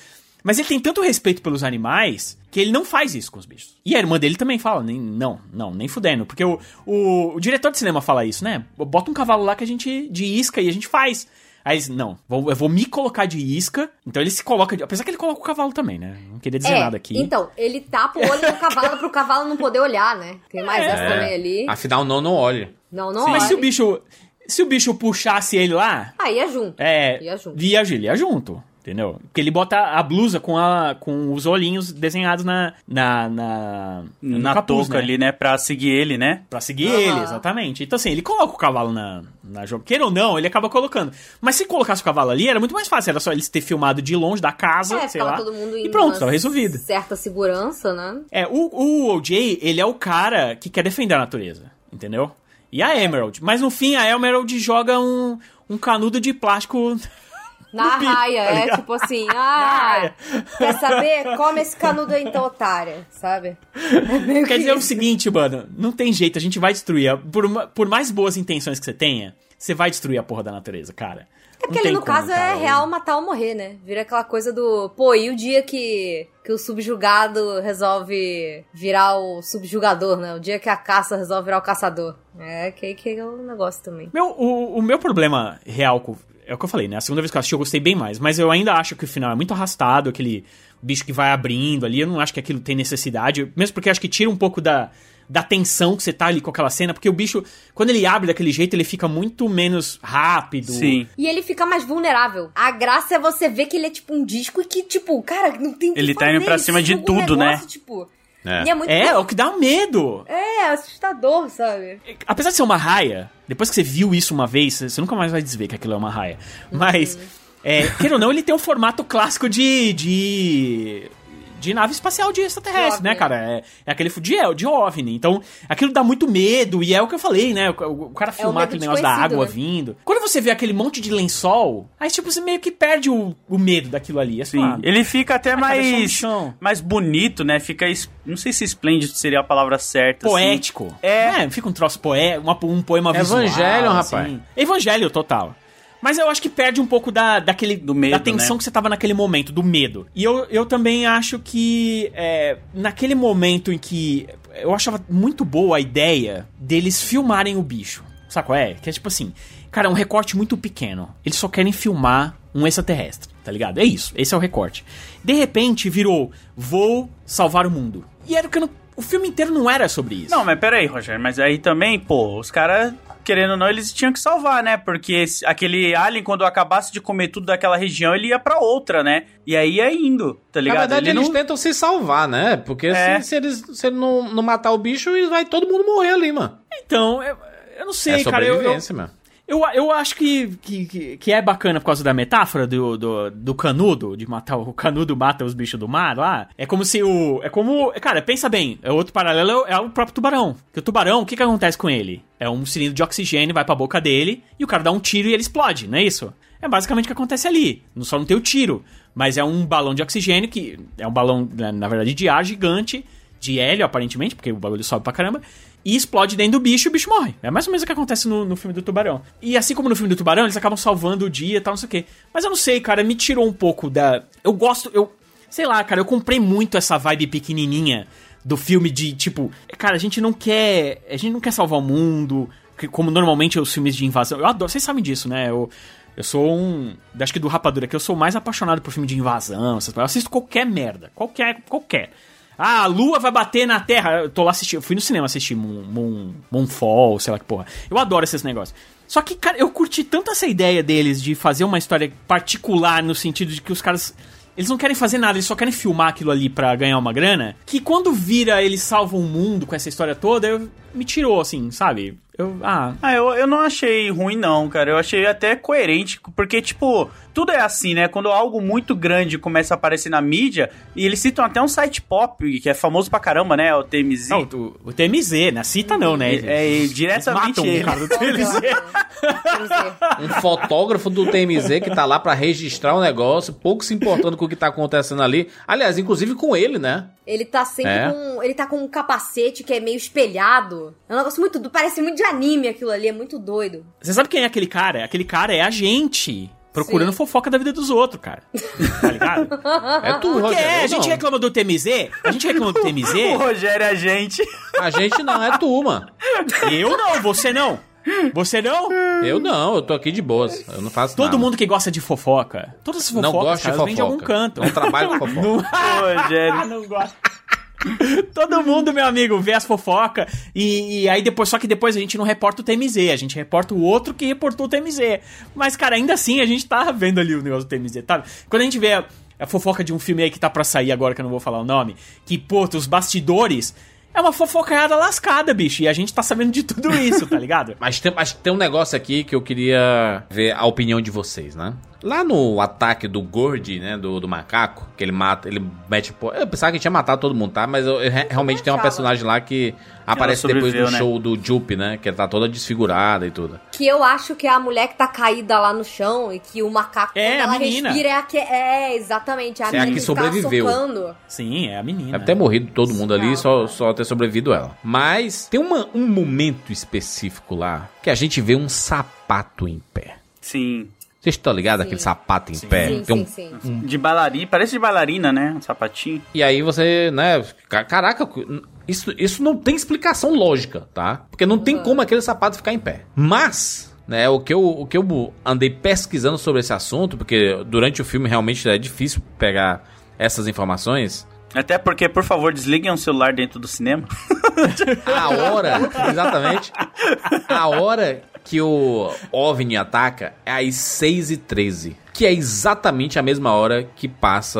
Mas ele tem tanto respeito pelos animais que ele não faz isso com os bichos. E a irmã dele também fala, nem, não, não, nem fudendo. Porque o, o, o diretor de cinema fala isso, né? Bota um cavalo lá que a gente, de isca, e a gente faz. Aí eles, não, vou, eu vou me colocar de isca. Então ele se coloca, de, apesar que ele coloca o cavalo também, né? Não queria dizer é, nada aqui. Então, ele tapa o olho do cavalo pro cavalo não poder olhar, né? Tem mais É. essa também ali. Afinal, não, não olha. Não, não Mas se o olha. bicho, se o bicho puxasse ele lá, Ah, ia junto. é, Ia junto. ia junto. Entendeu? Porque ele bota a blusa com, a, com os olhinhos desenhados na. Na, na, Na capuz, touca né? ali, né? Pra seguir ele, né? Pra seguir Aham. ele, exatamente. Então, assim, ele coloca o cavalo na, na jogo. Queira ou não, ele acaba colocando. Mas se colocasse o cavalo ali, era muito mais fácil. Era só eles ter filmado de longe da casa, É, sei lá. todo mundo e pronto, tava resolvido. Certa segurança, né? É, o, o OJ, ele é o cara que quer defender a natureza, entendeu? E a Emerald. Mas no fim, a Emerald joga um, um canudo de plástico. Na bico, raia, tá é tipo assim, <laughs> ah, quer saber? Come esse canudo aí então, otária, sabe? É Quer que dizer o isso. seguinte, mano, não tem jeito, a gente vai destruir. Por, por mais boas intenções que você tenha, você vai destruir a porra da natureza, cara. É porque ali no caso é real matar ou morrer, né? Vira aquela coisa do. Pô, e o dia que, que o subjugado resolve virar o subjugador, né? O dia que a caça resolve virar o caçador. É, que, que é o negócio também. Meu, o, o meu problema real com. É o que eu falei, né? A segunda vez que eu assisti eu gostei bem mais. Mas eu ainda acho que o final é muito arrastado, aquele bicho que vai abrindo ali. Eu não acho que aquilo tem necessidade. Mesmo porque eu acho que tira um pouco da da tensão que você tá ali com aquela cena, porque o bicho, quando ele abre daquele jeito, ele fica muito menos rápido. Sim. E ele fica mais vulnerável. A graça é você ver que ele é tipo um disco e que, tipo, cara, não tem Ele tá indo pra cima de tudo, né? negócio, Tipo, É. E é muito. É, o que dá medo. É, assustador, sabe? Apesar de ser uma raia, depois que você viu isso uma vez, você nunca mais vai desver que aquilo é uma raia. Mas, é, queira ou não, ele tem um formato clássico de. de. De nave espacial de extraterrestre, De né, cara? É, é aquele de, é, de OVNI. Então, aquilo dá muito medo, e é o que eu falei, né? O, o cara filmar medo aquele negócio da água né? vindo. Quando você vê aquele monte de lençol, aí, tipo, você meio que perde o, o medo daquilo ali. É Sim, ele fica até Ah, cara, é mais, chão. mais bonito, né? Fica, es- não sei se esplêndido seria a palavra certa. assim. poético. É. Fica um troço poético, um poema visual. Evangelho, assim. rapaz. Evangelho total. Mas eu acho que perde um pouco da, daquele, Do medo, da tensão né? que você tava naquele momento, do medo. E eu, eu também acho que é, naquele momento em que eu achava muito boa a ideia deles filmarem o bicho. Sabe qual é? Que é tipo assim, cara, é um recorte muito pequeno. Eles só querem filmar um extraterrestre, tá ligado? É isso, esse é o recorte. De repente virou, vou salvar o mundo. E era o que eu não, o filme inteiro não era sobre isso. Não, mas peraí, Roger, mas aí também, pô, os caras, querendo ou não, eles tinham que salvar, né? Porque esse- aquele alien, quando acabasse de comer tudo daquela região, ele ia pra outra, né? E aí ia indo, tá Na ligado? verdade, ele eles não... tentam se salvar, né? Porque É. se, se eles se ele não, não matar o bicho, vai todo mundo morrer ali, mano. Então, eu, eu não sei, é cara. Eu, eu, mano. Eu, eu acho que, que, que- é bacana por causa da metáfora do, do, do canudo, de matar o, canudo mata os bichos do mar lá. É como se o. É como. Cara, pensa bem, é outro paralelo é o próprio tubarão. Que o tubarão, o que, que acontece com ele? É um cilindro de oxigênio, vai pra boca dele, e o cara dá um tiro e ele explode, não é isso? É basicamente o que acontece ali. Não só não tem o tiro, mas é um balão de oxigênio que é um balão, na na verdade, de ar gigante, de hélio, aparentemente, porque o bagulho sobe pra caramba, e explode dentro do bicho e o bicho morre. É mais ou menos o que acontece no, no filme do Tubarão. E assim como no filme do Tubarão, eles acabam salvando o dia e tal, não sei o quê. Mas eu não sei, cara, me tirou um pouco da. Eu gosto. Eu. Sei lá, cara, eu comprei muito essa vibe pequenininha do filme de tipo, cara, a gente não quer, a gente não quer salvar o mundo, como normalmente os filmes de invasão. Eu adoro, vocês sabem disso, né? Eu eu sou um, acho que do Rapadura que eu sou mais apaixonado por filme de invasão, essas coisas. eu assisto qualquer merda, qualquer, qualquer. Ah, a lua vai bater na Terra. Eu tô lá assistindo, eu fui no cinema assistir Moon, Moon, Moonfall, sei lá que porra. Eu adoro esses negócios. Só que, cara, eu curti tanto essa ideia deles de fazer uma história particular no sentido de que os caras eles não querem fazer nada, eles só querem filmar aquilo ali pra ganhar uma grana. Que quando vira eles salvam o mundo com essa história toda, eu, me tirou, assim, sabe? Eu, ah, Ah, eu, eu não achei ruim, não, cara. Eu achei até coerente, porque, tipo, tudo é assim, né? Quando algo muito grande começa a aparecer na mídia, e eles citam até um site pop, que é famoso pra caramba, né? O TMZ. não, o, o TMZ, né? Cita não, né? É, é, Eles diretamente matam ele. o cara do TMZ. <laughs> Um fotógrafo do TMZ que tá lá pra registrar o negócio, pouco se importando com o que tá acontecendo ali. Aliás, inclusive com ele, né? Ele tá sempre É. com. Ele tá com um capacete que é meio espelhado. É um negócio muito. Parece muito de anime aquilo ali, é muito doido. Você sabe quem é aquele cara? Aquele cara é a gente. Procurando Sim. fofoca da vida dos outros, cara. Tá ligado? <laughs> É tu, Porque Rogério. é, a gente não. reclama do TMZ, a gente reclama do <laughs> O TMZ, Rogério é a gente. A gente não, é tu, mano. eu não, você não. Você não? Eu não, eu tô aqui de boas. Eu não faço Todo nada. mundo que gosta de fofoca, todas as fofocas, não gosta de cara, fofoca. vem de algum canto. Eu não trabalho com <laughs> fofoca. Não- Ô, Rogério. não gosto. <laughs> Todo mundo, meu amigo, vê as fofocas e, e aí depois, só que depois a gente não reporta o TMZ, a gente reporta o outro que reportou o TMZ. Mas, cara, ainda assim a gente tá vendo ali o negócio do TMZ, tá? Quando a gente vê a, a fofoca de um filme aí que tá pra sair agora, que eu não vou falar o nome, que, pô, os bastidores, é uma fofocaiada lascada, bicho, e a gente tá sabendo de tudo isso, tá ligado? <laughs> Mas tem, mas tem um negócio aqui que eu queria ver a opinião de vocês, né? Lá no ataque do Gordy, né? Do, do macaco, que ele mata, ele mete. Eu pensava que tinha matado todo mundo, tá? Mas eu, eu re- realmente tem uma personagem lá que aparece depois no né? show do Jupe, né? Que tá toda desfigurada e tudo. Que eu acho que é a mulher que tá caída lá no chão e que o macaco, É, quando a ela menina. respira, é a que. É, exatamente. A É a menina que tá sobreviveu. socando. Sim, é a menina. Deve ter morrido todo mundo ali, só, só ter sobrevivido ela. Mas tem uma- um momento específico lá que a gente vê um sapato em pé. Sim. Vocês estão ligados? Aquele sapato em pé? Sim, Tem um- sim, sim. De bailarina, parece de bailarina, né? Um sapatinho. E aí você, né? ca- Caraca, isso, isso não tem explicação lógica, tá? Porque não tem como aquele sapato ficar em pé. Mas. Né, o, que eu, o que eu andei pesquisando sobre esse assunto, porque durante o filme realmente é difícil pegar essas informações. Até porque, por favor, desliguem o celular dentro do cinema. <laughs> A hora, exatamente. A hora que o OVNI ataca é às 6h13. Que é exatamente a mesma hora que passa.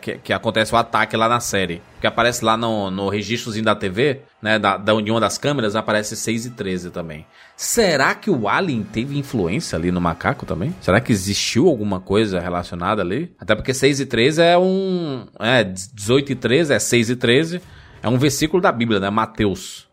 Que, que acontece o ataque lá na série. Que aparece lá no, no registrozinho da TV, né? Da, da, de uma das câmeras, aparece 6h13 também. Será que o Alien teve influência ali no macaco também? Será que existiu alguma coisa relacionada ali? Até porque 6 e 13 é um. É, 18 e 13 é 6 e 13. É um versículo da Bíblia, né? Mateus.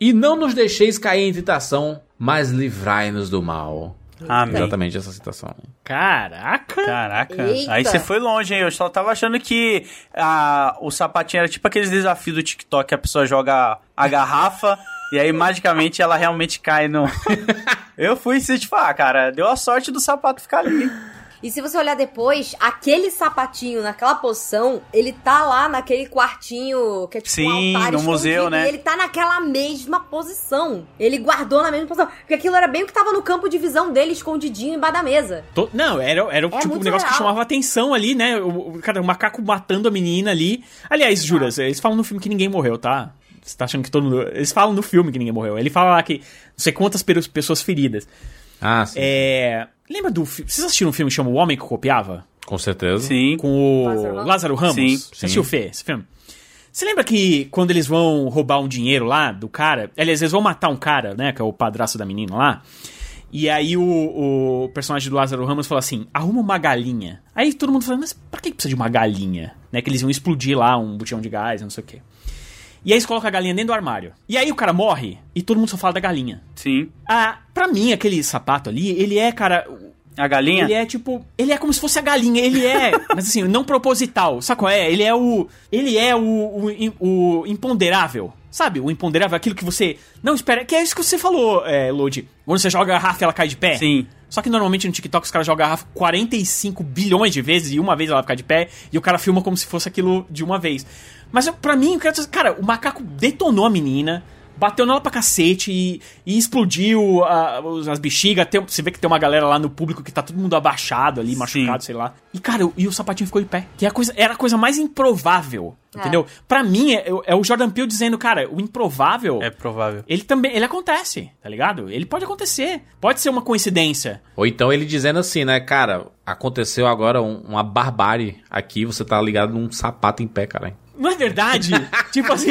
E não nos deixeis cair em tentação, mas livrai-nos do mal. Amém. Exatamente essa citação. Caraca! Caraca. Eita. Aí você foi longe, hein? Eu só tava achando que ah, o sapatinho era tipo aqueles desafios do TikTok que a pessoa joga a garrafa e aí magicamente ela realmente cai no. <laughs> Eu fui se tipo, ah, cara, deu a sorte do sapato ficar ali. E se você olhar depois, aquele sapatinho naquela posição, ele tá lá naquele quartinho que é tipo Sim, um altar no museu, né? E ele tá naquela mesma posição. Ele guardou na mesma posição. Porque aquilo era bem o que tava no campo de visão dele, escondidinho embaixo da mesa. To- Não, era, era tipo um negócio que real. chamava atenção ali, né? O, o- cara, o macaco matando a menina ali. Aliás, Juras, eles falam no filme que ninguém morreu, tá? Você tá achando que todo mundo. Eles falam no filme que ninguém morreu. Ele fala lá que não sei quantas pe- pessoas feridas. Ah, sim. É. Lembra do filme. Vocês assistiram um filme que chama O Homem que Copiava? Com certeza. Sim. Com o Lázaro Ramos? Lázaro Ramos? Sim, Você assistiu, Fê, esse filme? Você lembra que quando eles vão roubar um dinheiro lá do cara, aliás, eles vão matar um cara, né, que é o padrasto da menina lá, e aí o, o personagem do Lázaro Ramos fala assim, arruma uma galinha. Aí todo mundo fala, mas pra que precisa de uma galinha? Né, que eles iam explodir lá um botão de gás, não sei o quê. E aí eles colocam a galinha dentro do armário. E aí o cara morre e todo mundo só fala da galinha. Sim. Ah, pra mim, aquele sapato ali, ele é, cara, A galinha? ele é tipo. Ele é como se fosse a galinha. Ele é. <laughs> mas assim, não proposital. Sabe qual é? Ele é o. Ele é o, o, o imponderável. Sabe? O imponderável, aquilo que você não espera. Que é isso que você falou, é, Lodi. Quando você joga a garrafa ela cai de pé. Sim. Só que normalmente no TikTok os caras jogam a garrafa 45 bilhões de vezes e uma vez ela fica de pé e o cara filma como se fosse aquilo de uma vez. Mas pra mim, eu quero dizer, cara, o macaco detonou a menina, bateu nela pra cacete e, e explodiu a- as bexigas. Tem- você vê que tem uma galera lá no público que tá todo mundo abaixado ali, Sim. machucado, sei lá. E, cara, e o sapatinho ficou de pé. Que é a coisa, era a coisa mais improvável, É. entendeu? Pra mim, é, é o Jordan Peele dizendo, cara, o improvável... É provável. Ele também, ele acontece, tá ligado? Ele pode acontecer. Pode ser uma coincidência. Ou então ele dizendo assim, né, cara, aconteceu agora um- uma barbárie aqui, você tá ligado num sapato em pé, cara. Não é verdade? <laughs> tipo assim.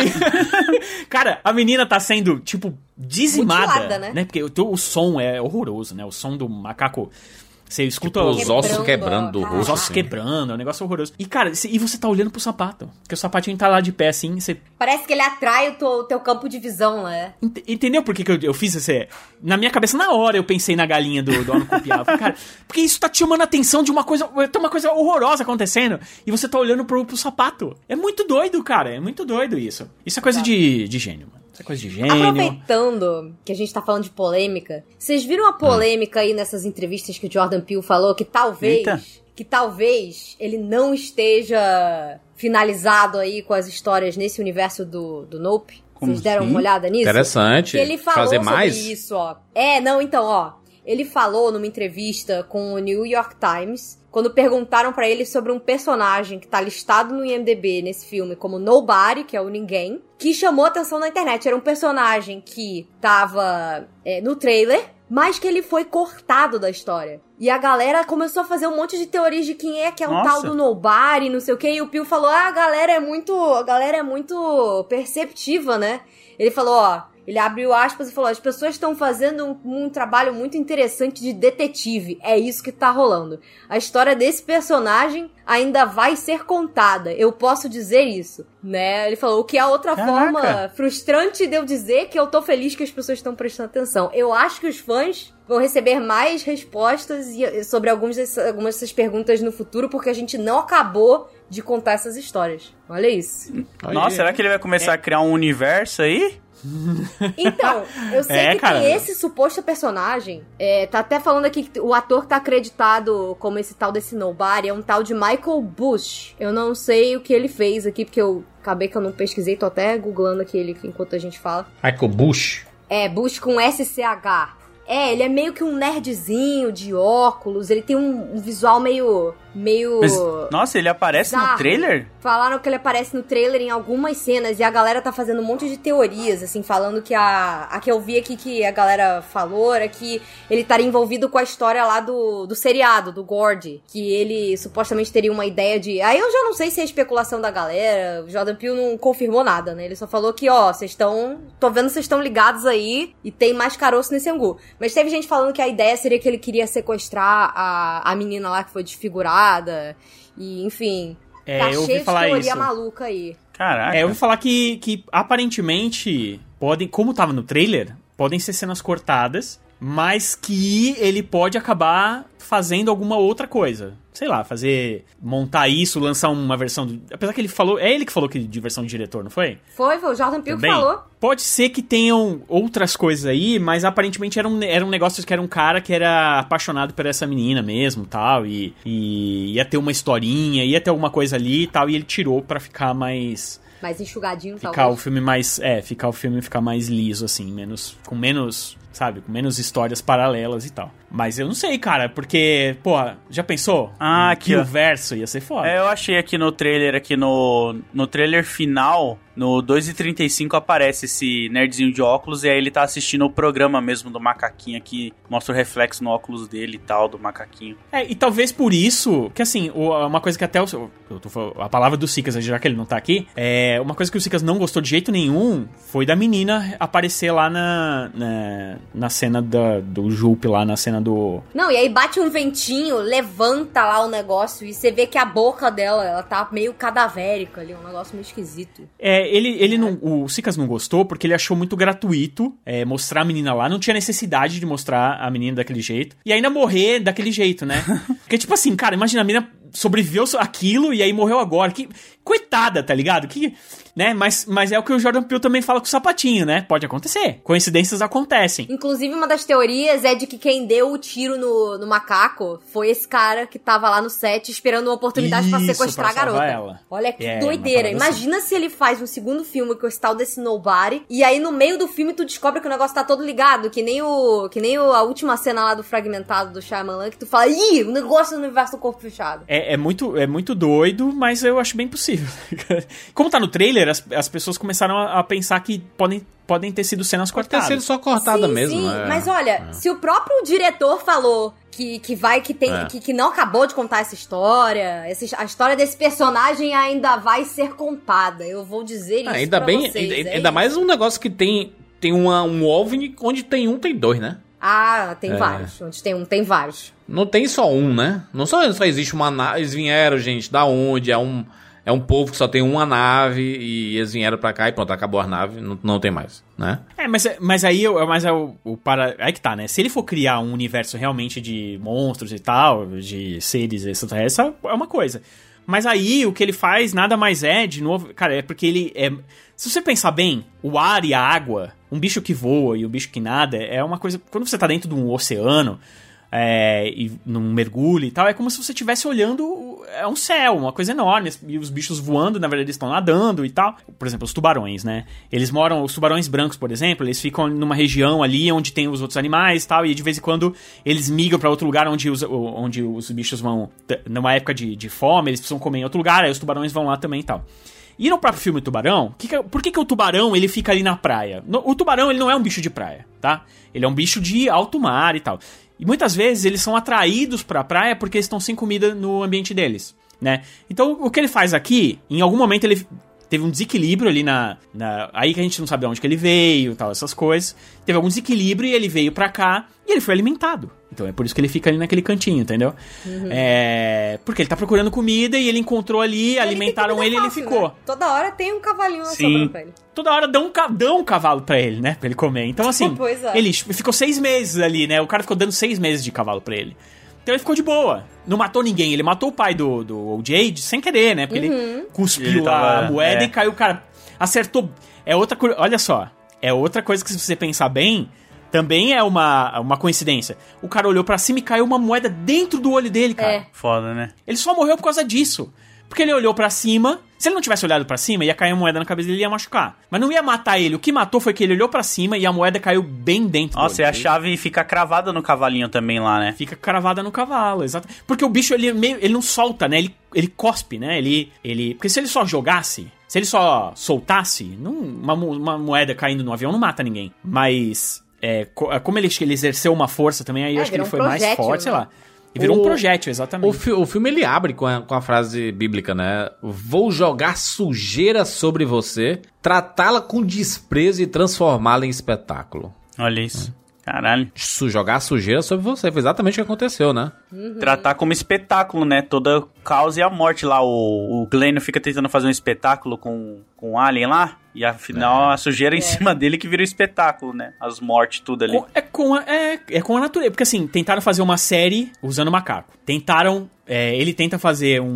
<laughs> cara, a menina tá sendo, tipo, dizimada. Mutilada, né? Porque o, o som é horroroso, né? O som do macaco. Você escuta Tipo, os os, ossos Quebrando, do ah. rosto. os ossos assim. quebrando, é um negócio horroroso. E, cara, e você tá olhando pro sapato. Porque o sapatinho tá lá de pé assim, você. Parece que ele atrai o teu, o teu campo de visão, né? Ent- Entendeu por que, que eu, eu fiz esse. Na minha cabeça, na hora, eu pensei na galinha do, do. Falei, <laughs> Cara, porque isso tá te chamando a atenção de uma coisa. Tem uma coisa horrorosa acontecendo. E você tá olhando pro, pro sapato. É muito doido, cara. É muito doido isso. Isso é coisa de, de gênio, é coisa de gênio. Aproveitando que a gente tá falando de polêmica, vocês viram a polêmica aí nessas entrevistas que o Jordan Peele falou que talvez. Eita. Que talvez ele não esteja finalizado aí com as histórias nesse universo do, do Nope? Como Vocês deram assim? uma olhada nisso? Interessante. Que ele falou Fazer sobre mais? isso, ó. É, não, então, ó. Ele falou numa entrevista com o New York Times, quando perguntaram pra ele sobre um personagem que tá listado no IMDb nesse filme como Nobody, que é o ninguém, que chamou atenção na internet. Era um personagem que tava é, no trailer, mas que ele foi cortado da história. E a galera começou a fazer um monte de teorias de quem é que é o Nossa. tal do Nobody, não sei o que, e o Pio falou: "Ah, a galera é muito, a galera é muito perceptiva, né?" Ele falou, ó, Ele abriu aspas e falou: as pessoas estão fazendo um, um trabalho muito interessante de detetive. É isso que tá rolando. A história desse personagem ainda vai ser contada. Eu posso dizer isso, né? Ele falou o que é outra Caraca. forma frustrante de eu dizer que eu tô feliz que as pessoas estão prestando atenção. Eu acho que os fãs vão receber mais respostas e- sobre alguns desse- algumas dessas perguntas no futuro, porque a gente não acabou de contar essas histórias. Olha isso. Nossa, será que ele vai começar a criar um universo aí? Então, eu sei <laughs> É, que cara. tem esse suposto personagem. é, tá até falando aqui que o ator que tá acreditado como esse tal desse Nobody é um tal de Michael Bush. Eu não sei o que ele fez aqui, porque eu acabei que eu não pesquisei, tô até googlando aqui ele enquanto a gente fala. Michael Bush. É, Bush com SCH. É, ele é meio que um nerdzinho de óculos, ele tem um, um visual meio. Meio. Mas, nossa, ele aparece no trailer? Falaram que ele aparece no trailer em algumas cenas e a galera tá fazendo um monte de teorias, assim, falando que a. A que eu vi aqui que a galera falou era que ele estaria envolvido com a história lá do, do seriado, do Gord. Que ele supostamente teria uma ideia de. Aí eu já não sei se é especulação da galera, o Jordan Peele não confirmou nada, né? Ele só falou que, ó, vocês estão. Tô vendo vocês estão ligados aí e tem mais caroço nesse angu. Mas teve gente falando que a ideia seria que ele queria sequestrar a, a menina lá que foi desfigurada. E, enfim, É, tá eu ouvi cheio de falar teoria isso. maluca aí. Caraca. É, eu ouvi falar que, que aparentemente podem, como tava no trailer, podem ser cenas cortadas, mas que ele pode acabar fazendo alguma outra coisa. Sei lá, fazer. montar isso, lançar uma versão. Do, apesar que ele falou. É ele que falou que de versão de diretor, não foi? Foi, foi o Jordan Peele que falou. Pode ser que tenham outras coisas aí, mas aparentemente era um, era um negócio que era um cara que era apaixonado por essa menina mesmo tal. E, e ia ter uma historinha, ia ter alguma coisa ali e tal. E ele tirou pra ficar mais. Mais enxugadinho, Ficar o talvez. filme mais. É, ficar o filme ficar mais liso, assim, menos. Com menos. Sabe, com menos histórias paralelas e tal. Mas eu não sei, cara, porque, pô, já pensou? Ah, aqui, ó. o verso ia ser foda. É, eu achei aqui no trailer, aqui no, no trailer final, no 2h35 aparece esse nerdzinho de óculos e aí ele tá assistindo o programa mesmo do macaquinho aqui, mostra o reflexo no óculos dele e tal, do macaquinho. É, e talvez por isso, que assim, uma coisa que até o. falando- a palavra do Sicas, já que ele não tá aqui, é. Uma coisa que o Sicas não gostou de jeito nenhum foi da menina aparecer lá na. na, na cena da, do Jupe, lá na cena do. Não, e aí bate um ventinho, levanta lá o negócio e você vê que a boca dela, ela tá meio cadavérica ali, um negócio meio esquisito. É, ele, ele não. O Sicas não gostou porque ele achou muito gratuito é, mostrar a menina lá. Não tinha necessidade de mostrar a menina daquele jeito. E ainda morrer daquele jeito, né? <laughs> Porque, tipo assim, cara, imagina a menina sobreviveu aquilo e aí morreu agora. Que coitada, tá ligado? Que, né? Mas, mas é o que o Jordan Peele também fala com o sapatinho, né? Pode acontecer. Coincidências acontecem. Inclusive, uma das teorias é de que quem deu o tiro no, no macaco foi esse cara que tava lá no set esperando uma oportunidade pra sequestrar pra a garota. ela. Olha que É, doideira. assim. Imagina se ele faz um segundo filme com esse tal desse Nobody, e aí no meio do filme tu descobre que o negócio tá todo ligado, que nem o que nem o, a última cena lá do fragmentado do Shyamalan, que tu fala, ih, o negócio do universo do corpo fechado. É, é muito, é muito doido, mas eu acho bem possível. <laughs> Como tá no trailer, as, as pessoas começaram a, a pensar que podem, podem ter sido cenas Pode ter cortadas. sido só cortada sim, mesmo. Sim, é. mas olha, se o próprio diretor falou que, que vai, que tem, É. que, que não acabou de contar essa história, essa, a história desse personagem ainda vai ser contada. Eu vou dizer isso Ah, ainda pra bem, vocês, ainda, é ainda isso. mais um negócio que tem, tem uma, um OVNI onde tem um, tem dois, né? Ah, tem É. vários. Onde tem um, tem vários. Não tem só um, né? Não só, só existe uma nave. Eles vieram, gente, da onde? É um, é um povo que só tem uma nave e eles vieram pra cá e pronto, acabou a nave, não, não tem mais, né? É, mas, mas aí eu- mas é o, o para. Aí que tá, né? Se ele for criar um universo realmente de monstros e tal, de seres extraterrestres, é uma coisa. Mas aí o que ele faz nada mais é, de novo, cara, é porque ele é. Se você pensar bem, o ar e a água, um bicho que voa e o bicho que nada, é uma coisa. Quando você tá dentro de um oceano. É, e num mergulho e tal, é como se você estivesse olhando é um céu, uma coisa enorme, e os bichos voando, na verdade, eles estão nadando e tal. Por exemplo, os tubarões, né? Eles moram, os tubarões brancos, por exemplo, eles ficam numa região ali onde tem os outros animais e tal, e de vez em quando eles migram pra outro lugar onde os, onde os bichos vão, numa época de, de fome, eles precisam comer em outro lugar, aí os tubarões vão lá também e tal. E no próprio filme Tubarão, que que- por que, que o tubarão ele fica ali na praia? No- o tubarão ele não é um bicho de praia, tá? Ele é um bicho de alto mar e tal. E muitas vezes eles são atraídos pra praia porque eles estão sem comida no ambiente deles, né? Então o que ele faz aqui, em algum momento ele teve um desequilíbrio ali na, na- Aí que a gente não sabe de onde que ele veio tal, essas coisas. Teve algum desequilíbrio e ele veio pra cá e ele foi alimentado. Então é por isso que ele fica ali naquele cantinho, entendeu? É. Porque ele tá procurando comida e ele encontrou ali, alimentaram Tem ele e ele ficou. né? Toda hora tem um cavalinho Sim. sobrando pra ele. Toda hora dão um, dão um cavalo pra ele, né? Pra ele comer. Então, assim, <laughs> Pois é. ele ficou seis meses ali, né? O cara ficou dando seis meses de cavalo pra ele. Então ele ficou de boa. Não matou ninguém. Ele matou o pai do, do OJ de- sem querer, né? Porque ele cuspiu Ele tava- a moeda é. e caiu, cara. Acertou. É outra coisa. Olha só. É outra coisa que, se você pensar bem, também é uma, uma coincidência. O cara olhou pra cima e caiu uma moeda dentro do olho dele, cara. É. Foda, né? Ele só morreu por causa disso. Porque ele olhou pra cima. Se ele não tivesse olhado pra cima, ia cair uma moeda na cabeça dele e ia machucar. Mas não ia matar ele. O que matou foi que ele olhou pra cima e a moeda caiu bem dentro Nossa, do e a chave fica cravada no cavalinho também lá, né? Fica cravada no cavalo, exato. Porque o bicho, ele, é meio, ele não solta, né? Ele, ele cospe, né? Ele, ele... Porque se ele só jogasse, se ele só soltasse, não, uma, uma moeda caindo no avião não mata ninguém. Mas, é, co- como ele, ele exerceu uma força também, aí eu É, acho que ele foi mais forte, sei né? lá. E virou O- um projétil, O, exatamente. fi- o filme ele abre com a, com a frase bíblica, né? Vou jogar sujeira sobre você, tratá-la com desprezo e transformá-la em espetáculo. Olha isso. Caralho. Su jogar sujeira sobre você, foi exatamente o que aconteceu, né? Tratar como espetáculo, né? Toda causa e a morte lá. O, o Glenn fica tentando fazer um espetáculo com, com o Alien lá. E afinal a sujeira em cima dele que vira o espetáculo, né? As mortes, tudo ali. Com- é, com a, é, é com a natureza. Porque assim, tentaram fazer uma série usando macaco. Tentaram. é, ele tenta fazer um,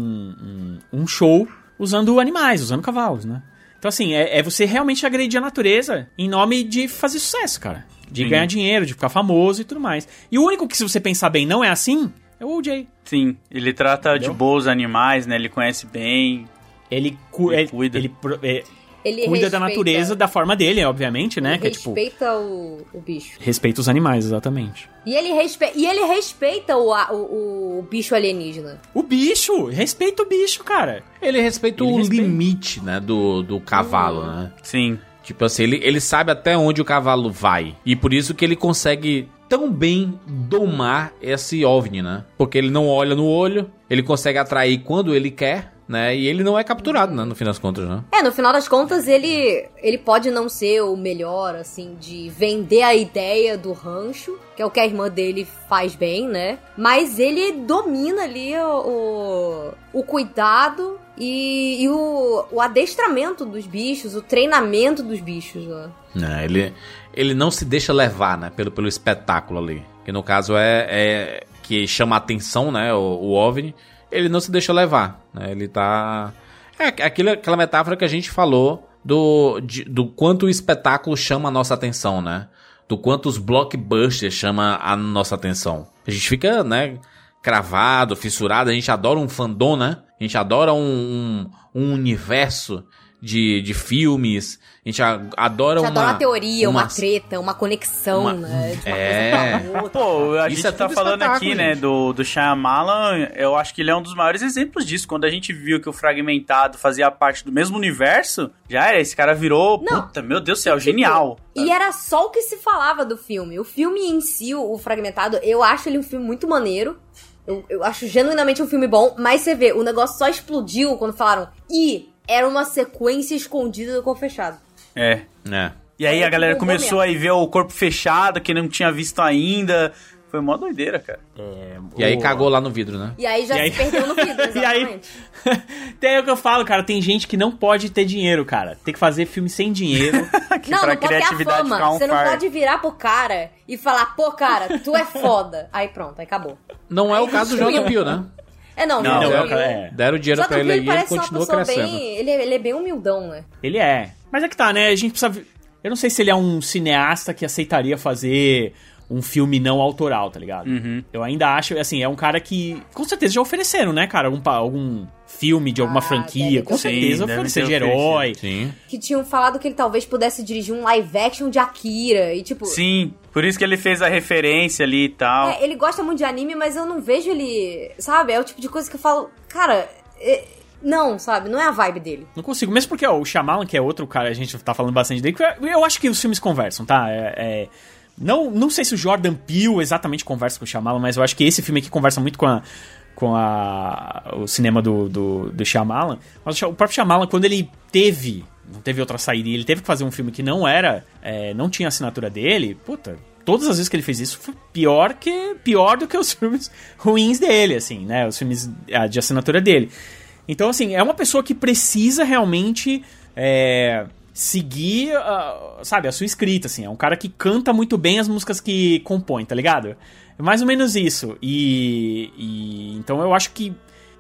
um, um show usando animais, usando cavalos, né? Então, assim, é, é você realmente agredir a natureza em nome de fazer sucesso, cara. De Sim. ganhar dinheiro, de ficar famoso e tudo mais. E o único que, se você pensar bem, não é assim, é o OJ. Sim, ele trata Entendeu? de boa os animais, né? Ele conhece bem. Ele, cu- Ele ele, cuida. ele é, Ele cuida da respeita- natureza da forma dele, obviamente, né? Ele Que é tipo. respeita o, o bicho. Respeita os animais, exatamente. E ele, respe... e ele respeita o, o, o bicho alienígena. O bicho! Respeita o bicho, cara. Ele respeita Ele o respeita. limite, né, do, do cavalo, né? Sim. Tipo assim, ele, ele sabe até onde o cavalo vai. E por isso que ele consegue tão bem domar esse OVNI, né? Porque ele não olha no olho, ele consegue atrair quando ele quer, né? E ele não é capturado, né? No fim das contas, né? É, no final das contas, ele, ele pode não ser o melhor, assim, de vender a ideia do rancho, que é o que a irmã dele faz bem, né? Mas ele domina ali o, o, o cuidado e, e o, o adestramento dos bichos, o treinamento dos bichos, né? É, ele, ele não se deixa levar, né? Pelo, pelo espetáculo ali. Que no caso é, é que chama a atenção, né? O, o OVNI. Ele não se deixa levar, né? Ele tá... É aquilo, aquela metáfora que a gente falou do, de- do quanto o espetáculo chama a nossa atenção, né? Do quanto os blockbusters chama a nossa atenção. A gente fica, né? Cravado, fissurado. A gente adora um fandom, né? A gente adora um, um, um universo de, de filmes. A gente a- adora Já uma... adora uma teoria, uma, uma- treta, uma conexão, uma- né? De uma É. coisa pra outra. Pô, a Isso gente é tá falando aqui, né, gente. do, do Shyamalan, eu acho que ele é um dos maiores exemplos disso. Quando a gente viu que o Fragmentado fazia parte do mesmo universo, já era, esse cara virou, Não. puta, meu Deus do céu, genial. E era só o que se falava do filme. O filme em si, o Fragmentado, eu acho ele um filme muito maneiro. Eu, eu acho genuinamente um filme bom, mas você vê, o negócio só explodiu quando falaram. E era uma sequência escondida do corpo fechado. É. É. E aí a galera Bombou começou a ir ver o corpo fechado, que não tinha visto ainda. Foi mó doideira, cara. E aí cagou lá no vidro, né? E aí já E aí- se perdeu no vidro, <laughs> E aí, exatamente. <laughs> tem o que eu falo, cara, tem gente que não pode ter dinheiro, cara. Tem que fazer filme sem dinheiro. <laughs> Que Não, pra não pode ter a criatividade fama. on Você não pode virar pro cara e falar, pô, cara, tu é foda. Aí pronto, aí acabou. Não é o caso do Jordan Peele, né? É, não, Não, não, cara, é. Deram dinheiro Só pra ele aí e ele continua crescendo. bem. Ele, ele é bem humildão, né? ele é. Mas é que tá, né? A gente precisa. Eu não sei se ele é um cineasta que aceitaria fazer um filme não autoral, tá ligado? Uhum. Eu ainda acho, assim, é um cara que. Com certeza já ofereceram, né, cara? Algum, algum filme de alguma Ah, franquia. Com certeza oferecer de herói. Sim. Que tinham falado que ele talvez pudesse dirigir um live action de Akira. E tipo. Sim, por isso que ele fez a referência ali e tal. É, ele gosta muito de anime, mas eu não vejo ele. Sabe? É o tipo de coisa que eu falo. Cara, é- não, sabe? Não é a vibe dele. Não consigo, mesmo porque ó, o Shyamalan, que é outro cara, a gente tá falando bastante dele, que eu- eu acho que os filmes conversam, tá? É, é- não, não sei se o Jordan Peele exatamente conversa com o Shyamalan, mas eu acho que esse filme aqui conversa muito com a, com a, o cinema do, do, do Shyamalan. Mas o próprio Shyamalan, quando ele teve, não teve outra saída, ele teve que fazer um filme que não era, é, não tinha assinatura dele, puta, todas as vezes que ele fez isso foi pior que pior do que os <laughs> filmes ruins dele, assim, né? Os filmes ah, de assinatura dele. Então, assim, é uma pessoa que precisa realmente é, seguir, ah, sabe, a sua escrita, assim. É um cara que canta muito bem as músicas que compõe, tá ligado? É mais ou menos isso. E, e então eu acho que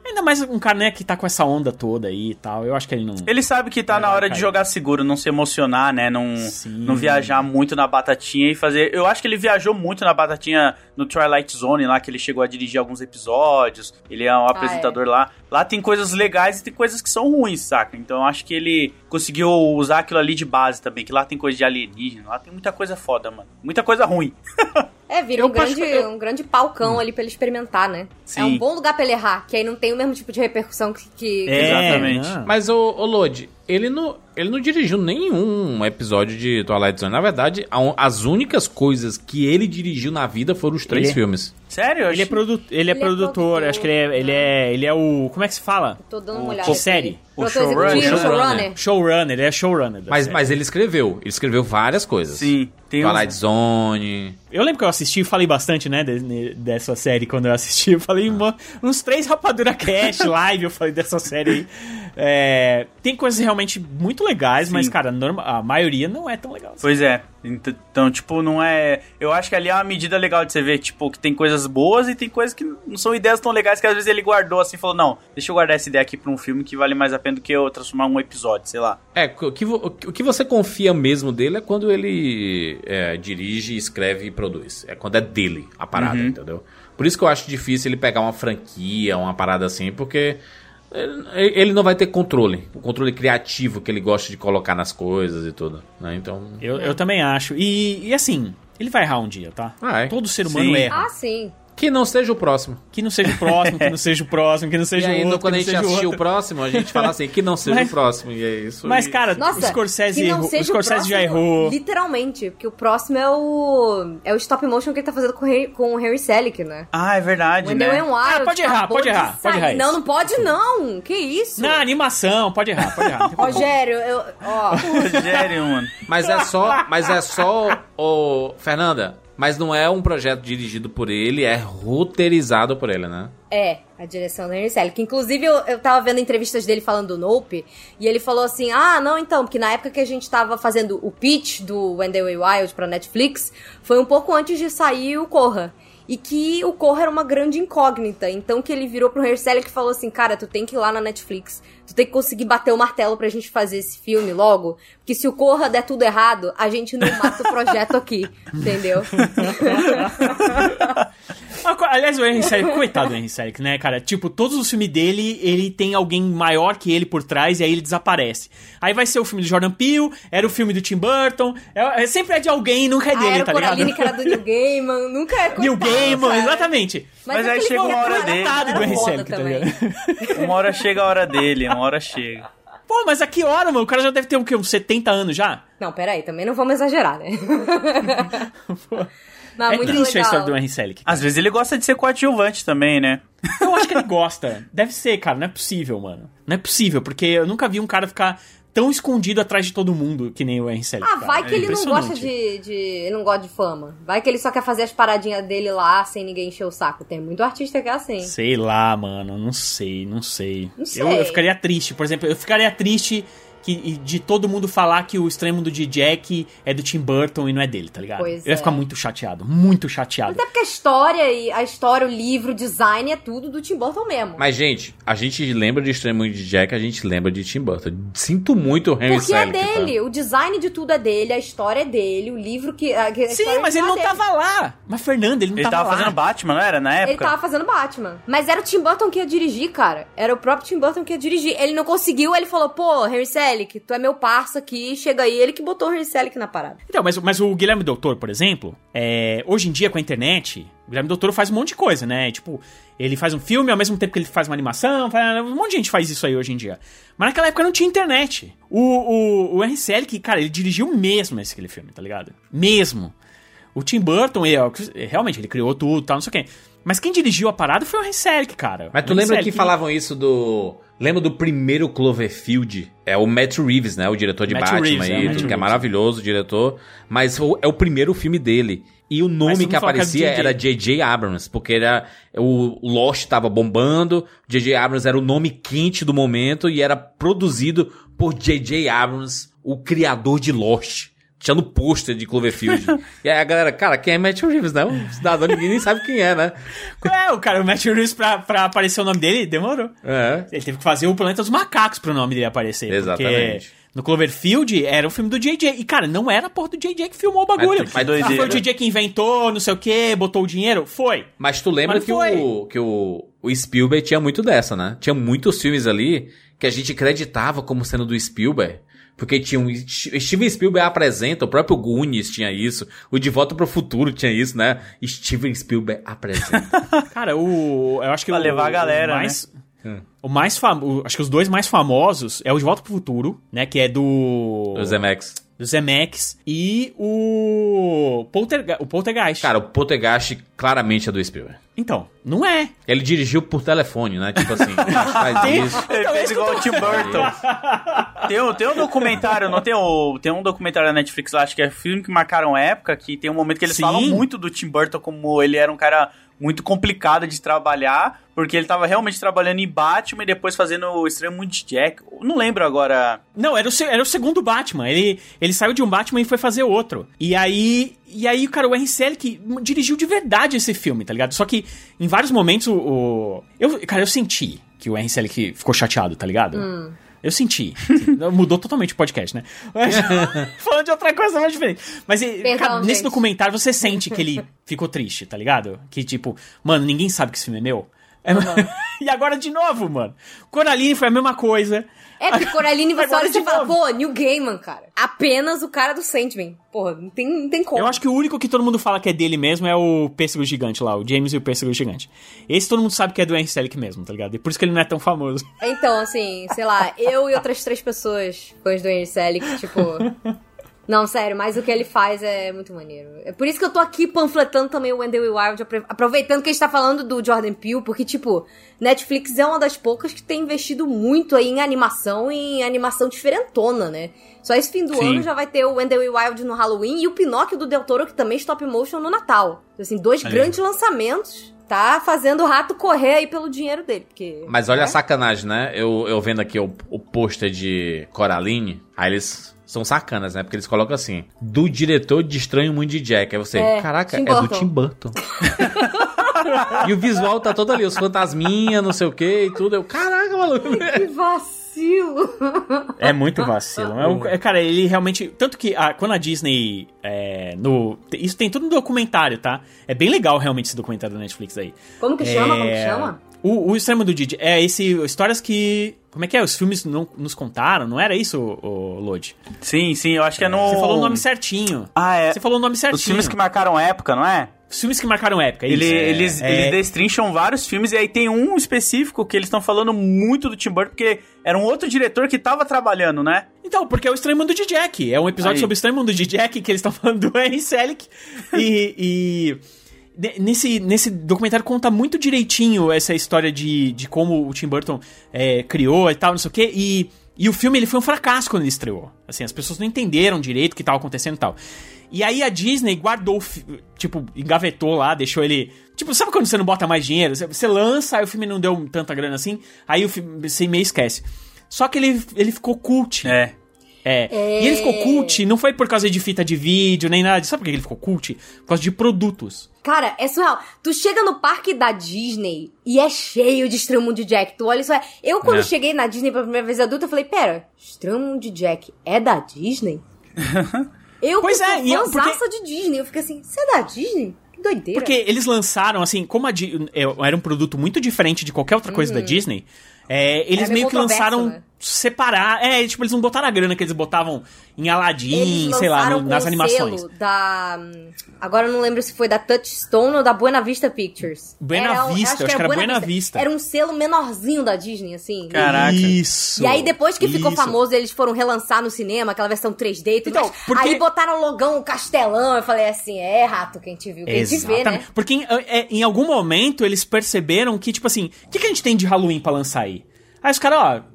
Ainda mais um cara, né, que tá com essa onda toda aí e tal. Eu acho que ele não. Ele sabe que tá É, na hora cara. de jogar seguro, não se emocionar, né? Não, Sim. não viajar muito na batatinha e fazer. Eu acho que ele viajou muito na batatinha no Twilight Zone lá, que ele chegou a dirigir alguns episódios. Ele é um apresentador lá. Lá tem coisas legais e tem coisas que são ruins, saca? Então eu acho que ele conseguiu usar aquilo ali de base também. Que lá tem coisa de alienígena, lá tem muita coisa foda, mano. Muita coisa ruim. <laughs> É, vira um grande, eu- um grande palcão ali pra ele experimentar, né? Sim. É um bom lugar pra ele errar, que aí não tem o mesmo tipo de repercussão que. que- É, Exatamente. não. Mas, ô, ô Lodi, ele não, ele não dirigiu nenhum episódio de Twilight Zone. Na verdade, a- as únicas coisas que ele dirigiu na vida foram os três Ele- filmes. Sério? Ele é, achei- produ ele é Ele é produtor, produtor, acho que ele é, ele é. Ele é o. Como é que se fala? Tô dando uma olhada. de série. O showrunner. Showrunner. showrunner. Ele é showrunner. Mas, série. mas ele escreveu. Ele escreveu várias coisas. Sim, tem uns- Twilight Zone. Eu lembro que eu assisti e falei bastante, né, de- dessa série quando eu assisti. Eu falei uma- uns três Rapadura Cast <laughs> live, eu falei dessa série aí. É, tem coisas realmente muito legais, Sim. mas, cara, norma- a maioria não é tão legal. Pois é. Ent- Então, tipo, não é. Eu acho que ali é uma medida legal de você ver, tipo, que tem coisas boas e tem coisas que não são ideias tão legais que às vezes ele guardou assim e falou: não, deixa eu guardar essa ideia aqui pra um filme que vale mais a pena do que eu transformar um episódio, sei lá. É, o que, o que você confia mesmo dele é quando ele é, dirige, escreve e produz. É quando é dele a parada, Uhum. entendeu? Por isso que eu acho difícil ele pegar uma franquia, uma parada assim, porque ele não vai ter controle. O controle criativo que ele gosta de colocar nas coisas e tudo. Né? Então. Eu, eu também acho. E, e assim, ele vai errar um dia, tá? Vai. Todo ser humano Sim. erra. Ah, sim. Que não seja o próximo. Que não seja o próximo, que não seja o próximo, que não E seja aí, o outro. quando a que gente o assistir o próximo, a gente fala assim, que não seja Mas- o próximo. E é isso. Mas, E- cara, Nossa, o Scorsese que não errou. O Scorsese já próximo, errou. Literalmente, porque o próximo é o. É o stop motion que ele tá fazendo com, o Harry- com o Harry Selick, né? Ah, é verdade, Wendell né? Wild. Ah, pode errar, pode de errar, pode errar Não, não pode não. Que isso? Na animação, pode errar, pode errar. Rogério, eu. Ó. <laughs> Rogério, mano. Mas é só, mas é só, o Fernanda, mas não é um projeto dirigido por ele, é roteirizado por ele, né? É, a direção do Henry Selick. Inclusive, eu, eu tava vendo entrevistas dele falando do Nope, e ele falou assim: ah, não, então, porque na época que a gente tava fazendo o pitch do Wendell A. Wild pra Netflix, foi um pouco antes de sair o Corra. E que o Corra era uma grande incógnita. Então que ele virou pro Henry Selick e falou assim: cara, tu tem que ir lá na Netflix. Tu tem que conseguir bater o martelo pra gente fazer esse filme logo. Porque se o Corra der tudo errado, a gente não mata o projeto aqui. <laughs> Entendeu? <laughs> Ah, Aliás, o Henry Selick, coitado do Henry Selick, né, cara? Tipo, todos os filmes dele, ele tem alguém maior que ele por trás e aí ele desaparece. Aí vai ser o filme do Jordan Peele, era o filme do Tim Burton, é, é- sempre é de alguém, nunca é Ah, dele, era tá o Coraline, ligado? que era do New Gaiman. Nunca é Neil coitado, Gaiman, cara. exatamente. Mas aí aquele chega uma hora dele. Coitado do Henry Selick, tá ligado? Uma hora chega a hora dele, uma hora chega. Pô, mas a que hora, mano? O cara já deve ter o quê? Uns 70 anos já? Não, peraí, também não vamos exagerar, né? <laughs> <laughs> Não, é muito triste a legal. história do Henry Selick. Às vezes ele gosta de ser coadjuvante também, né? Eu acho que ele gosta. Deve ser, cara. Não é possível, mano. Não é possível, porque eu nunca vi um cara ficar tão escondido atrás de todo mundo que nem o Henry Selick. Ah, cara. vai É que ele não gosta de, de. Ele não gosta de fama. Vai que ele só quer fazer as paradinhas dele lá sem ninguém encher o saco. Tem muito artista que é assim. Sei lá, mano. Não sei, não sei. Não sei. Eu, eu ficaria triste, por exemplo, eu ficaria triste que, de todo mundo falar que o extremo do de Jack é do Tim Burton e não é dele, tá ligado? Pois eu ia é. ficar muito chateado, muito chateado. Até porque a história e a história, o livro, o design é tudo do Tim Burton mesmo. Mas, gente, a gente lembra de Extremo de Jack, a gente lembra de Tim Burton. Sinto muito o Henry Porque é tá? dele, o design de tudo é dele, a história é dele, o livro que. A, a Sim, mas ele não é dele. tava lá. Mas Fernando, ele não Ele tava, tava lá. fazendo Batman, não era? Na Ele época? tava fazendo Batman. Mas era o Tim Burton que ia dirigir, cara. Era o próprio Tim Burton que ia dirigir. Ele não conseguiu, ele falou, pô, Harry Selick, tu é meu parça aqui, chega aí. Ele que botou o Harry Selick na parada. Então, mas, mas o Guilherme Doutor, por exemplo, é, hoje em dia com a internet, o Guilherme Doutor faz um monte de coisa, né? Tipo, ele faz um filme ao mesmo tempo que ele faz uma animação, faz- um monte de gente faz isso aí hoje em dia. Mas naquela época não tinha internet. O, o, o Henry Selick, cara, ele dirigiu mesmo esse aquele filme, tá ligado? Mesmo. O Tim Burton, ele, realmente, ele criou tudo, tal, não sei o quê. Mas quem dirigiu a parada foi o Henry Selick, cara. Mas tu Henry lembra que Selick- falavam isso do. Lembra do primeiro Cloverfield? É o Matt Reeves, né? O diretor de Matt Batman Reeves, é, tudo, que é maravilhoso, o diretor. Mas é o primeiro filme dele. E o nome que fala que aparecia era J.J. Abrams, porque era o Lost tava bombando, J.J. Abrams era o nome quente do momento e era produzido por J.J. Abrams, o criador de Lost. Tinha no pôster de Cloverfield. <laughs> e aí a galera, cara, quem é Matt Reeves, né? O cidadão, ninguém nem sabe quem é, né? É, o cara, o Matt Reeves, pra, pra aparecer o nome dele, demorou. É. Ele teve que fazer o Planeta dos Macacos pro nome dele aparecer. Exatamente. Porque no Cloverfield era o filme do JJ. E, cara, não era a porra do JJ que filmou o bagulho. Mas- mas Ah, foi o. JJ que inventou, não sei o quê, botou o dinheiro? Foi. Mas tu lembra Mas que, foi. o, que o, o Spielberg tinha muito dessa, né? Tinha muitos filmes ali que a gente acreditava como sendo do Spielberg. Porque tinha um. Steven Spielberg apresenta, o próprio Goonies tinha isso, o De Volta pro Futuro tinha isso, né? Steven Spielberg apresenta. <laughs> Cara, o. Eu acho que Pra o, levar a galera, o mais, O mais famoso. Acho que os dois mais famosos é o De Volta pro Futuro, né? Que é do. o Zemex. Do Zemeckis. E o. Polterga o Poltergeist. Cara, o Poltergeist claramente é do Spielberg. Então, não é. Ele dirigiu por telefone, né? Tipo assim, <laughs> faz isso. Ele fez igual o Tim Burton. tem, um, tem um documentário, não tem, o, tem um documentário da Netflix lá, acho que é filme que marcaram época, que tem um momento que eles Sim. falam muito do Tim Burton como ele era um cara muito complicado de trabalhar, porque ele tava realmente trabalhando em Batman e depois fazendo o Extremo Mundo de Jack. Não lembro agora. Não, era o, se- era o segundo Batman. Ele, ele saiu de um Batman e foi fazer outro. E aí, e aí, cara, o Henry Selick dirigiu de verdade esse filme, tá ligado? Só que em vários momentos o. o- eu, cara, eu senti que o Henry Selick ficou chateado, tá ligado? Eu senti. <laughs> Mudou totalmente o podcast, né? Mas, <laughs> falando de outra coisa mais diferente. Mas Perdão, cara, nesse gente. documentário você sente que ele <laughs> ficou triste, tá ligado? Que tipo, mano, ninguém sabe que esse filme é meu. É- e agora de novo, mano. Coraline foi a mesma coisa. É, porque <laughs> Coraline você olha e você fala, pô, New Gaiman, cara. Apenas o cara do Sandman. Porra, não tem, não tem como. Eu acho que o único que todo mundo fala que é dele mesmo é o pêssego gigante lá, o James e o pêssego gigante. Esse todo mundo sabe que é do Henry Selick mesmo, tá ligado? E por isso que ele não é tão famoso. Então, assim, sei lá, eu e outras três pessoas, fãs do Henry Selick, tipo... <laughs> Não, sério, mas o que ele faz é muito maneiro. É por isso que eu tô aqui panfletando também o Wendell Wild, apro- aproveitando que a gente tá falando do Jordan Peele, porque, tipo, Netflix é uma das poucas que tem investido muito aí em animação e em animação diferentona, né? Só esse fim do Sim. ano já vai ter o Wendell Wild no Halloween e o Pinóquio do Del Toro, que também é stop motion no Natal. Assim, dois Aí. grandes lançamentos. Tá fazendo o rato correr aí pelo dinheiro dele, porque... Mas olha né? a sacanagem, né? Eu, eu vendo aqui o, o pôster de Coraline, aí eles são sacanas, né? Porque eles colocam assim, do diretor de Estranho Mundo de Jack. Aí você, É, caraca, é do. Tim Burton. <laughs> e o visual tá todo ali, os fantasminha, não sei o que e tudo. Eu, caraca, maluco. Que vacilo! É muito vacilo. É o- é, cara, ele realmente. Tanto que ah, quando a Disney. é, no, isso tem tudo no documentário, tá? É bem legal realmente esse documentário da Netflix aí. Como que chama? Como que É, chama? O, o extremo do Didi é esse. Histórias que. Como é que é? Os filmes não nos contaram, não era isso, o, Lodi? Sim, sim, eu acho que é no. Você falou o nome certinho. Ah, é. Você falou o nome certinho. Os filmes que marcaram época, não é? Os filmes que marcaram época, é Ele- isso. eles, É, eles destrincham vários filmes e aí tem um específico que eles estão falando muito do Tim Burton, porque era um outro diretor que tava trabalhando, né? Então, porque é o Estranho Mundo de Jack. É um episódio Aí. sobre o Estranho Mundo de Jack que eles estão falando do <laughs> Henry Selick. E, e nesse, nesse documentário conta muito direitinho essa história de, de como o Tim Burton é, criou e tal, não sei o quê. E, e o filme ele foi um fracasso quando ele estreou. Assim, as pessoas não entenderam direito o que estava acontecendo e tal. E aí a Disney guardou, tipo, engavetou lá, deixou ele. Tipo, sabe quando você não bota mais dinheiro? Você lança, aí o filme não deu tanta grana assim, aí o filme, você meio esquece. Só que ele, ele ficou cult. É. É. E ele ficou cult, não foi por causa de fita de vídeo, nem nada. Sabe por que ele ficou cult? Por causa de produtos. Cara, é surreal. Tu chega no parque da Disney e é cheio de de Jack. Tu olha isso. É... Eu, quando É. cheguei na Disney pela primeira vez adulta, eu falei: Pera, de Jack é da Disney? <laughs> eu, Pois é, e eu- fãzaça de Disney, eu fiquei assim: Você é da Disney? Que doideira. Porque eles lançaram, assim, como a Di- é, era um produto muito diferente de qualquer outra coisa da Disney, É, eles meio que lançaram né? Separar. É, tipo, eles não botaram a grana que eles botavam em Aladdin, Eles sei lá, no- nas animações. selo da. Agora eu não lembro se foi da Touchstone ou da Buena Vista Pictures. Buena Era um- Vista, eu acho que era Buena Vista. Era um selo menorzinho da Disney, assim. Caraca. Isso. E aí, depois que ficou isso. famoso, eles foram relançar no cinema, aquela versão 3D e tudo Então, mais. porque- Aí botaram o logão, o castelão. Eu falei assim: é rato quem te viu, quem te vê, né? Exatamente. Porque em, é, em algum momento eles perceberam que, tipo assim, o que, que a gente tem de Halloween pra lançar aí? Aí os caras, ó,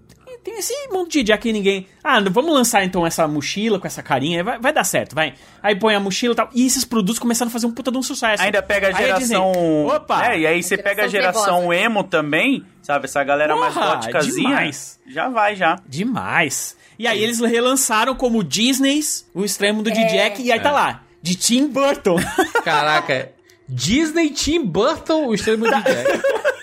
tem esse monte de dia que ninguém. Ah, vamos lançar então essa mochila com essa carinha, vai, vai dar certo, vai. Aí põe a mochila e tal. E esses produtos começaram a fazer um puta de um sucesso. Ainda pega a Aí Disney, geração. Opa! É, e aí você A pega a geração geração emo também, sabe? Essa galera mais Porra, góticazinha. demais. Já vai, já. Demais. E aí eles relançaram como Disney's O Extremo do É. Jack, e aí tá lá, de Tim Burton. Caraca, <laughs> Disney Tim Burton, o extremo de Jack. <laughs>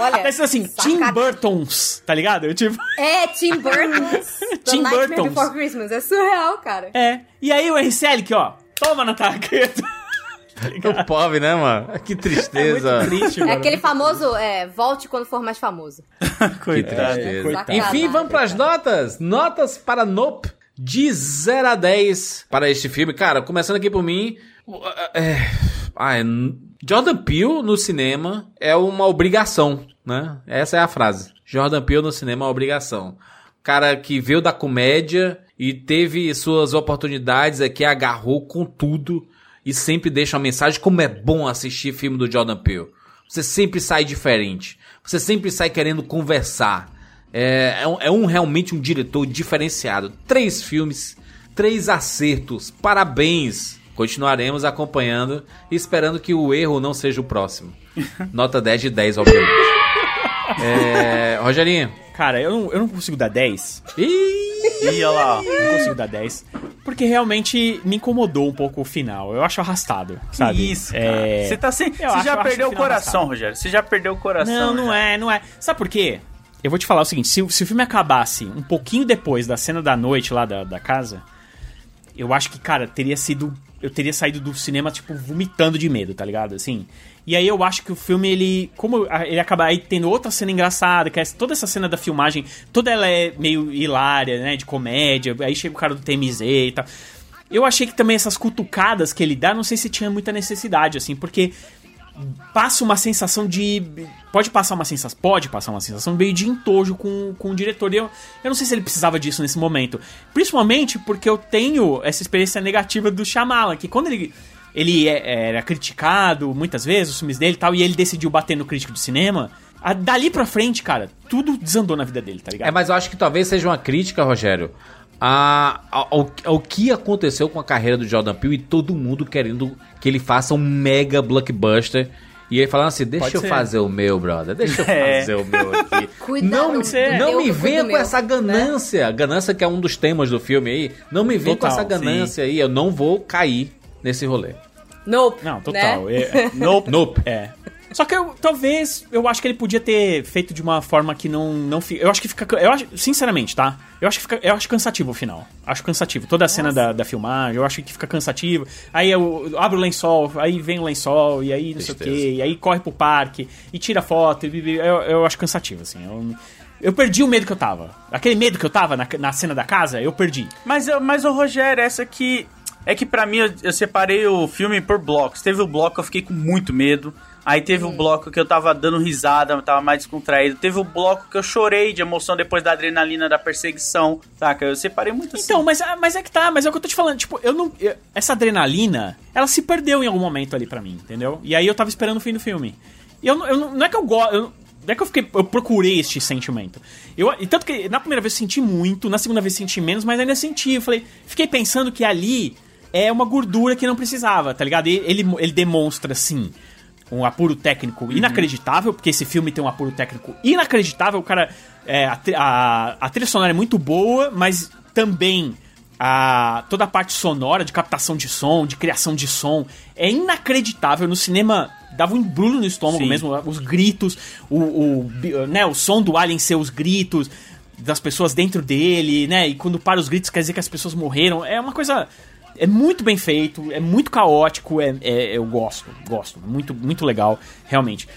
Olha. Tá assim, Tim saca- Burtons, tá ligado? Tipo, <laughs> É, Tim Burton's. <laughs> Tim Burton's. Before Christmas. É surreal, cara. é. E aí o RCL que, ó, toma na taqueta. <laughs> O pobre, né, mano? Que tristeza. Triste, É aquele famoso, é, volte quando for mais famoso. Que Coitado. tristeza. coitado. Enfim, vamos pras notas. Notas para Nope de 0 a 10 para este filme. Cara, começando aqui por mim. É... Ah, é... Jordan Peele no cinema é uma obrigação, né? Essa é a frase. Jordan Peele no cinema é uma obrigação. Cara que veio da comédia e teve suas oportunidades aqui, agarrou com tudo e sempre deixa uma mensagem como é bom assistir filme do Jordan Peele. Você sempre sai diferente. Você sempre sai querendo conversar. É, é, um, é um- realmente um diretor diferenciado. Três filmes, três acertos. Parabéns! Continuaremos acompanhando e esperando que o erro não seja o próximo. Nota 10 de 10, obviamente. É, Rogerinho. Cara, eu não, eu não consigo dar 10. Ih, Ia lá. Não consigo dar 10. Porque realmente me incomodou um pouco o final. Eu acho arrastado, sabe? Isso, cara. É... Você tá sem. Eu Você acho- já perdeu o coração, arrastado. Rogério. Você já perdeu o coração. Não, não já. é, não é. Sabe por quê? Eu vou te falar o seguinte: se, o- se o filme acabasse um pouquinho depois da cena da noite lá da, da casa, eu acho que, cara, teria sido. Eu teria saído do cinema, tipo, vomitando de medo, tá ligado? Assim. E aí eu acho que o filme, ele. Como ele acaba aí tendo outra cena engraçada, que é toda essa cena da filmagem, toda ela é meio hilária, né? De comédia. Aí chega o cara do TMZ e tal. Eu achei que também essas cutucadas que ele dá, não sei se tinha muita necessidade, assim, porque passa uma sensação de. Pode passar uma sensação. Pode passar uma sensação meio de entojo com, com o diretor. E Eu, eu não sei se ele precisava disso nesse momento. Principalmente porque eu tenho essa experiência negativa do Shyamalan, que quando ele. Ele é- era criticado muitas vezes, os filmes dele e tal, e ele decidiu bater no crítico do cinema. dali pra frente, cara, tudo desandou na vida dele, tá ligado? É, mas eu acho que talvez seja uma crítica, Rogério, a, ao, ao que aconteceu com a carreira do Jordan Peele e todo mundo querendo que ele faça um mega blockbuster. E ele falando assim, deixa Pode eu ser. fazer o meu, brother. Deixa eu <laughs> É. fazer o meu aqui. <laughs> Cuida não não me venha meu, com essa né? ganância. Ganância que é um dos temas do filme aí. Não me venha com essa ganância aí. Eu não vou cair nesse rolê. Nope. Não, total. Né? É, <laughs> Nope. Nope. É. Só que eu, talvez, eu acho que ele podia ter feito de uma forma que não, não fica. Eu acho que fica. Eu acho, sinceramente, tá? Eu acho que fica. Eu acho cansativo o final. Acho cansativo. Toda a cena da, da filmagem, eu acho que fica cansativo. Aí eu abro o lençol, aí vem o lençol, e aí não sei o quê, e aí corre pro parque, e tira foto, e, eu, eu acho cansativo, assim. Eu, eu perdi o medo que eu tava. Aquele medo que eu tava na, na cena da casa, eu perdi. Mas, eu- mas o Rogério, essa aqui. É que pra mim eu, eu separei o filme por blocos. Teve o bloco que eu fiquei com muito medo. Aí teve o bloco que eu tava dando risada, tava mais descontraído. Teve o bloco que eu chorei de emoção depois da adrenalina da perseguição. Saca? Eu separei muito assim. Então, mas, mas é que tá, mas é o que eu tô te falando. Tipo, eu não. eu- essa adrenalina, ela se perdeu em algum momento ali pra mim, entendeu? E aí eu tava esperando o fim do filme. E eu, não- eu não, é que eu gosto. Não é que eu fiquei. Eu procurei este sentimento. Eu, e tanto que na primeira vez eu senti muito, na segunda vez eu senti menos, mas ainda senti. Eu falei. Fiquei pensando que ali é uma gordura que não precisava, tá ligado? E ele, ele demonstra, sim, um apuro técnico inacreditável, porque esse filme tem um apuro técnico inacreditável. O cara. é, a, a, a trilha sonora é muito boa, mas também a, toda a parte sonora, de captação de som, de criação de som, é inacreditável. No cinema dava um embrulho no estômago Sim. mesmo, os gritos, o, o, né, o som do alien ser os gritos das pessoas dentro dele, né? E quando para os gritos quer dizer que as pessoas morreram. É uma coisa. É muito bem feito, é muito caótico, é, é- eu gosto, gosto. Muito, muito legal, realmente.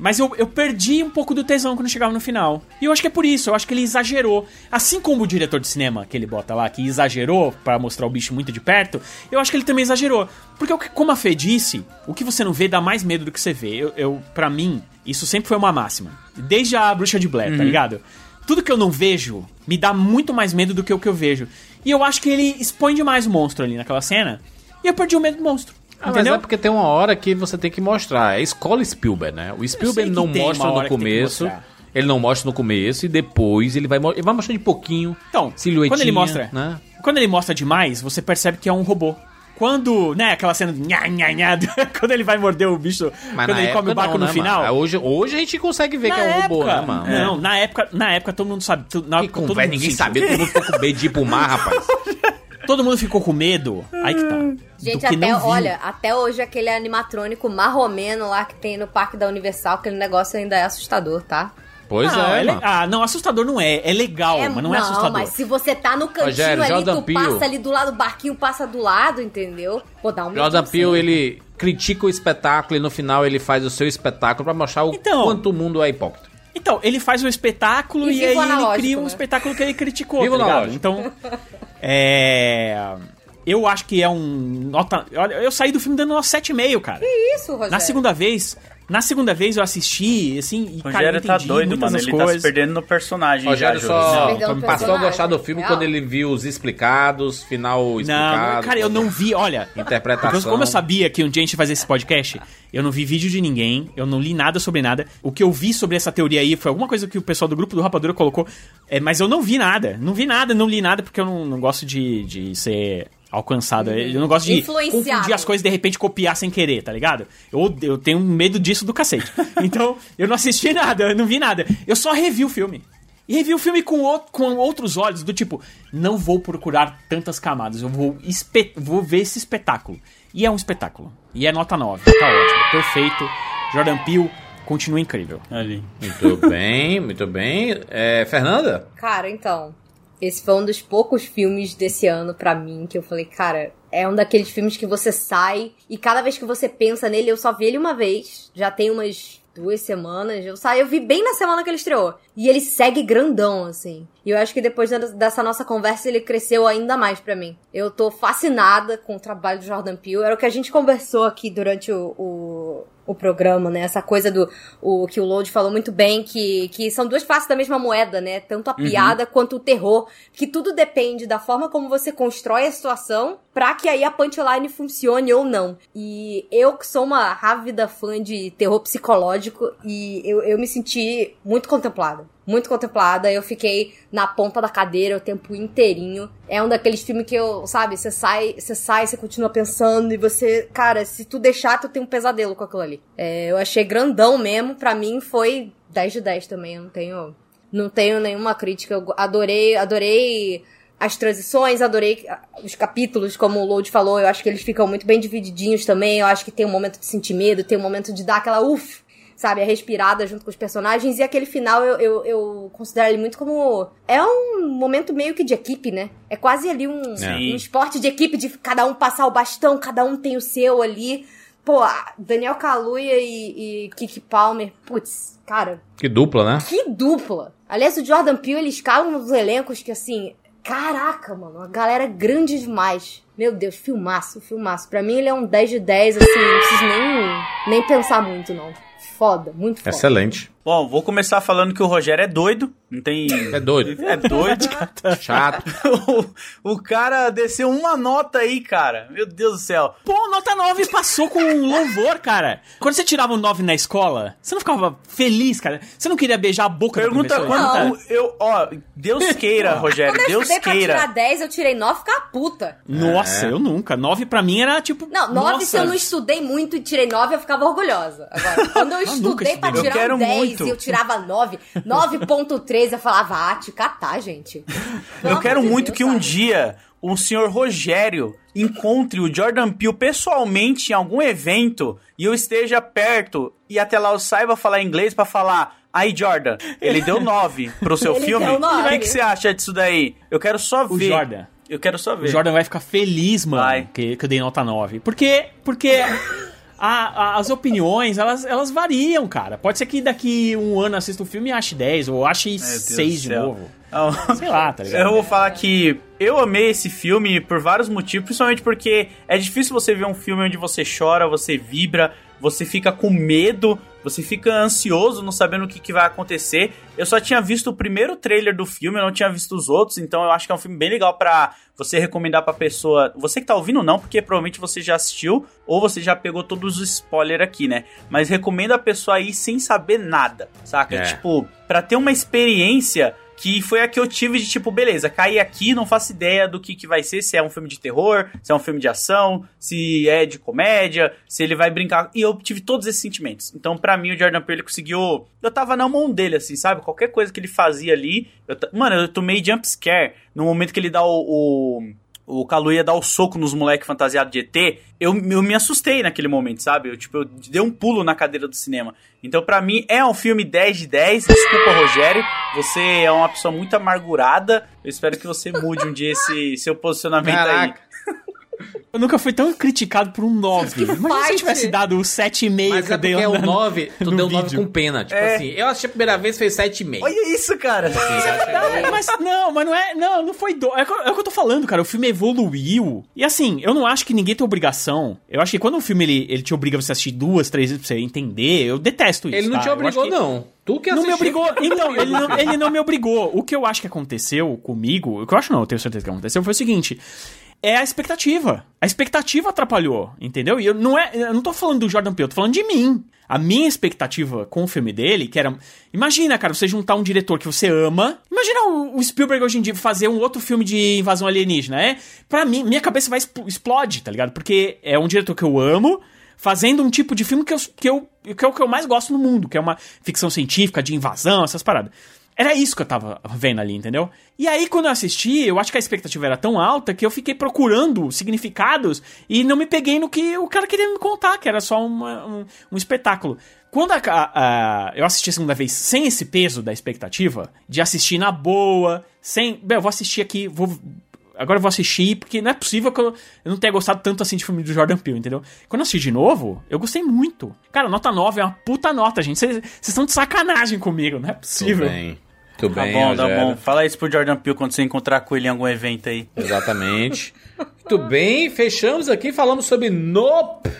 Mas eu, eu perdi um pouco do tesão quando chegava no final. E eu acho que é por isso, eu acho que ele exagerou. Assim como o diretor de cinema que ele bota lá, que exagerou para mostrar o bicho muito de perto, eu acho que ele também exagerou. Porque, como a Fê disse, o que você não vê dá mais medo do que você vê. Eu, eu para mim, isso sempre foi uma máxima. Desde a Bruxa de Blair, tá ligado? Tudo que eu não vejo me dá muito mais medo do que o que eu vejo. E eu acho que ele expõe demais o monstro ali naquela cena. E eu perdi o medo do monstro. Ah, mas entendeu? é porque tem uma hora que você tem que mostrar. É escola Spielberg, né? O Spielberg não mostra no começo. Ele não mostra no começo e depois ele vai, ele vai mostrando de pouquinho. Então, silhuetinha, quando ele mostra, né? quando ele mostra demais, você percebe que é um robô. Quando, né, aquela cena do nha, nha, nha, <laughs> quando ele vai morder o bicho, Mas quando na ele come o época barco não, no né, final. mano? Hoje, hoje a gente consegue ver que é um robô, né, mano? Não, na época, na época todo mundo sabe, tu- na Que época todo conversa, mundo ninguém sentiu. sabia, todo mundo ficou com medo de ir pro mar, rapaz. <laughs> Todo mundo ficou com medo. Aí que tá. Gente, até, olha, até hoje aquele animatrônico marromeno lá que tem no Parque da Universal, aquele negócio ainda é assustador, tá? Pois não, é, le- mano. Ah, não, assustador não é. É legal, mas não, é assustador. mas se você tá no cantinho Rogério, ali, Jordan tu Peele. passa ali do lado do barquinho, passa do lado, entendeu? Pô, dá um Jordan Peele, ele critica o espetáculo e no final ele faz o seu espetáculo pra mostrar o Então. quanto o mundo é hipócrita. Então, ele faz o espetáculo E e, aí o ele cria um né? espetáculo que ele criticou, Viva o tá ligado? Então, é... Eu acho que é um nota... Olha, eu saí do filme dando nota 7,5, cara. Isso, Rogério. Na segunda vez... Na segunda vez eu assisti, assim, e O cara, eu Rogério tá doido, mano. Ele tá se coisas. perdendo no personagem. Rogério já, só o passou a gostar do filme real. quando ele viu os explicados, final Não, explicado. cara, eu não vi, olha... Interpretação. Como eu sabia que um dia a gente ia fazer esse podcast, eu não vi vídeo de ninguém, eu não li nada sobre nada. O que eu vi sobre essa teoria aí foi alguma coisa que o pessoal do grupo do Rapadura colocou, é, mas eu não vi nada. Não vi nada, não li nada, porque eu não, não gosto de, de ser alcançado. Eu não gosto de confundir as coisas e de repente copiar sem querer, tá ligado? Eu, eu tenho medo disso do cacete. <laughs> Então, eu não assisti nada, eu não vi nada. Eu só revi o filme. E revi o filme com, o- com outros olhos, do tipo, não vou procurar tantas camadas, eu vou, espe- vou ver esse espetáculo. E é um espetáculo. E é nota 9, tá ótimo, perfeito. Jordan Peele continua incrível. Ali. Muito bem, muito bem. É, Fernanda? Cara, então, esse foi um dos poucos filmes desse ano pra mim que eu falei, cara, é um daqueles filmes que você sai e cada vez que você pensa nele, eu só vi ele uma vez, já tem umas duas semanas, eu saí, eu vi bem na semana que ele estreou. E ele segue grandão, assim. E eu acho que depois dessa nossa conversa ele cresceu ainda mais pra mim. Eu tô fascinada com o trabalho do Jordan Peele. Era o que a gente conversou aqui durante o, o, o programa, né? Essa coisa do o que o Load falou muito bem, que, que são duas faces da mesma moeda, né? Tanto a piada quanto o terror. Que tudo depende da forma como você constrói a situação pra que aí a punchline funcione ou não. E eu que sou uma rávida fã de terror psicológico e eu, eu me senti muito contemplada. Muito contemplada, eu fiquei na ponta da cadeira o tempo inteirinho. É um daqueles filmes que eu, sabe, você sai, você sai, você continua pensando e você, cara, se tu deixar, tu tem um pesadelo com aquilo ali. É, eu achei grandão mesmo, pra mim foi 10 de 10 também, eu não tenho, não tenho nenhuma crítica. Eu adorei, adorei as transições, adorei os capítulos, como o Load falou, eu acho que eles ficam muito bem divididinhos também. Eu acho que tem um momento de sentir medo, tem um momento de dar aquela uff, sabe, a respirada junto com os personagens. E aquele final eu, eu, eu considero ele muito como. É um momento meio que de equipe, né? É quase ali um, um esporte de equipe, de cada um passar o bastão, cada um tem o seu ali. Pô, Daniel Kaluuya e, e Kiki Palmer, putz, cara, Que dupla, né? que dupla! Aliás, o Jordan Peele, ele escala uns elencos que, assim, caraca, mano, a galera é grande demais. Meu Deus, filmaço, filmaço. Pra mim ele é um 10 de 10, assim, não preciso nem, nem pensar muito, não. Foda, muito foda. Excelente. Bom, vou começar falando que o Rogério é doido. Não tem. É doido. É doido. <laughs> Chato. o, o cara desceu uma nota aí, cara. Meu Deus do céu. Pô, nota 9 passou com um louvor, cara. Quando você tirava um 9 na escola, você não ficava feliz, cara? Você não queria beijar a boca Pergunta da quando eu, ó, Deus <laughs> queira, Rogério, Quando eu Deus estudei pra tirar queira. 10, eu tirei 9 ficar puta. Nossa, eu nunca. 9 pra mim era tipo. Não, 9 nossa, se eu não estudei muito e tirei 9, eu ficava orgulhosa. Agora, quando eu <laughs> nunca estudei pra estudei. Eu tirar quero um 10 muito. E eu tirava 9, 9.3, eu falava, ah, te catar, gente. Pelo Eu quero de muito Deus, que um sabe? dia o senhor Rogério encontre o Jordan Peele pessoalmente em algum evento e eu esteja perto e até lá eu saiba falar inglês pra falar Aí, Jordan, ele deu 9 pro seu <laughs> Ele filme. deu O que, que você acha disso daí? Eu quero só O ver. Jordan. Eu quero só ver. O Jordan vai ficar feliz, mano, que, que eu dei nota 9. Porque. Porque. <laughs> a- a- as opiniões, elas, elas variam, cara. Pode ser que daqui um ano assista o filme e ache 10, ou ache Deus 6 do de novo. Sei lá, tá ligado? Eu vou falar que eu amei esse filme por vários motivos, principalmente porque é difícil você ver um filme onde você chora, você vibra, você fica com medo, você fica ansioso, não sabendo o que, que vai acontecer. Eu só tinha visto o primeiro trailer do filme, eu não tinha visto os outros, então eu acho que é um filme bem legal pra você recomendar pra pessoa. Você que tá ouvindo, não, porque provavelmente você já assistiu ou você já pegou todos os spoilers aqui, né? Mas recomendo a pessoa ir sem saber nada, saca? É. Tipo, pra ter uma experiência que foi a que eu tive de tipo, beleza, caí aqui, não faço ideia do que, que vai ser, se é um filme de terror, se é um filme de ação, se é de comédia, se ele vai brincar. E eu tive todos esses sentimentos. Então, pra mim, o Jordan Peele ele conseguiu. Eu tava na mão dele, assim, sabe? Qualquer coisa que ele fazia ali. eu ta- Mano, eu tomei jump scare no momento que ele dá o. o... O Kalu ia dar o soco nos moleques fantasiados de ET, eu, eu me assustei naquele momento, sabe? Eu, tipo, eu dei um pulo na cadeira do cinema. Então, pra mim, é um filme 10 de 10. Desculpa, Rogério. Você é uma pessoa muito amargurada. Eu espero que você mude um dia esse seu posicionamento aí. Eu nunca fui tão criticado por um 9. Imagina se eu tivesse dado o 7,5 Mas que é eu dei porque é o no- 9, tu no deu 9 vídeo. com pena. Tipo É. assim, eu assisti a primeira vez, fez 7,5. Olha isso, cara. Não, mas não, mas não é. Não, não foi do. É, o que eu- é o que eu tô falando, cara. O filme evoluiu. E assim, eu não acho que ninguém tem obrigação. Eu acho que quando um filme ele, ele te obriga a você assistir duas, três vezes pra você entender, eu detesto isso. Ele não tá? te Eu acho obrigou, que- não. Tu que Não me assistiu. obrigou. Então, ele não, ele não me obrigou. O que eu acho que aconteceu comigo, o que eu acho não, eu tenho certeza que aconteceu, foi o seguinte. É a expectativa. A expectativa atrapalhou, entendeu? E eu não é, eu não tô falando do Jordan Peele, eu tô falando de mim. A minha expectativa com o filme dele, que era. Imagina, cara, você juntar um diretor que você ama. Imagina o, Spielberg hoje em dia fazer um outro filme de invasão alienígena. É, pra mim, minha cabeça vai expl- explode, tá ligado? Porque é um diretor que eu amo, fazendo um tipo de filme que, eu, que, eu, que é o que eu mais gosto no mundo, que é uma ficção científica, de invasão, essas paradas. Era isso que eu tava vendo ali, entendeu? E aí, quando eu assisti, eu acho que a expectativa era tão alta que eu fiquei procurando significados e não me peguei no que o cara queria me contar, que era só uma- um, um espetáculo. Quando a- a- a- eu assisti a segunda vez sem esse peso da expectativa, de assistir na boa, sem. Bem, eu vou assistir aqui, vou. Agora eu vou assistir, porque não é possível que eu, não tenha gostado tanto assim de filme do Jordan Peele, entendeu? Quando eu assisti de novo, eu gostei muito. Cara, nota 9 é uma puta nota, gente. Vocês estão de sacanagem comigo, não é possível. bem. Tudo Tá bem, bom, tá Rogério. bom. Fala isso pro Jordan Peele quando você encontrar com ele em algum evento aí. Exatamente. <laughs> Muito bem, fechamos aqui, falamos sobre Nope,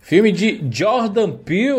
filme de Jordan Peele.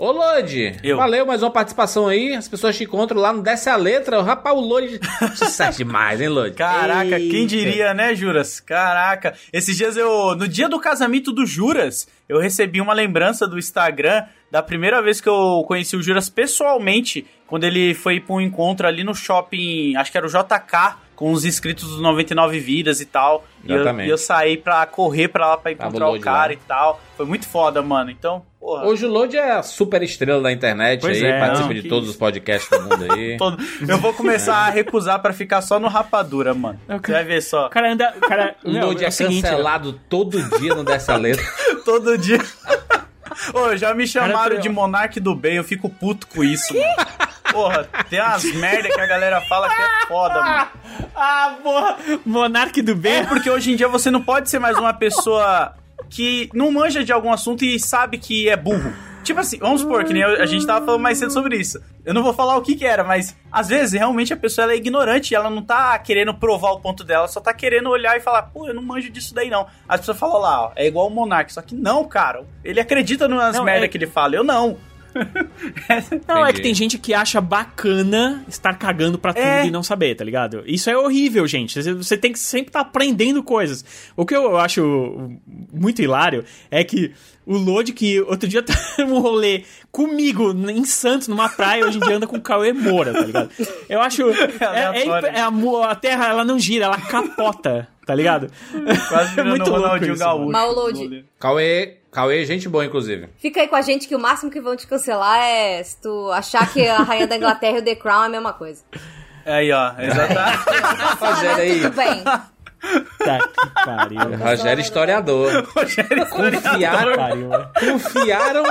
Ô, Lodi, Eu. valeu mais uma participação aí. As pessoas te encontram lá no Desce a Letra. Rapaz, o Lodi. <laughs> Sucesso demais, hein, Lodi? Caraca, quem Eita. diria, né, Juras? Caraca. Esses dias eu. No dia do casamento do Juras, eu recebi uma lembrança do Instagram da primeira vez que eu conheci o Juras pessoalmente, quando ele foi pra um encontro ali no shopping, acho que era o JK, com os inscritos dos 99 Vidas e tal. E eu, Exatamente. e eu saí pra correr pra lá pra encontrar o cara lá. e tal. Foi muito foda, mano. Então, porra. Hoje o Lodi é a super estrela da internet Pois aí, é, participa não, de todos isso. os podcasts do mundo aí. <laughs> todo- Eu vou começar a recusar pra ficar só no rapadura, mano. Você vai ver só. O cara anda. O cara, O não, Lodi é, o seguinte, cancelado todo dia no Desce a Letra. <laughs> Todo dia. <laughs> Ô, já me chamaram Cara, de monarque do bem, eu fico puto com isso. Porra, tem umas merda que a galera fala que é foda, mano. Ah, porra! Monarque do É bem. porque hoje em dia você não pode ser mais uma pessoa que não manja de algum assunto e sabe que é burro. Tipo assim, vamos supor, que nem eu- a gente tava falando mais cedo sobre isso. Eu não vou falar o que que era, mas às vezes realmente a pessoa ela é ignorante e ela não tá querendo provar o ponto dela, só tá querendo olhar e falar, pô, eu não manjo disso daí não. As pessoas falam lá, ó, é igual o Monark, só que não, cara. Ele acredita nas Não, merda é- que ele fala, eu não. Não, é que tem gente que acha bacana estar cagando pra tudo É. e não saber, tá ligado? Isso é horrível, gente. Você- Você tem que sempre estar aprendendo coisas. O que eu acho muito hilário é que o Lodi, que outro dia <laughs> tá num rolê comigo em Santos, numa praia, hoje em dia anda com o Cauê Moura, tá ligado? Eu acho. <laughs> É, é, aleatório. é a, a terra, ela não gira, ela capota, tá ligado? <laughs> Quase virando Muito o louco Ronaldinho isso, Gaúcho. Mal load. Cauê, Cauê, gente boa, inclusive. Fica aí com a gente que o máximo que vão te cancelar é se tu achar que a Rainha da Inglaterra e o The Crown é a mesma coisa. Aí, ó, exatamente. Rogério aí. Tudo bem. Tá que pariu. Rogério historiador. Confiaram, Pariu. confiaram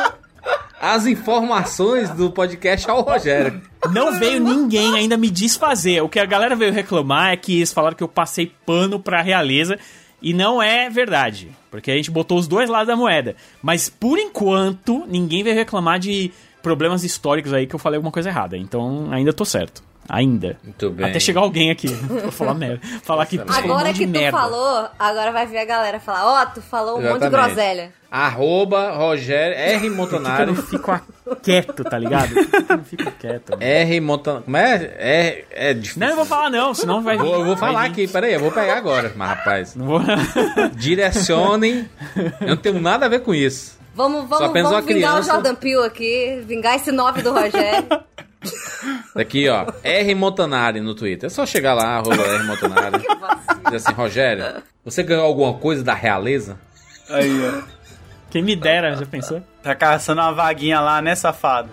as informações do podcast ao Rogério. Não veio ninguém ainda me desfazer. O que a galera veio reclamar é que eles falaram que eu passei pano pra realeza. E não é verdade, porque a gente botou os dois lados da moeda. Mas por enquanto, ninguém vai reclamar de problemas históricos aí que eu falei alguma coisa errada. Então ainda tô certo. Ainda. Muito bem. Até chegar alguém aqui pra falar merda. Falar que tu um Agora de que tu merda. falou, agora vai ver a galera falar, ó, tu falou um monte de Exatamente. groselha. Arroba Rogério R. Por que que eu Montanari. não fico quieto, tá ligado? Por que que eu não fico quieto? mano? R. Montanari. Como é? É, é difícil. Não, eu vou falar não, senão vai Vou- eu vou falar vir. aqui, peraí, eu vou pegar agora. Mas, rapaz, Não vou... <laughs> direcionem. Eu não tenho nada a ver com isso. Vamos, Só vamos, vamos vingar criança. o Jordan Peele aqui, vingar esse 9 do Rogério. <laughs> Daqui, ó. R. Montanari no Twitter. É só chegar lá, arroba R. Montanari. <laughs> Dizer assim, Rogério, você ganhou alguma coisa da realeza? Aí, ó. Quem me dera, já pensou? Tá caçando uma vaguinha lá, né, safado?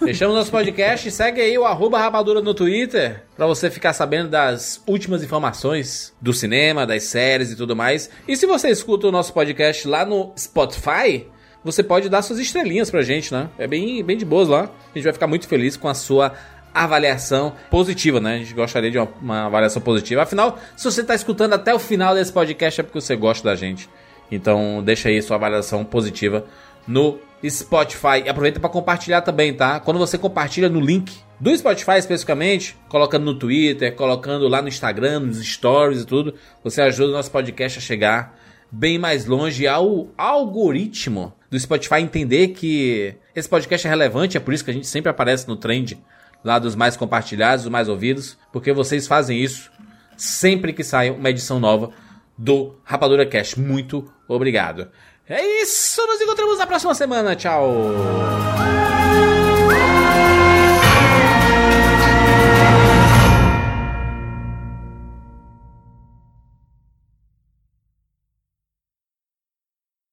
Fechamos nosso podcast. Segue aí o arroba rapadura no Twitter pra você ficar sabendo das últimas informações do cinema, das séries e tudo mais. E se você escuta o nosso podcast lá no Spotify, você pode dar suas estrelinhas pra gente, né? É bem, bem de boas lá. A gente vai ficar muito feliz com a sua avaliação positiva, né? A gente gostaria de uma, uma avaliação positiva. Afinal, se você tá escutando até o final desse podcast é porque você gosta da gente. Então, deixa aí sua avaliação positiva no Spotify. E aproveita para compartilhar também, tá? Quando você compartilha no link do Spotify especificamente, colocando no Twitter, colocando lá no Instagram, nos stories e tudo, você ajuda o nosso podcast a chegar bem mais longe ao algoritmo do Spotify entender que esse podcast é relevante, é por isso que a gente sempre aparece no trend lá dos mais compartilhados, dos mais ouvidos, porque vocês fazem isso sempre que sai uma edição nova do Rapadura Cast. Muito obrigado. É isso, nos encontramos na próxima semana. Tchau.